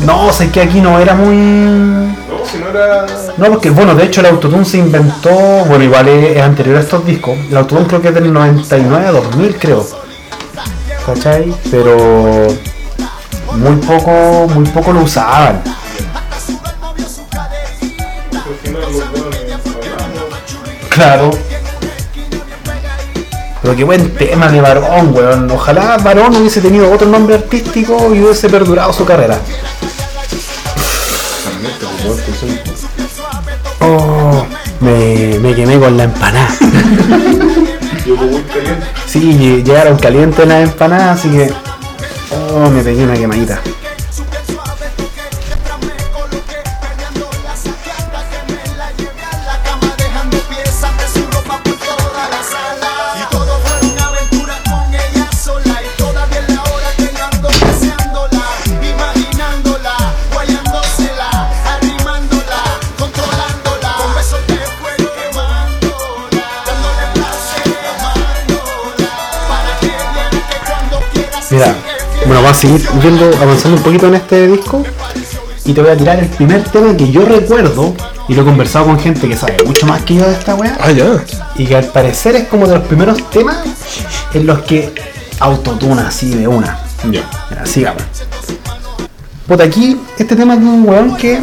no, sé que aquí no era muy. No, si no era. No, porque bueno, de hecho el autotune se inventó, bueno, igual es, es anterior a estos discos. El autotune creo que es del 99 a 2000, creo. ¿Cachai? Pero muy poco, muy poco lo usaban. Claro. Pero qué buen tema de varón, weón. Ojalá varón hubiese tenido otro nombre artístico y hubiese perdurado su carrera. Oh, me, me quemé con la empanada. (laughs) Sí, llegaron calientes las empanadas, así que. Oh, me pegué una quemadita. Bueno, vamos a seguir viendo, avanzando un poquito en este disco. Y te voy a tirar el primer tema que yo recuerdo, y lo he conversado con gente que sabe mucho más que yo de esta weá, Ah, ya. y que al parecer es como de los primeros temas en los que autotuna así de una. Ya. Mira, sigamos. Puta, aquí este tema tiene un weón que.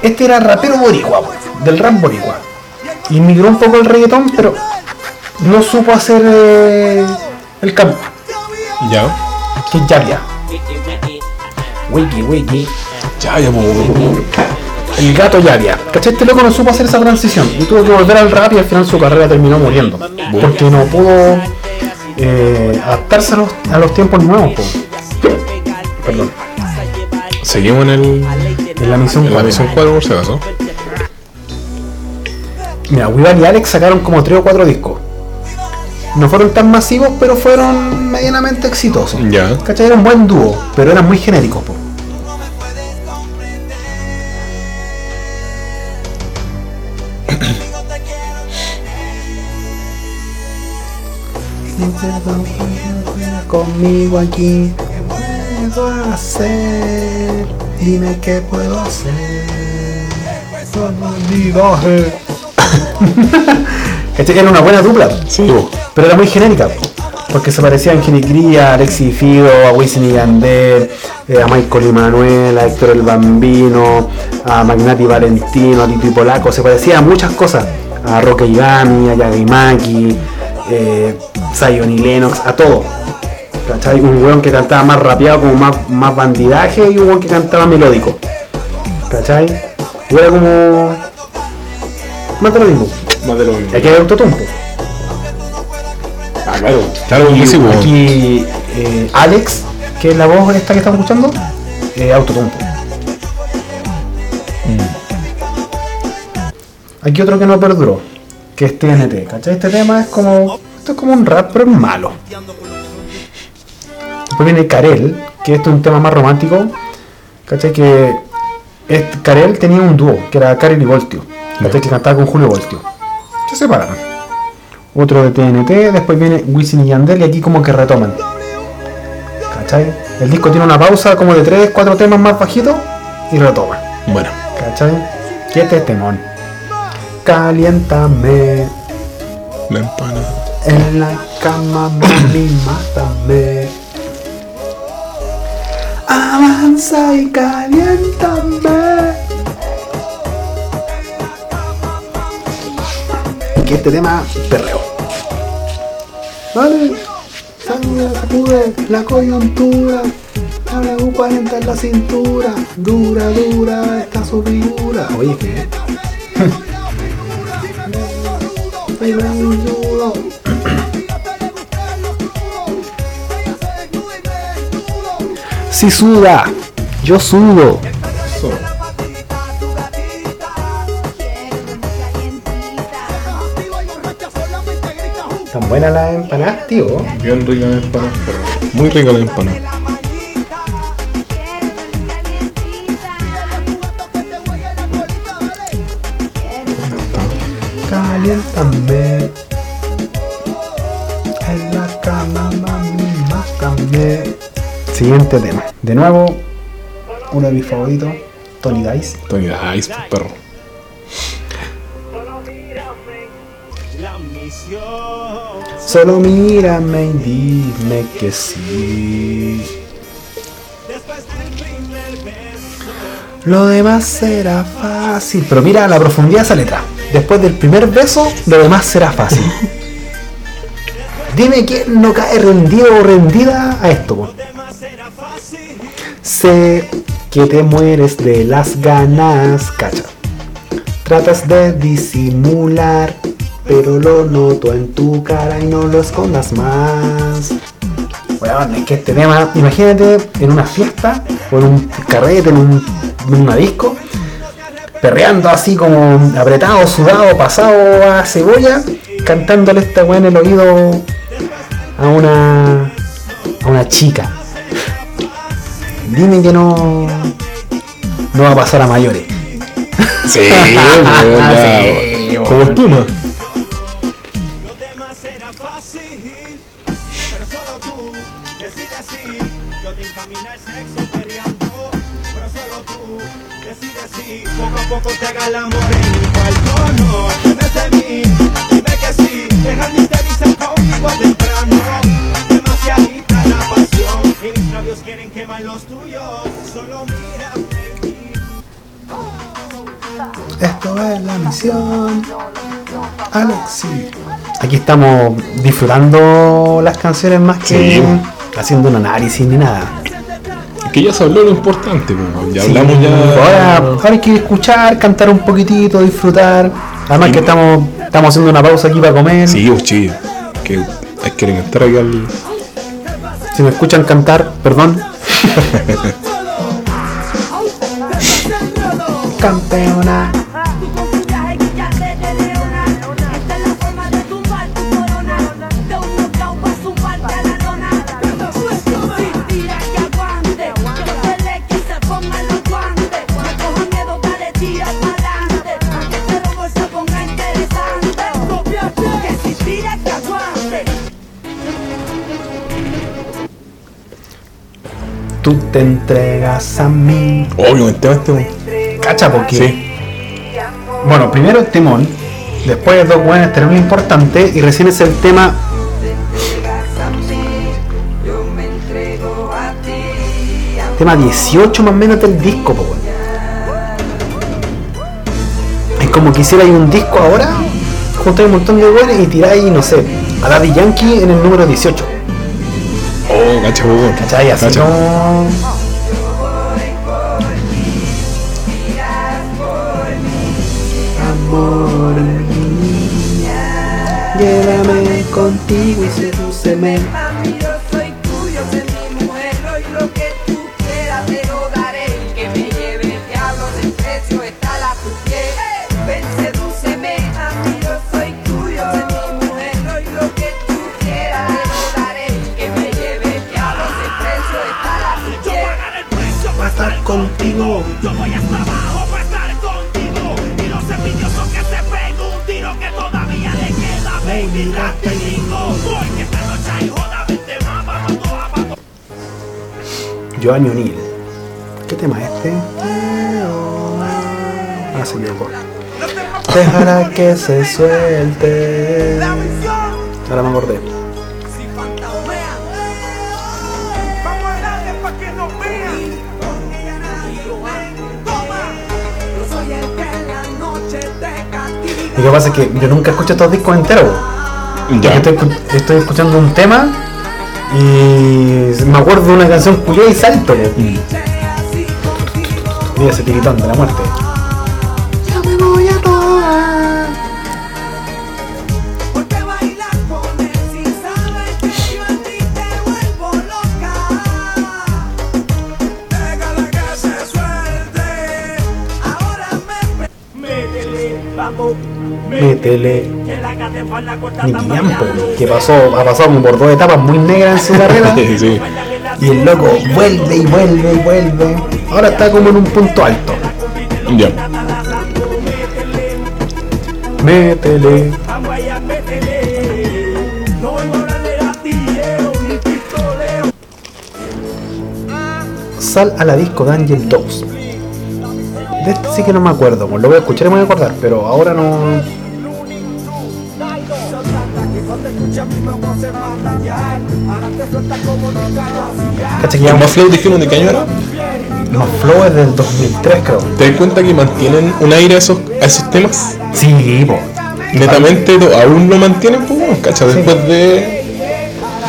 Este era rapero boricua, weón, del rap boricua. Y migró un poco el reggaetón, pero no supo hacer eh, el campo. Ya. Que es Yabia. Wiki, wiki. Ya, ya, po. El gato Yabia. ¿Cachai? Este loco no supo hacer esa transición. Y tuvo que volver al rap y al final su carrera terminó muriendo. Porque no pudo eh, adaptarse a los, a los tiempos nuevos, po. Perdón. Seguimos en el. En la misión En la misión 4 por si acaso. Mira, Weevan y Alex sacaron como 3 o 4 discos. No fueron tan masivos, pero fueron medianamente exitosos. Ya. ¿Cachai? Era un buen dúo, pero eran muy genéricos. po. Conmigo aquí, ¿qué puedo hacer? Dime qué puedo hacer. (laughs) ¿Cachai? Era una buena dupla. Sí, po. Pero era muy genérica, porque se parecía a Ingeniería, a Alexis Fido, a Wisin y Yandel, eh, a Michael y Manuel, a Héctor el Bambino, a Magnati Valentino, a Tito y Polaco, se parecía a muchas cosas, a Roque Igami, a Yagimaki, eh, Zion y Lennox, a todo. ¿Cachai? Un weón que cantaba más rapeado, como más, más bandidaje, y un weón que cantaba melódico. ¿Cachai? Y era como... Más de lo mismo. Más de lo mismo. Y aquí hay autotumpo. Claro. Aquí eh, Alex, que es la voz esta que estamos escuchando, eh, autotumpo. Aquí otro que no perduró, que es TNT, ¿cachai? Este tema es como, esto es como un rap, pero es malo. Después viene Karel, que este es un tema más romántico, ¿cachai? Que este, Karel tenía un dúo, que era Karel y Voltio, ¿cachai? Que cantaba con Julio Voltio. Se separaron. Otro de TNT, después viene Wisin y Yandel y aquí como que retoman. ¿Cachai? El disco tiene una pausa como de 3, 4 temas más bajitos y retoma. Bueno, ¿Cachai? Y este es temón. Caliéntame la empanada. en la cama, mami, (coughs) mátame. Avanza y caliéntame. Que este tema, perreo. Vale, sangre sacude la coyuntura. Ahora U40 en la cintura. Dura, dura esta su figura. Oye, ¿qué? (laughs) Si suda, yo sudo. Tan buena la empanada, tío. Bien rica la empanada, perro. Muy rica la empanada. Caliéntame. En la cama, mami, mátame. Siguiente tema. De nuevo, uno de mis favoritos, Tony Dice. Tony Dice, perro. Solo mírame y dime que sí. Lo demás será fácil. Pero mira la profundidad de esa letra. Después del primer beso, lo demás será fácil. (laughs) Dime quién no cae rendido o rendida a esto. po. Sé que te mueres de las ganas, cacha. Tratas de disimular, pero lo noto en tu cara y no lo escondas más. Weón, es que este tema, imagínate en una fiesta o en un carrete, en, un, en una disco, perreando así como apretado, sudado, pasado a cebolla, cantándole esta weá en el oído a una a una chica. Dime que no no va a pasar a mayores. Sí, ya. (laughs) Sí, Como espuma. Poco te haga el amor en mi cuarto, no Debes de mí, dime que sí Dejar mis dice conmigo temprano Demasiadita la pasión Y mis labios quieren quemar los tuyos Solo mírame Esto es la misión. Alexi. Aquí estamos disfrutando las canciones más que Sí. haciendo un análisis ni nada. Que ya se habló lo importante. Ya hablamos ya. Ahora, ahora hay que escuchar, cantar un poquitito, disfrutar. Además Sí. que estamos, estamos haciendo una pausa aquí para comer. Sí, pues chido. Que hay que aquí al. Si me escuchan cantar, perdón. (laughs) Campeona. Tú te entregas a mí. Obvio, el tema este. Cacha, porque. Sí. Bueno, primero el temón. Después dos buenas terrible importante. Y recién es el tema. Tema 18 más o menos del disco, po. Es como que hicierais un disco ahora, juntáis un montón de buenas y tiráis, no sé, a Daddy Yankee en el número 18. Oh, cacha, weón. ¿Cachai? Así Cacha. como. Amor mío, llévame contigo y sedúceme. Joan O'Neill. ¿Qué tema es este? Ah, se equivocó. Déjala que se suelte. Ahora me acordé. Lo que pasa es que yo nunca escucho estos discos enteros. Ya. Estoy escuchando un tema y me acuerdo de una canción cuya y salto. po. Mira ese tiritón de la muerte. Porque bailar con él si sabes que yo a ti te vuelvo loca. Déjala que se suelte. Ahora me métele, vamos, Métele. Está tiempo, que pasó, ha pasado por dos etapas muy negras en su carrera. (laughs) Sí. Y el loco vuelve y vuelve y vuelve. Ahora está como en un punto alto. Ya. Métele. Ni. Sal a la disco de Angel 2. De este sí que no me acuerdo, lo voy a escuchar y me voy a acordar, pero ahora no. ¿El más flow dijimos de qué año era? más flow es del 2003, creo. ¿Te das cuenta que mantienen un aire a esos, a esos temas? Sí, po. Netamente aún lo mantienen, pues, bueno, cacha, después de.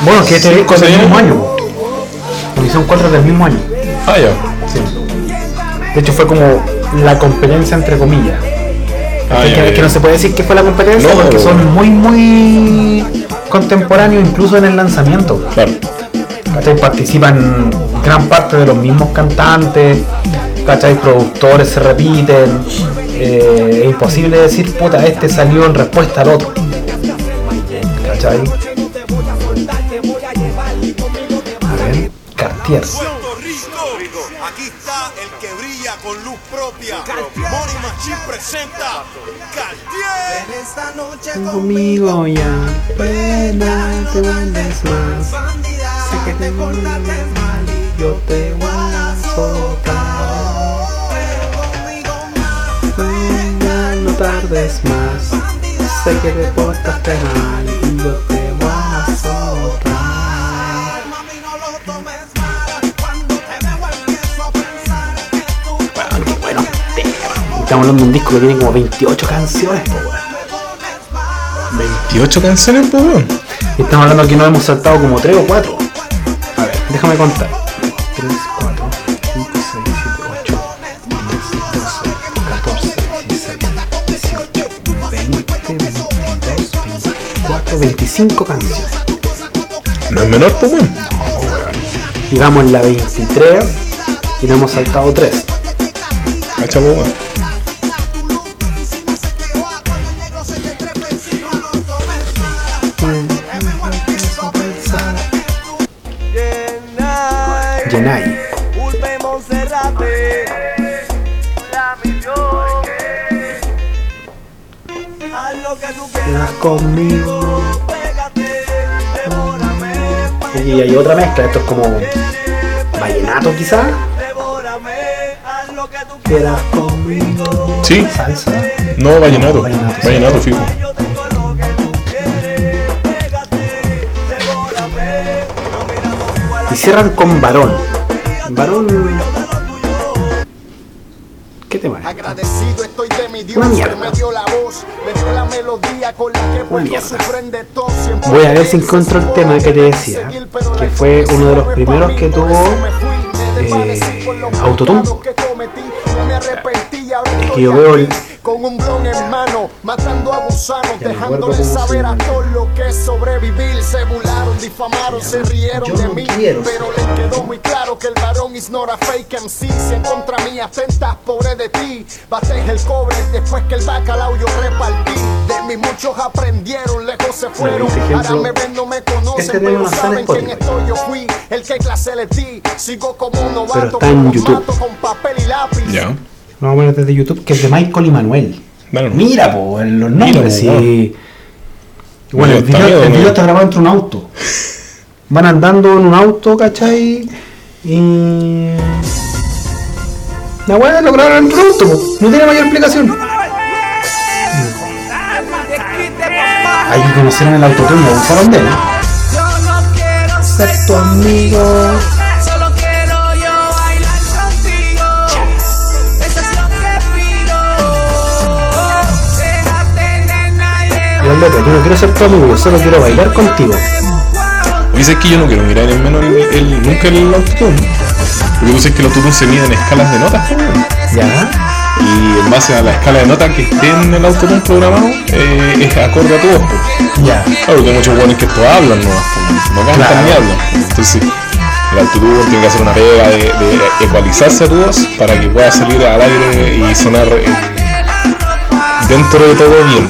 Bueno, que este disco es del mismo año, po. Porque son cuatro del mismo año. Ah, ya. Sí. De hecho, fue como la competencia entre comillas. Ah, Es que, no se puede decir que fue la competencia No, porque son muy, muy contemporáneos, incluso en el lanzamiento. Claro. ¿Cachai? Participan gran parte de los mismos cantantes, ¿cachai? Productores se repiten. eh, es imposible decir, puta, este salió en respuesta al otro. ¿Cachai? A ver, Cartier. Puerto Rico, aquí está el que brilla con luz propia. Mori Machín presenta Cartier. Esta noche Conmigo ya, pena, te mandes más. Que te portaste mal y yo te voy a azotar. Venga, no tardes más. Sé que te portaste mal y yo te voy a azotar. Weón, qué bueno tema. Estamos hablando de un disco que tiene como 28 canciones, po, weón. 28 canciones, pues, weón. Y estamos hablando que no hemos saltado como 3 o 4. Déjame contar. 3, 4, 5, 6, 7, 8, 10, 12, 14, 16, 18, 20, 22, 24, 25 canciones. No es menor, pues. Y vamos en la 23 y no hemos saltado 3. Cacha, conmigo. Pégate. Devórame. Y hay otra mezcla, esto es como vallenato quizás. Quedas conmigo. Sí, Salsa. no, vallenato. No, vallenato, sí. Vallenato, fijo. Y cierran con varón. Varón. ¿Qué te parece? Agradecido estoy de mi Dios Una que mierda. me dio la voz, me dio la melodía con la mierda. Voy a ver si encuentro el tema que te decía, que fue uno de los primeros que tuvo eh, autotune. Que yo veo el, matando a gusanos, Ya me acuerdo dejándole cómo saber a se- todos lo que es sobrevivir. Se burlaron, difamaron, se rieron de mí, pero les quedó muy claro que el varón is not a fake MC. Si en contra mía atentas, pobre de ti, bates el cobre después que el bacalao yo repartí. De mí muchos aprendieron, lejos se fueron. este Ahora me ven, no me conocen, este pero saben quién estoy. Yo fui el que clase les di. Sigo como un novato, con YouTube. mato, con papel y lápiz. Ya. Vamos a poner desde YouTube, que es de Michael y Manuel. Dale. Mira, po, en los nombres, Mira. Bueno, el video, miedo, el ¿no? video está grabado entre un auto. Van andando en un auto, ¿cachai? Y. La weá lo grabaron en un auto, po. no tiene mayor explicación. Hay que conocer en el autotune, lo usaron de él. Ser tu amigo. El yo no quiero ser tu amigo, yo solo quiero bailar contigo. Dice que yo no quiero mirar en menos el, el- nunca el autotune. Porque tú sabes que el autotune se mide en escalas de notas, weón. Ya. Y en base a la escala de notas que esté en el autotune programado, eh, es acorde a tu voz. po. Ya. Claro, que hay muchos buenos que esto hablan, no, no cantan Claro. ni hablan. Entonces, el autotune tiene que hacer una pega de, de ecualizarse a tu voz para que pueda salir al aire y sonar eh, dentro de todo bien.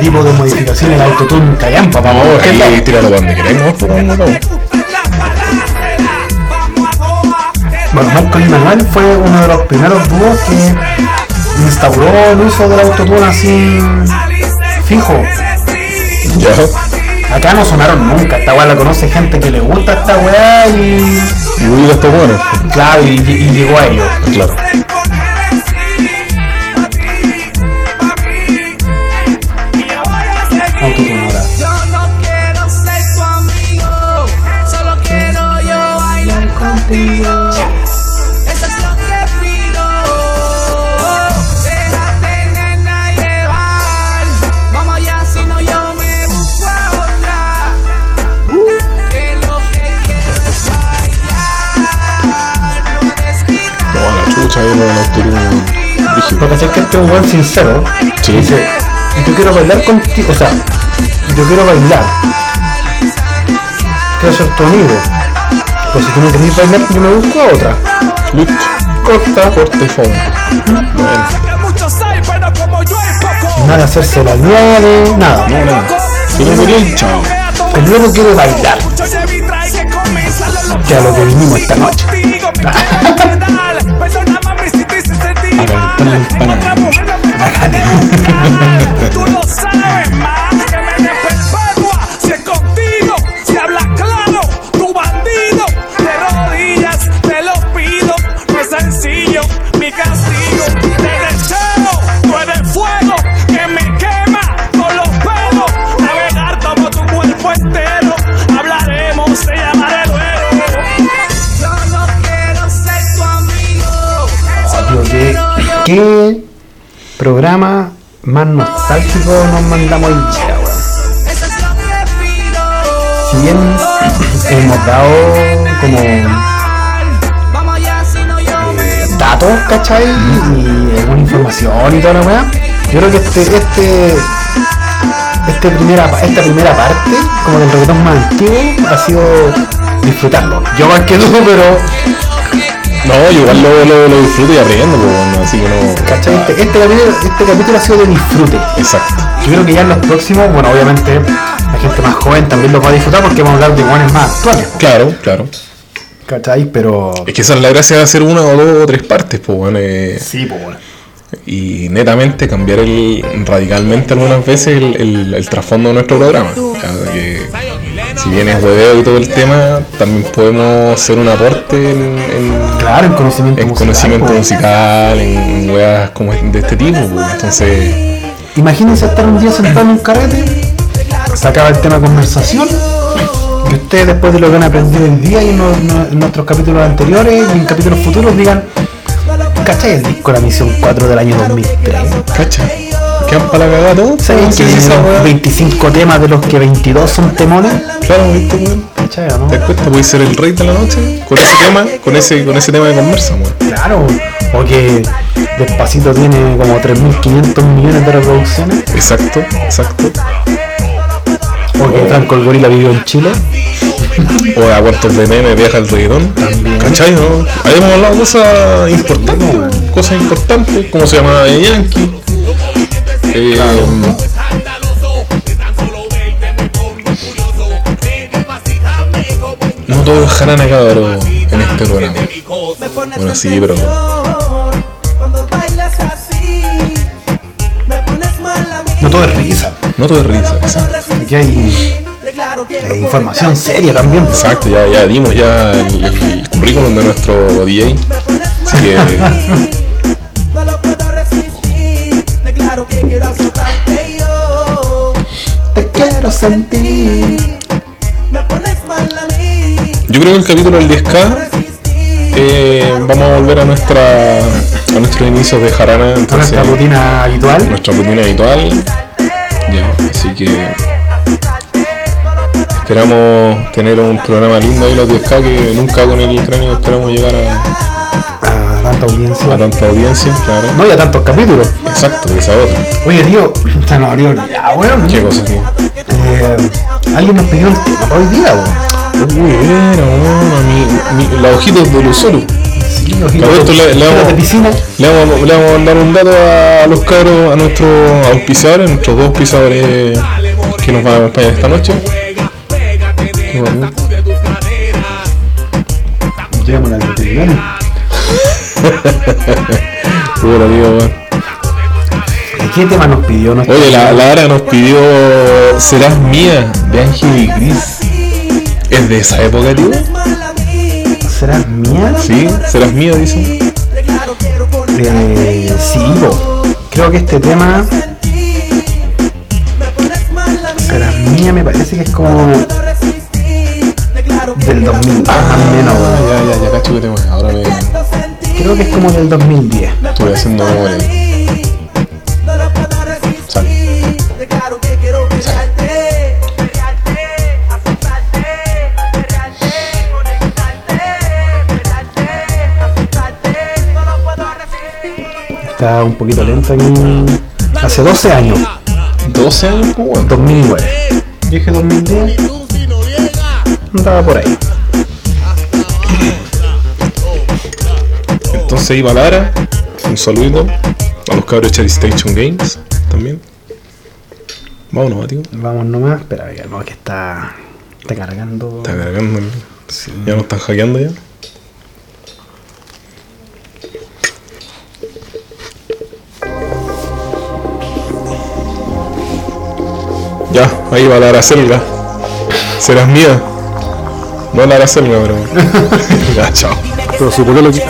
Tipo de modificaciones el autotune callampa, papá. ¿Qué aquí tíralo donde queremos, no, no. Bueno, Michael y Manuel fue uno de los primeros dúos que instauró el uso del autotune así fijo. Ya, Acá no sonaron nunca, esta weá la conoce gente que le gusta esta weá y. y está bueno. Claro, y, y llegó a ellos. Claro. Rígido. Porque sé que este es un buen sincero. Sí. Dice, yo quiero bailar contigo, o sea, yo quiero bailar. Quiero ser tu amigo. Pues si tú no querés bailar, yo me busco otra. Listo. Corta. Corte y fondo. Bueno. Nada hacerse la nueve, nada. no, no. Si no chao. El luego quiere bailar. Mucho lleví, trae que comienza lo loco. Que a lo que vinimos esta noche. (laughs) a callar. (laughs) Tú lo sabes más nostálgico nos mandamos pido. Si bien (coughs) hemos dado como me datos, ¿cachai? Y alguna información y toda la weá. Yo creo que este, este, este primera, esta primera parte, como del reggaetón más antiguo, ha sido disfrutarlo. Yo más que tú, pero, No, yo igual lo, lo, lo disfruto y aprendo, pues, bueno, así que no. ¿cachai? Este, este capítulo, este capítulo ha sido de disfrute. Exacto. Yo creo que ya en los próximos, bueno, obviamente la gente más joven también los va a disfrutar porque vamos a hablar de guanes más actuales, Claro, claro. ¿cachai? Pero... Es que esa es la gracia de hacer una o dos o tres partes, pues, bueno. eh, Sí, pues bueno. y netamente cambiar el, radicalmente algunas veces el, el- el trasfondo de nuestro programa. Que si bien es hueveo y todo el tema, también podemos hacer un aporte en, en- Claro, en conocimiento en musical, conocimiento pues. musical, en, weas como de este tipo. pues. Entonces, Imagínense estar un día sentado en un carrete, se acaba el tema de conversación, y ustedes después de lo que han aprendido hoy día y en, en nuestros capítulos anteriores y en capítulos futuros digan, ¿cachai el disco La Misión 4 del año 2003? ¿Cacha? ¿Quedan para la cagada todos? ¿Saben que wea. 25 temas de los que 22 son temones? Claro, ¿viste, weón? ¿no? ¿Te das cuenta? Puedes ser el rey de la noche con ese tema, con ese, con ese tema de conversa, weón. Claro, o que Despacito tiene como 3.500 millones de reproducciones, Exacto, exacto. o que Franco el Gorila vivió en Chile. O a cuartos de meme viaja el reggaetón. ¿Cachai? No? Ahí hemos hablado de cosas importantes, cosas importantes, como se llama de Yankee. Eh, no todo es jarana cabrón en este programa. Bueno, sí, mí. No todo es risa, no todo es risa. Exacto, aquí hay, hay información seria también. Exacto, ya, ya dimos ya el, el currículum de nuestro DJ. Así que Te quiero sentir. Me pones mal a mí. yo creo que el capítulo del 10K eh, vamos a volver a nuestra a nuestros inicios de jarana. Entonces, nuestra rutina habitual. nuestra rutina habitual. Ya, así que esperamos tener un programa lindo ahí los 10K que nunca con el cráneo esperamos llegar a, A tanta audiencia. a tanta audiencia, claro. No, y a tantos capítulos. Exacto, esa otra. Oye, tío, (laughs) se nos abrió ya, weón. ¿Qué cosa, tío? Eh, alguien nos pidió el tema hoy día, weón. Bueno, mi. Sí, Claro, ojitos le- le ojitos vamos- de piscina. Le vamos, le vamos a mandar un dato a los cabros, a nuestros auspiciadores, nuestros dos auspiciadores que nos van a acompañar esta noche. Al veterinario. (laughs) Weón. ¿Qué tema nos pidió Oye, la, la Ara nos pidió Serás mía de Ángel y Gris. ¿Es de esa época, tío? ¿Serás mía? Sí, serás mía, dice. Eh, sí, po. creo que este tema serás mía, me parece que es como del 2000, más o menos. Ah, ya, ya, ya, cacho que tema. Ahora me Creo que es como del 2010. estuve haciendo memoria. Sale. Está un poquito lento aquí. Hace 12 años, 12 años, pues, weón. 2009. Yo dije 2010. Andaba por ahí. Entonces iba Lara, un saludito a los cabros de Cherry Station Games. Vámonos, tío. Vamos nomás. Espera, que no, que está, está cargando. Está cargando. el- Ya nos están hackeando ya. Ya, ahí va la Aracelga. Serás mía. No la Aracelga, pero. (laughs) ya, chao. Pero supo que lo que-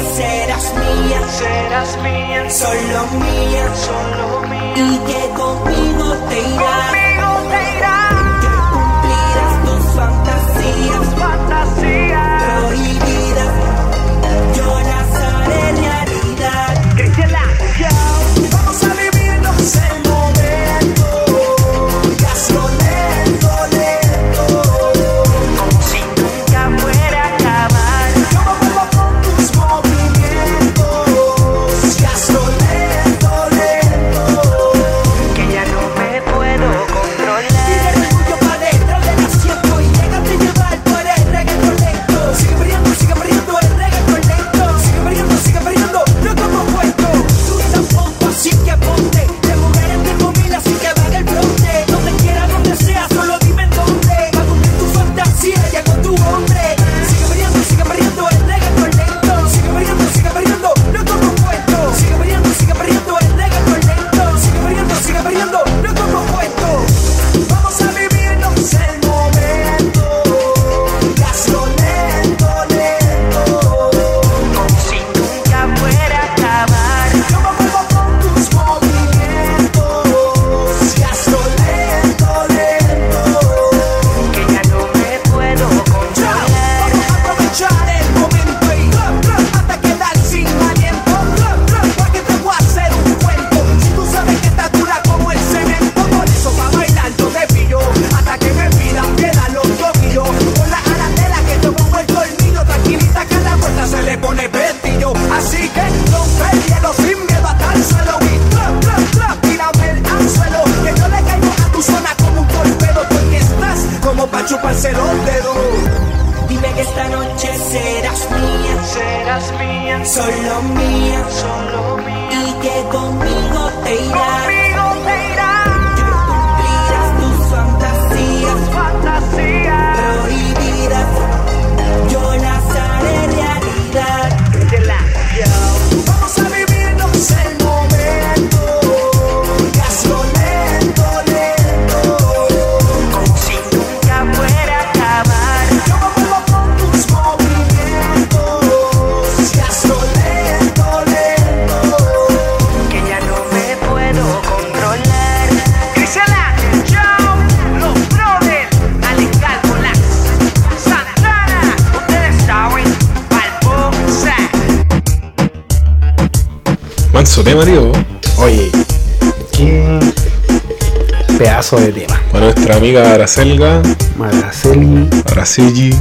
amiga Aracelga, Maraceli, Araceli.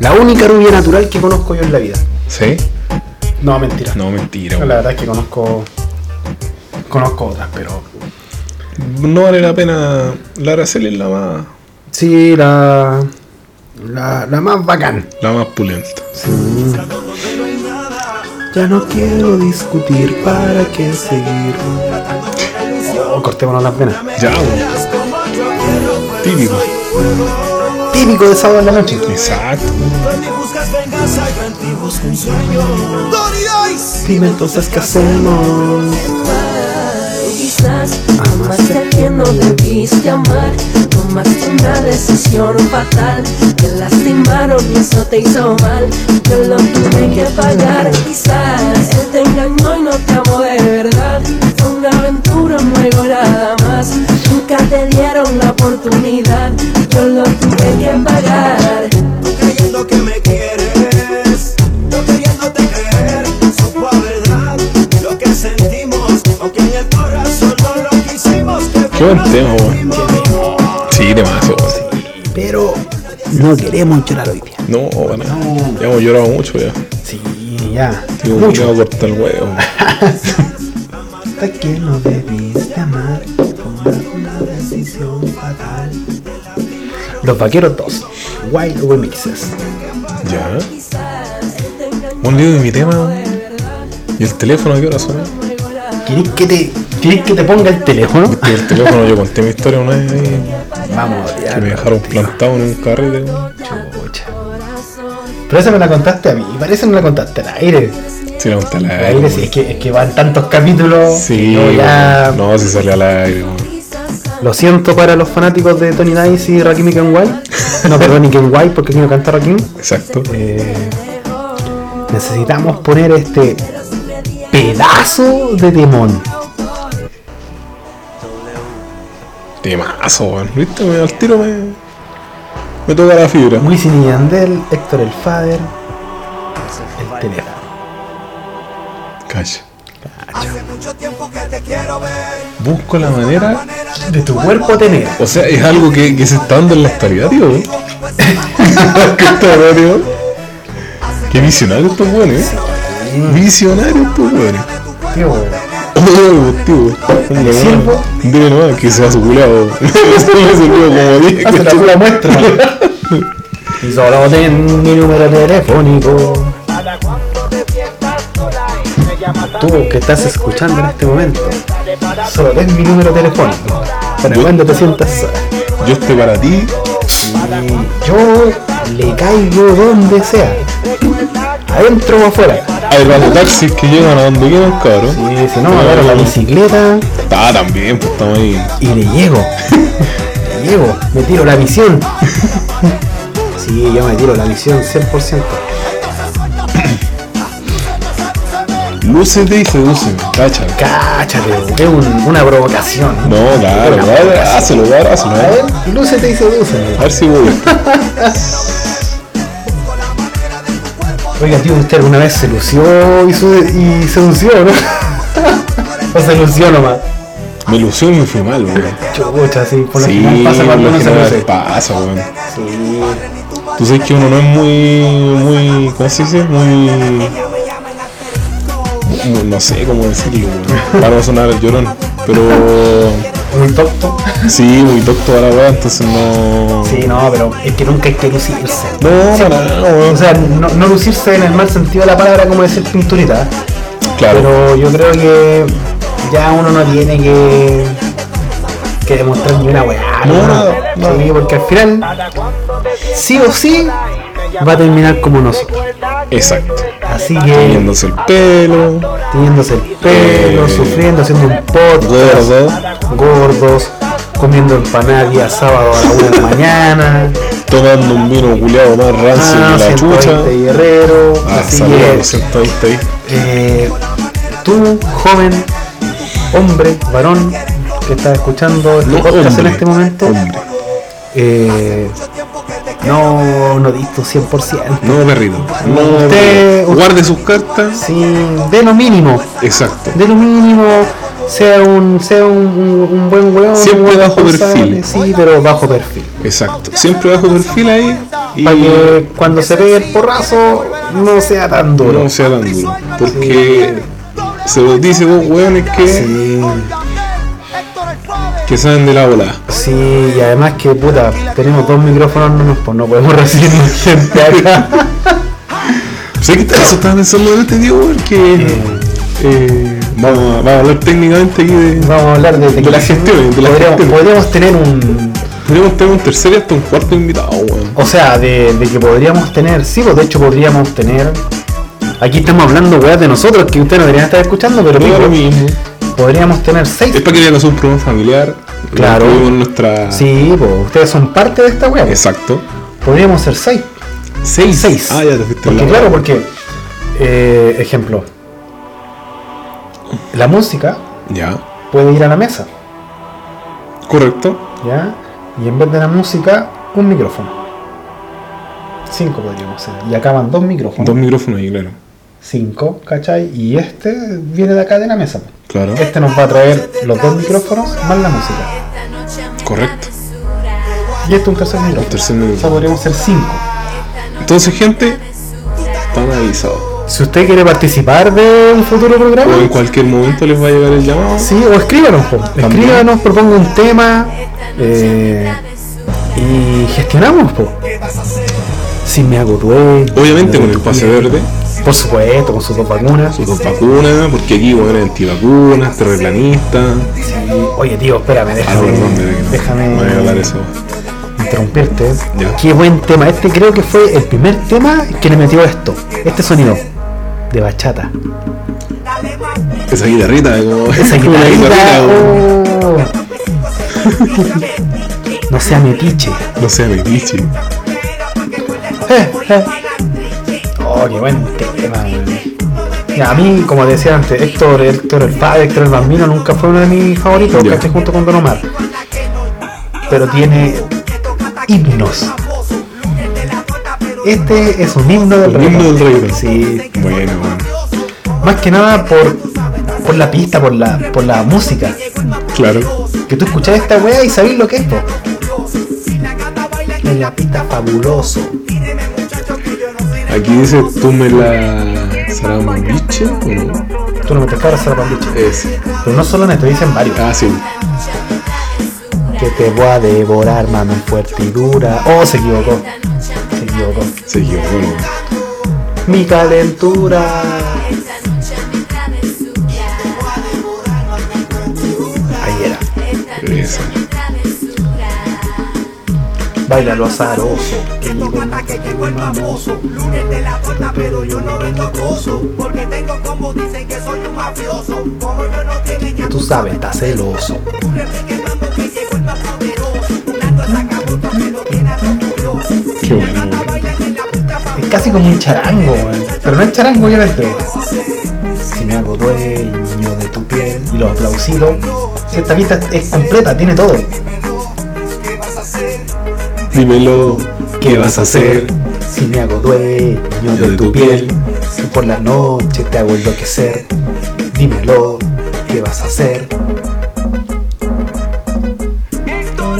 la única rubia natural que conozco yo en la vida. ¿Sí? No, mentira. No, mentira. La verdad es que conozco. Conozco otras, pero. No vale la pena. La Araceli es la más, Sí, la. La, la más bacán. la más pulenta. Ya no quiero discutir, ¿para qué seguir? Oh, cortémonos las venas. Ya. Típico. Típico de sábado en la noche. Exacto. Dime entonces qué hacemos. Quizás amaste a quien no debiste amar Tomaste una decisión fatal Te lastimaron y eso te hizo mal Yo lo tuve que pagar Quizás él te engañó y no te amó de verdad Fue una aventura, juego nada más Nunca te dieron la oportunidad Yo lo tuve que pagar creyendo que me quieres, no queriéndote creer, supo a verdad lo que sentimos, aunque en el corazón no lo quisimos. Que Qué buen tema. Sí, temazo, weón. Pero no queremos llorar hoy día. No, bueno. Ya hemos llorado mucho ya. Sí, ya. Tío, Mucho. me cortar el huevo. (laughs) Hasta que no debiste Los Vaqueros 2. Wild Remixes. Ya. Un lío de mi tema. ¿Y el teléfono a qué hora suena? ¿Querés que te, querés que te ponga el teléfono? Porque el teléfono yo conté mi historia una vez Vamos, que ya. me dejaron plantado en un carrete. Chucha. Pero esa me la contaste a mí. Parece que me la contaste al aire. Sí, la conté al Al aire. aire, sí, es que, es que van tantos capítulos. Sí, que yo ya. no, si sale al aire. Lo siento para los fanáticos de Tony Nice y Rakim y Ken White. No, perdón, y Ken White porque aquí no canta Rakim. Exacto. Eh, necesitamos poner este pedazo de temón. Temazo, weón. ¿Viste? Me, al tiro me. Me toca la fibra. Wisin y Yandel, Héctor el Fader, el teléfono. Calla. hace mucho tiempo que te quiero ver. Busco la manera. De tu cuerpo tener. O sea, es algo que, que se está dando en la actualidad, tío. ¿Qué está, tío? Qué visionario estos weones, eh. Visionario estos weones. Tío, tío. Dile nomás que sea su culado. Eso (laughs) me sirvió como 10. hace la pura muestra. y (laughs) solo ten mi número telefónico. Tú que estás escuchando en este momento, solo ten mi número telefónico. Para Yo- cuando te sientas sola. Yo estoy para ti. Y yo le caigo donde sea. Adentro o afuera. Hay rato taxis que llegan a donde quieran, cabrón. Y si no, me agarro la bicicleta Ah, también, pues estamos ahí. y le llego. (laughs) le llego. Me tiro la misión. Sí, yo me tiro la misión 100%. Lúcete y sedúceme, cacha. Cáchate, es un- una provocación. No, claro, Una claro, provocación. hazlo, claro, hazlo. A ver, lúcete y sedúceme. A ver si voy. (laughs) Oiga, tío, usted alguna vez se lució y, su- y sedució, ¿no? (laughs) o se lució nomás. Me ilusiono y me fui mal, weón. Chucha, sí, por lo Sí, pasa cuando uno se luce. pasa, weón. Sí. Tú sabes que uno no es muy, muy, ¿cómo se dice? Muy, no sé cómo decirlo. Para no sonar el llorón, pero Muy tonto. sí, muy docto a la weá, entonces no. Sí, no, pero es que nunca hay que lucirse. No, Sí, para nada, weón. O sea, no, no lucirse en el mal sentido de la palabra como decir pinturita. Claro. Pero yo creo que ya uno no tiene que, que demostrar ni una weá. No, ¿no? porque al final, sí o sí, va a terminar como nosotros. Exacto. Así que, Teniéndose el pelo, teniéndose el pelo, Eh, sufriendo, haciendo un podcast, gordo, gordos, comiendo empanadas día sábado a la una de la mañana. tomando un vino culiado más rancio Ah, que la 120 chucha. guerrero. Ah, así saludos que, los 120 ahí. eh, tú, joven, hombre, varón, que estás escuchando este No, podcast en este momento, eh, No, no disto 100%. No, perrito. No, Usted- guarde sus cartas. Sí, de lo mínimo. Exacto. De lo mínimo, sea un, sea un, un- buen weón. Siempre bajo perfil. Sí, pero bajo perfil. Exacto. Siempre bajo perfil ahí. Y Para que cuando se pegue el porrazo no sea tan duro. no sea tan duro. Porque se los dice dos hueones que, Sí, que saben de la bola. sí, y además que puta, tenemos dos micrófonos, no, nos- pues no podemos (laughs) recibir gente acá. (laughs) Sé que eso estaba pensando en este tío porque eh, vamos, a, vamos a hablar técnicamente aquí de. Vamos a hablar de, De la gestión, de la podríamos, gestión. podríamos tener un. Podríamos tener un tercer y hasta un cuarto invitado, weón. O sea, de, de que podríamos tener, sí, pues de hecho podríamos tener. Aquí estamos hablando weas de nosotros que ustedes no deberían estar escuchando, pero lo mismo. podríamos tener seis. Es para que vean un programa familiar. Claro. Nuestra. Sí, pues ustedes son parte de esta pues. Exacto. Podríamos ser seis. Seis. Seis. Ah, ya te fuiste Porque claro, porque, eh, ejemplo, la música Ya. puede ir a la mesa, Correcto. ¿ya? Y en vez de la música, un micrófono. Cinco podríamos ser. Y acá van dos micrófonos. Dos micrófonos ahí, claro. Cinco, ¿cachai? Y este viene de acá de la mesa. Claro. Este nos va a traer los dos micrófonos más la música. Correcto. Y este un tercer micrófono. tercer O sea, micrófono. podríamos ser cinco. Entonces, gente, están avisados. Si usted quiere participar de un futuro programa, O en cualquier momento les va a llegar el llamado. Sí, o escríbanos, po. escríbanos, proponga un tema eh, y gestionamos, po. Si me hago dueño. Obviamente con el pase verde, Por supuesto, con sus dos vacunas. sus dos vacunas, porque aquí bueno, antivacunas, terraplanistas. Sí. Oye, tío, espérame, Ah, déjame, perdón, que no. déjame Voy a hablar eso. interrumpirte. Ya. Qué buen tema. Este creo que fue el primer tema que le metió esto, este sonido de bachata. Esa guitarrita, como. Esa como (laughs) una guitarrita, oh. (laughs) No sea metiche. No sé, me piche. Oh, qué buen tema, a mí, como decía antes, Héctor, Héctor el padre, Héctor el bambino nunca fue uno de mis favoritos, Ya. ¿cachai? Junto con Don Omar. Pero tiene himnos. Este es un himno del Un himno reggaetón. del reggaetón. Sí, Bueno, bueno. más que nada por, por la pista, por la, por la música. Claro. Que tú escuchás esta weá y sabés lo que es, po. En la pista fabuloso. Aquí dice, tú me la. ¿Será un biche o no? Tú no me la pandicha. Ese. Pero no solo en esto, dicen varios. Ah, sí. Que te voy a devorar, mami, fuerte y dura. Oh, se equivocó. Se equivocó. Se equivocó. Mi calentura. Ahí era. Ese. Bailalo azaroso. Llegó el que llegó el mamoso. Lunes de la torta, pero yo no vendo acoso. Porque tengo como dicen que soy un mafioso. Como yo no tiene Que tú sabes, está celoso. Qué bueno. Es casi como un charango, weón. Pero no es charango, obviamente. Si me hago dueño de tu piel y los aplausitos. Si esta pista es completa, tiene todo. Dímelo, ¿qué vas a hacer? Si me hago dueño de, tu piel, si por la noche te hago enloquecer, dímelo, ¿qué vas a hacer?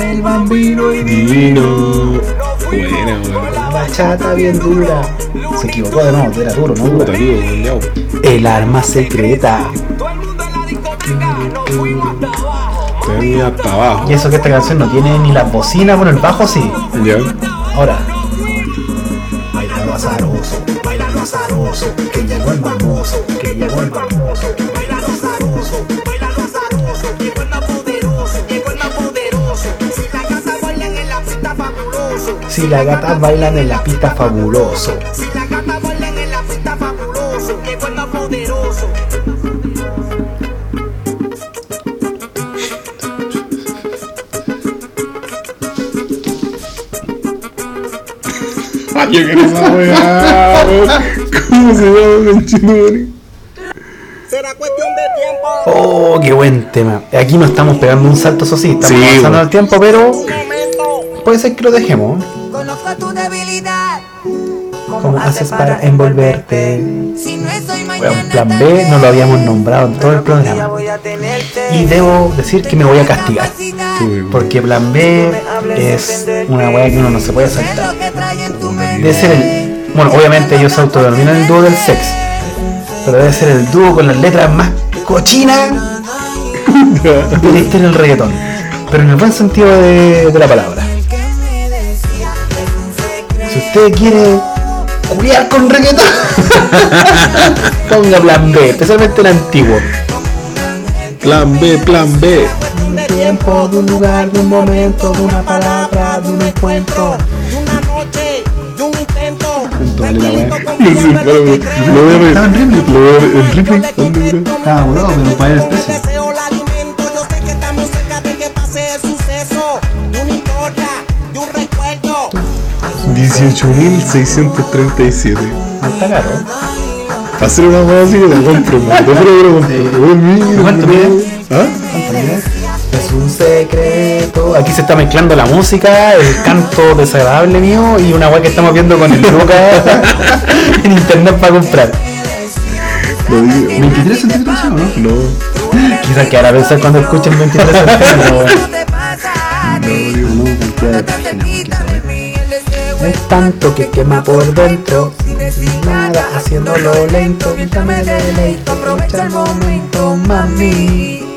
El bambino y divino. Buena, weón. La bachata bien dura. Se equivocó de nuevo, era duro, no dura. El arma secreta. Te venía hasta abajo. Y eso que esta canción no tiene ni las bocinas, bueno, el bajo sí. Ya. Ahora. Bailalo azaroso, bailalo azaroso, que llegó el mamoso, que llegó el mamoso. Bailalo azaroso, bailalo azaroso. Llegó el más poderoso, llegó el más poderoso. Si la gata bailan en la pista fabuloso. Si las gatas bailan en la pista fabuloso. Yo quiero esa weá, weón. ¿Cómo se llama, conchetumare? Será cuestión de tiempo. Oh, qué buen tema. Aquí no estamos pegando un salto, eso sí, estamos Sí, avanzando bueno. al tiempo, pero puede ser que lo dejemos. Conozco tu debilidad. ¿Cómo haces para envolverte? Bueno, plan B no lo habíamos nombrado en todo el programa. Y debo decir que me voy a castigar. Porque plan B es una weá que uno no se puede saltar. Debe ser el. Bueno, obviamente ellos se autodenominan el dúo del sex. Pero debe ser el dúo con las letras más cochinas (laughs) de la historia del reggaetón. Pero en el buen sentido de, de la palabra. Si usted quiere culiar con reggaetón, (laughs) ponga plan B, especialmente el antiguo. Plan B, plan B. Un tiempo, de un lugar, de un momento, de una palabra, de un encuentro. Vale la weá. Lo voy a ver. Estaba en Ripley. Lo voy a ver en Ripley. ¿Dónde mira? Estaba pero para el especie. recuerdo. 18.637. No está caro. Hacer una weá así la compro, man. Te juro que la compro. Weón, mira, ¿Cuánto mide? Es un secreto. Aquí se está mezclando la música, el canto desagradable mío y una weá que estamos viendo con el Luca (laughs) en internet para comprar. Lo digo. 23 centímetros, ¿o ¿no? No. Quizás que ahora pensar cuando escuchen 23 centímetros. (laughs) weón. Es tanto que quema por dentro, sin nada, haciéndolo lento. Mientras me deleito, aprovecha el momento, mami.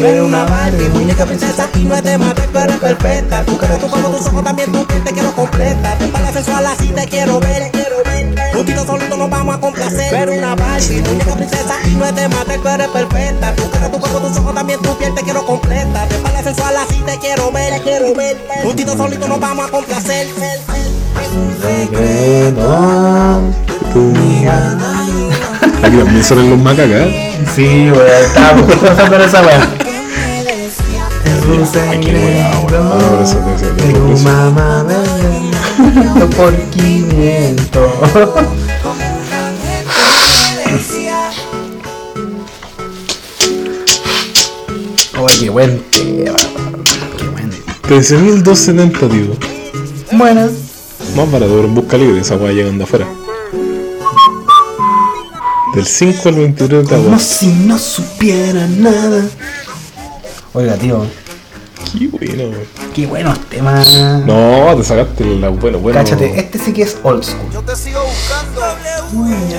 Pero una Barbie, muñeca princesa, y no es de matar, pero es perfecta. Tu cara, tu cuerpo, tus ojos, también tu piel, te quiero completa. Te para sensual, así te quiero ver, quiero ver. Juntito solito nos vamos a complacer. Pero una Barbie, muñeca princesa, y no es de matar, pero es perfecta. Tu cara, tu cuerpo, tus ojos, también tu piel, te quiero completa. Te para sensual, así te quiero ver, quiero ver. Juntito solito nos vamos a complacer. Secreto, tu mía. Aquí también salen los macacas. Sí, weón, estaba pensando en esa weá. De por tu mamá me por 500. Oye, qué buen tema, qué buen 13.270, tío. Buenas. Más barato, en busca libre, esa weá llegando afuera. Del 5 al 23 de Como agosto. si no supiera nada. Oiga, tío, Qué bueno, qué buenos temas. No, te sacaste la bueno, bueno. Cáchate, este sí que es old school.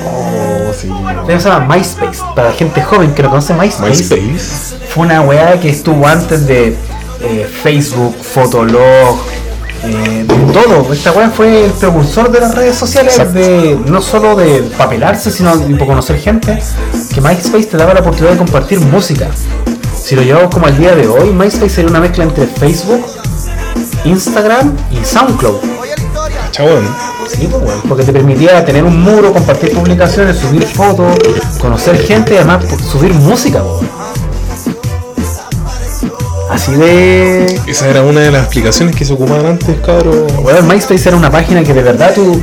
Oh, sí. Se llama MySpace. Para la gente joven que no conoce MySpace, MySpace. fue una weá que estuvo antes de eh, Facebook, Fotolog, eh, de todo. Esta weá fue el precursor de las redes sociales, Exacto. de no solo de papelarse, sino de conocer gente. Que MySpace te daba la oportunidad de compartir música. Si lo llevamos como al día de hoy, MySpace sería una mezcla entre Facebook, Instagram y SoundCloud. Chabón. Sí, pues, porque te permitía tener un muro, compartir publicaciones, subir fotos, conocer gente y además subir música. Así de... Esa era una de las aplicaciones que se ocupaban antes, cabrón. Bueno, MySpace era una página que de verdad tú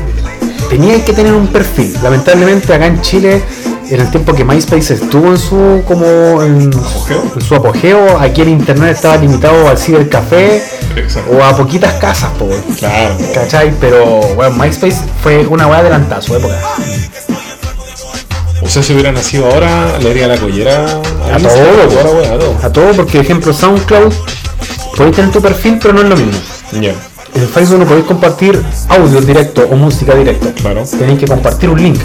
tenías que tener un perfil. Lamentablemente acá en Chile, en el tiempo que MySpace estuvo en su como en, en su apogeo, aquí el internet estaba limitado al cibercafé Exacto. o a poquitas casas, po. Claro. ¿Cachai? Pero bueno, MySpace fue una weá adelantada a su época. O sea, si hubiera nacido ahora, le haría la collera A todo, a todo. A todo, porque por ejemplo SoundCloud podéis tener tu perfil, pero no es lo mismo. En Facebook no podéis compartir audio directo o música directo. claro. Tenéis que compartir un link.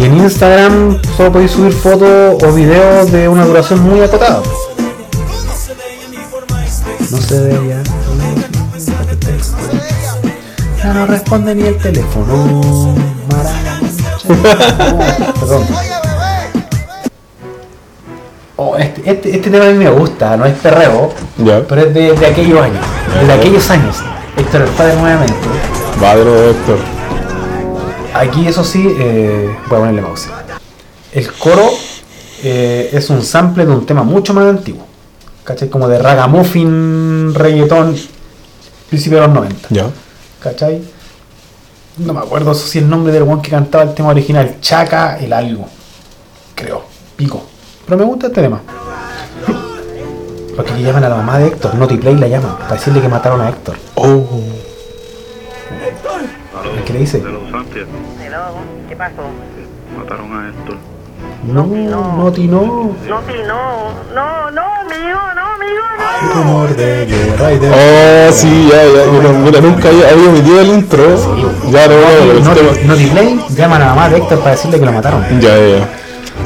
Y en Instagram solo podéis subir fotos o videos de una duración muy acotada. No se veía. Ya no responde ni el teléfono. Perdón. Oh, este, este, este tema a mí me gusta, no es perreo, pero es de, de aquellos años. De aquellos años. Héctor el padre nuevamente. Badro, Héctor. Aquí eso sí, eh, voy a ponerle pausa. El coro eh, es un sample de un tema mucho más antiguo. ¿Cachai? Como de ragamuffin, reggaetón, principio de los 90. Ya. ¿Cachai? No me acuerdo eso sí el nombre del one que cantaba el tema original. Chaca, el algo. Creo. Pico. Pero me gusta este tema. Porque aquí llaman a la mamá de Héctor. Notiplay la llaman. Para decirle que mataron a Héctor. Oh. ¿Qué le dice? de los. ¿Qué pasó? Mataron a Héctor. No, Noti no. No, sí, no, no, no, amigo, no, amigo, no. Rumor de guerra y de. Oh, sí, ya, ya. Mira, mira, nunca había, metido el intro. Ya, no, no, No, no, no delay, llaman a la mamá de Héctor para decirle que lo mataron. Ya, ya.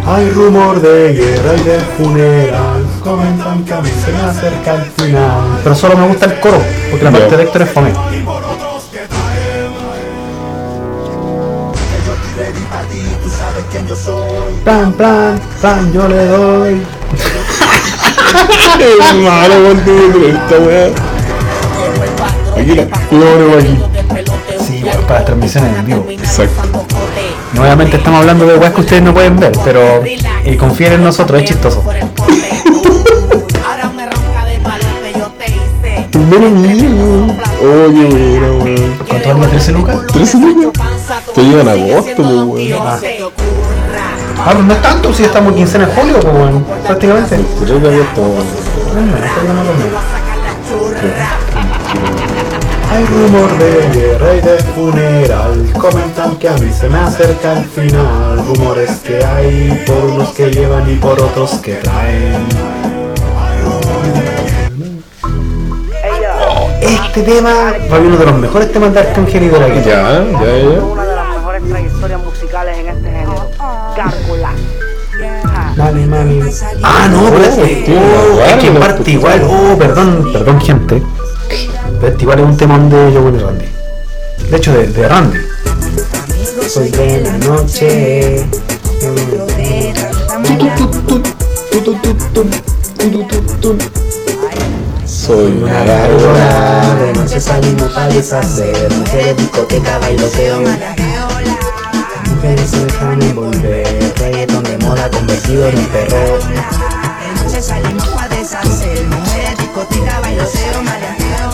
Hay rumor de guerra y de funeral. Comentan que a mí se me acerca el final. Pero solo me gusta el coro, porque la parte de Héctor es fome. Plan, plan, plan, yo le doy. (laughs) Qué malo, weón, tío, esta weá. Aquí la lo ponemos aquí. Sí, bueno, para las transmisiones en vivo. Exacto. Nuevamente estamos hablando de weas que ustedes no pueden ver, pero y confíen en nosotros, es chistoso. Oye, buena, weón. ¿Cuánto valía 13 lucas? 13 lucas. Te llevan a agosto, pues, weón. Ah. Ah, pero no es tanto si estamos en quincena de julio, pues bueno, prácticamente. 3 de agosto, weón. Hay rumor de guerra y de funeral. Comentan que a mí se me acerca el final. Rumores que hay por unos que llevan y por otros que traen. Este tema fue uno de los mejores temas de Arcángel y de la Ya, guitarra. ya, ya. Una de las mejores trayectorias musicales en este. Gárgola. Dale, mami. Ah, no, pero este. tío, Oh, es que igual, parte igual. Oh, perdón, perdón, gente. Pero este igual es un temón de Joel y Randy. De hecho, de, de Randy. Soy de la noche. Soy una Gárgola, de noche salimos para deshacer. Mujeres, discoteca, bailoteo. Las mujeres se dejan envolver. Reggaeton de moda convertido en un perro. noche salimos pa' deshacer. Mujeres, discoteca, bailoteo, mariajeo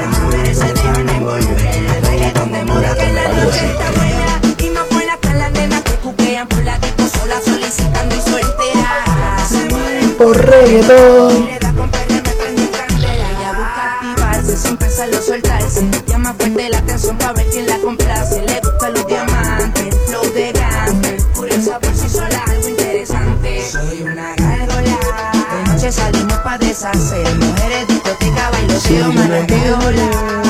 Las mujeres se dejan envolver. Reggaeton de moda convertido en carrera Y más por la las nenas que cuquean por la disco sola solicitando y solteras Se mueren Por reggaeton. con Llama fuerte la atención pa' ver quién la complace deshacer. Mujeres, discoteca, bailoteo, manateo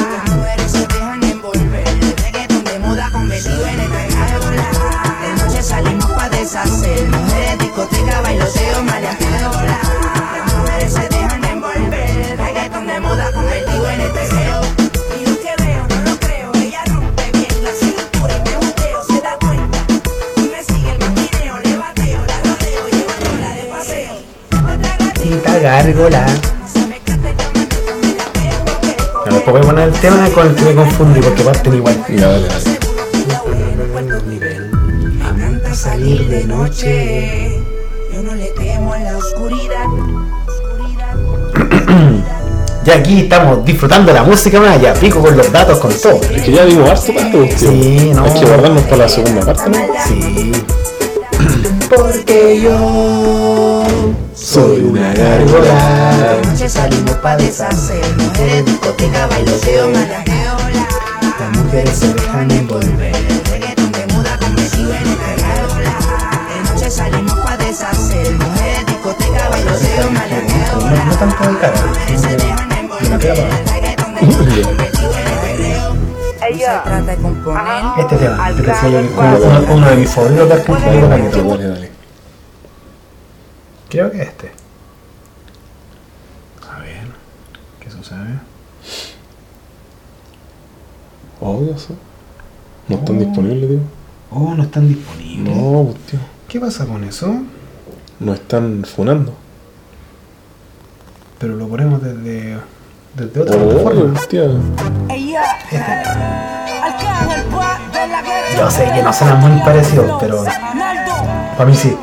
me confundí porque parten igual. Ya, dale. encanta salir de noche. Yo no le temo a la oscuridad. (clears throat) Ya aquí estamos disfrutando la música más, ya pico con los datos, con todo. Es que ya dimos harto tanto, tío. Sí, no. Hay que guardarnos para la segunda parte, ¿no? Sí. Porque yo soy una gárgola. De noche salimos pa' deshacer. Mujeres, discoteca, bailoteo, malajeo. Mujeres se dejan envolver. Reggaeton de moda convertido en una gárgola. De noche salimos pa' deshacer. Mujeres, discoteca, bailoteo, malajeo. No, no tanto de cara. Se dejan envolver. Reggaeton de moda convertido en el perreo. No se trata de componer. Este tema, este decía yo, uno, uno de mis favoritos de dale. Creo que este. A ver, ¿qué sucede? Oh, ya sé. No están disponibles, tío. Oh, no están disponibles. No, pues, tío. ¿Qué pasa con eso? No están funando. Pero lo ponemos desde, desde otra Oh, plataforma. hostia. Guerra. Yo sé que no suenan muy parecidos, pero para mí sí.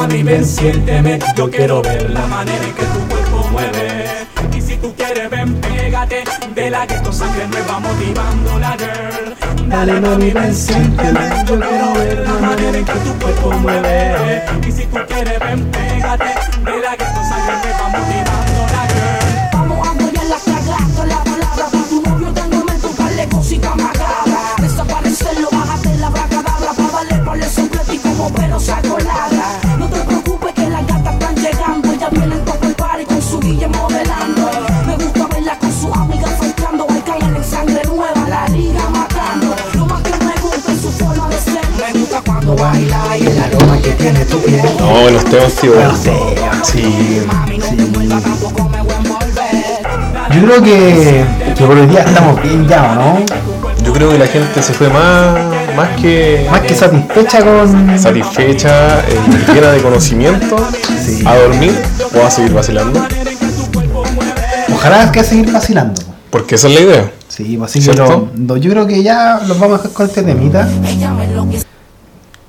Mami, ven, siénteme. Yo quiero ver la manera en que tu cuerpo mueve. Y si tú quieres, ven, pégate. De la que tu sangre me va motivando la girl. Dale mami, ven, siénteme. Yo quiero ver la manera en que tu cuerpo mueve. Y si tú quieres, ven, pégate. De la que tu sangre me va motivando la girl. Vamos a apoyar la cagada, la palabra para tu novio tengo en mente darle cosita más cara. Desaparecerlo, bájate la bracadabra para darle por el sombrero y como pero se acolada. Que tiene tu piel. No, buenos temas, tío. Sí. Yo creo que, que por hoy día estamos bien ya, ¿o ¿no? Yo creo que la gente se fue más, más que. Más que satisfecha con. Satisfecha, eh, llena de conocimiento, a dormir o a seguir vacilando. Ojalá que seguir vacilando. Porque esa es la idea. Sí, pues así que yo creo que ya los vamos a dejar con este temita.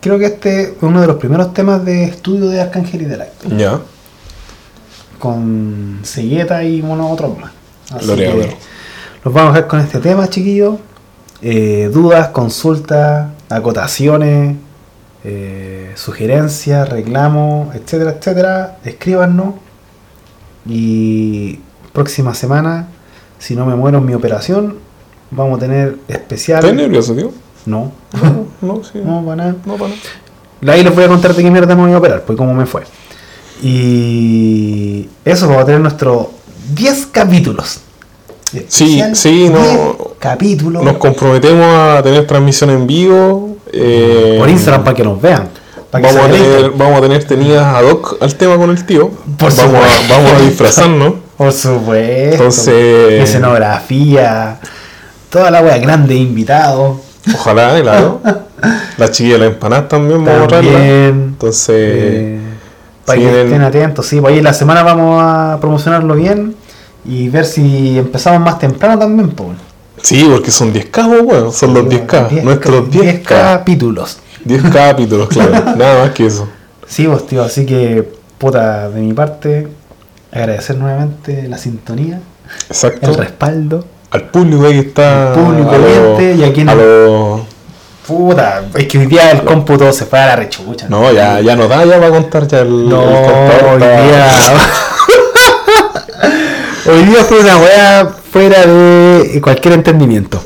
Creo que este es uno de los primeros temas de estudio de Arcángel y de Lacto. Ya. Con Segueta y unos otros más. Así que los vamos a dejar con este tema, chiquillos. Eh, dudas, consultas, acotaciones, eh, sugerencias, reclamos, etcétera, etcétera. Escríbanos. Y próxima semana, si no me muero en mi operación, vamos a tener especial. ¿Estás nervioso, tío? No. No, sí. No, para nada. No, para nada. Ahí les voy a contar de qué mierda me voy a operar, pues cómo me fue. Y eso, vamos a tener nuestros 10 capítulos. Sí, sí, 10 no. capítulos Nos comprometemos a tener transmisión en vivo. eh, por Instagram para que nos vean. Para que Vamos a, tener, vamos a tener tenidas ad hoc al tema con el tío. Por vamos, a, supuesto. vamos a disfrazarnos. (laughs) Por supuesto. Entonces- Escenografía. Toda la wea grande, invitados. Ojalá, claro. La chiquilla de la empanada también vamos a traerla. También. Entonces, Eh, para sí, que estén atentos, sí. Pues ahí la semana vamos a promocionarlo bien y ver si empezamos más temprano también, pues. sí, porque son 10K, pues, bueno, son los 10K. 10 nuestros 10K. capítulos. 10 capítulos, claro. (laughs) Nada más que eso. Sí, pues tío, así que, puta, de mi parte, agradecer nuevamente la sintonía, Exacto. el respaldo. Al público ahí está. Al público oyente y a quien- a lo- Puta, es que hoy día el cómputo se fue a la rechucha. No, ya, ya no da ya va a contar ya el, No, el contador hoy día. (laughs) hoy día fue una weá fuera de cualquier entendimiento.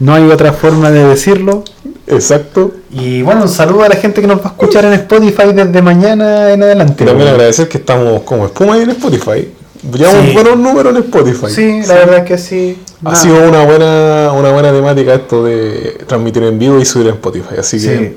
No hay otra forma de decirlo. Exacto. Y bueno, un saludo a la gente que nos va a escuchar en Spotify desde mañana en adelante. También agradecer que estamos como espuma ahí en Spotify. Llevamos Sí. buenos números en Spotify. Sí, la verdad es que sí. Ha Nada. sido una buena, una buena temática esto de transmitir en vivo y subir en Spotify. Así que.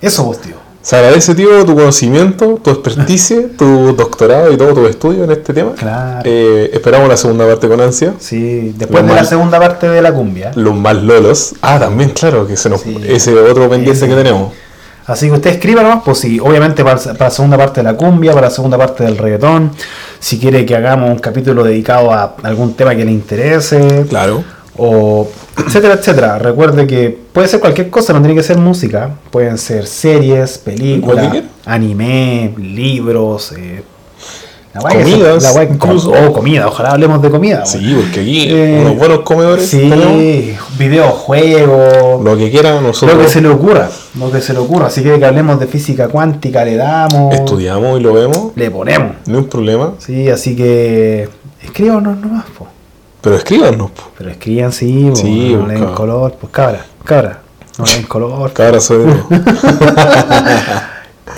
Eso vos, tío. se agradece, tío, tu conocimiento, tu experticia, (laughs) tu doctorado y todo tu estudio en este tema. Claro. Eh, esperamos la segunda parte con ansia. Sí, después de la segunda parte de la cumbia. Los más lolos. Ah, también, claro, que se nos, ese otro pendiente que tenemos. Así que usted escriba nomás, pues sí, obviamente para, para la segunda parte de la cumbia, para la segunda parte del reggaetón, si quiere que hagamos un capítulo dedicado a algún tema que le interese, Claro. o etcétera, etcétera. Recuerde que puede ser cualquier cosa, no tiene que ser música, pueden ser series, películas, anime, libros, eh, la guay Comidas, la guay incluso. oh, comida, ojalá hablemos de comida. Sí, porque aquí Eh, unos buenos comedores Sí, tenemos. videojuegos, Lo que quieran, nosotros lo que se le ocurra, lo que se le ocurra. Si quiere que hablemos de física cuántica, le damos, estudiamos y lo vemos. le ponemos. No hay un problema. Sí, así que escríbanos nomás, po. Pero escríbanos. po. Pero escriban sí, po, Sí, no po, le den color, pues cabra, cabra, no le den color. Cabra soy (laughs)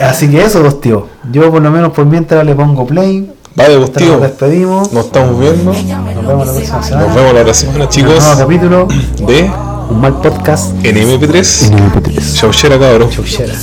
Así que eso, dos tío. Yo por lo menos por mientras le pongo play. Vale, pues, tío. Nos despedimos. Nos estamos viendo. Nos vemos la próxima semana. Nos vemos la otra semana, chicos. Un nuevo capítulo. De Un mal podcast. en MP3. Chauchera, cabrón. Chauchera.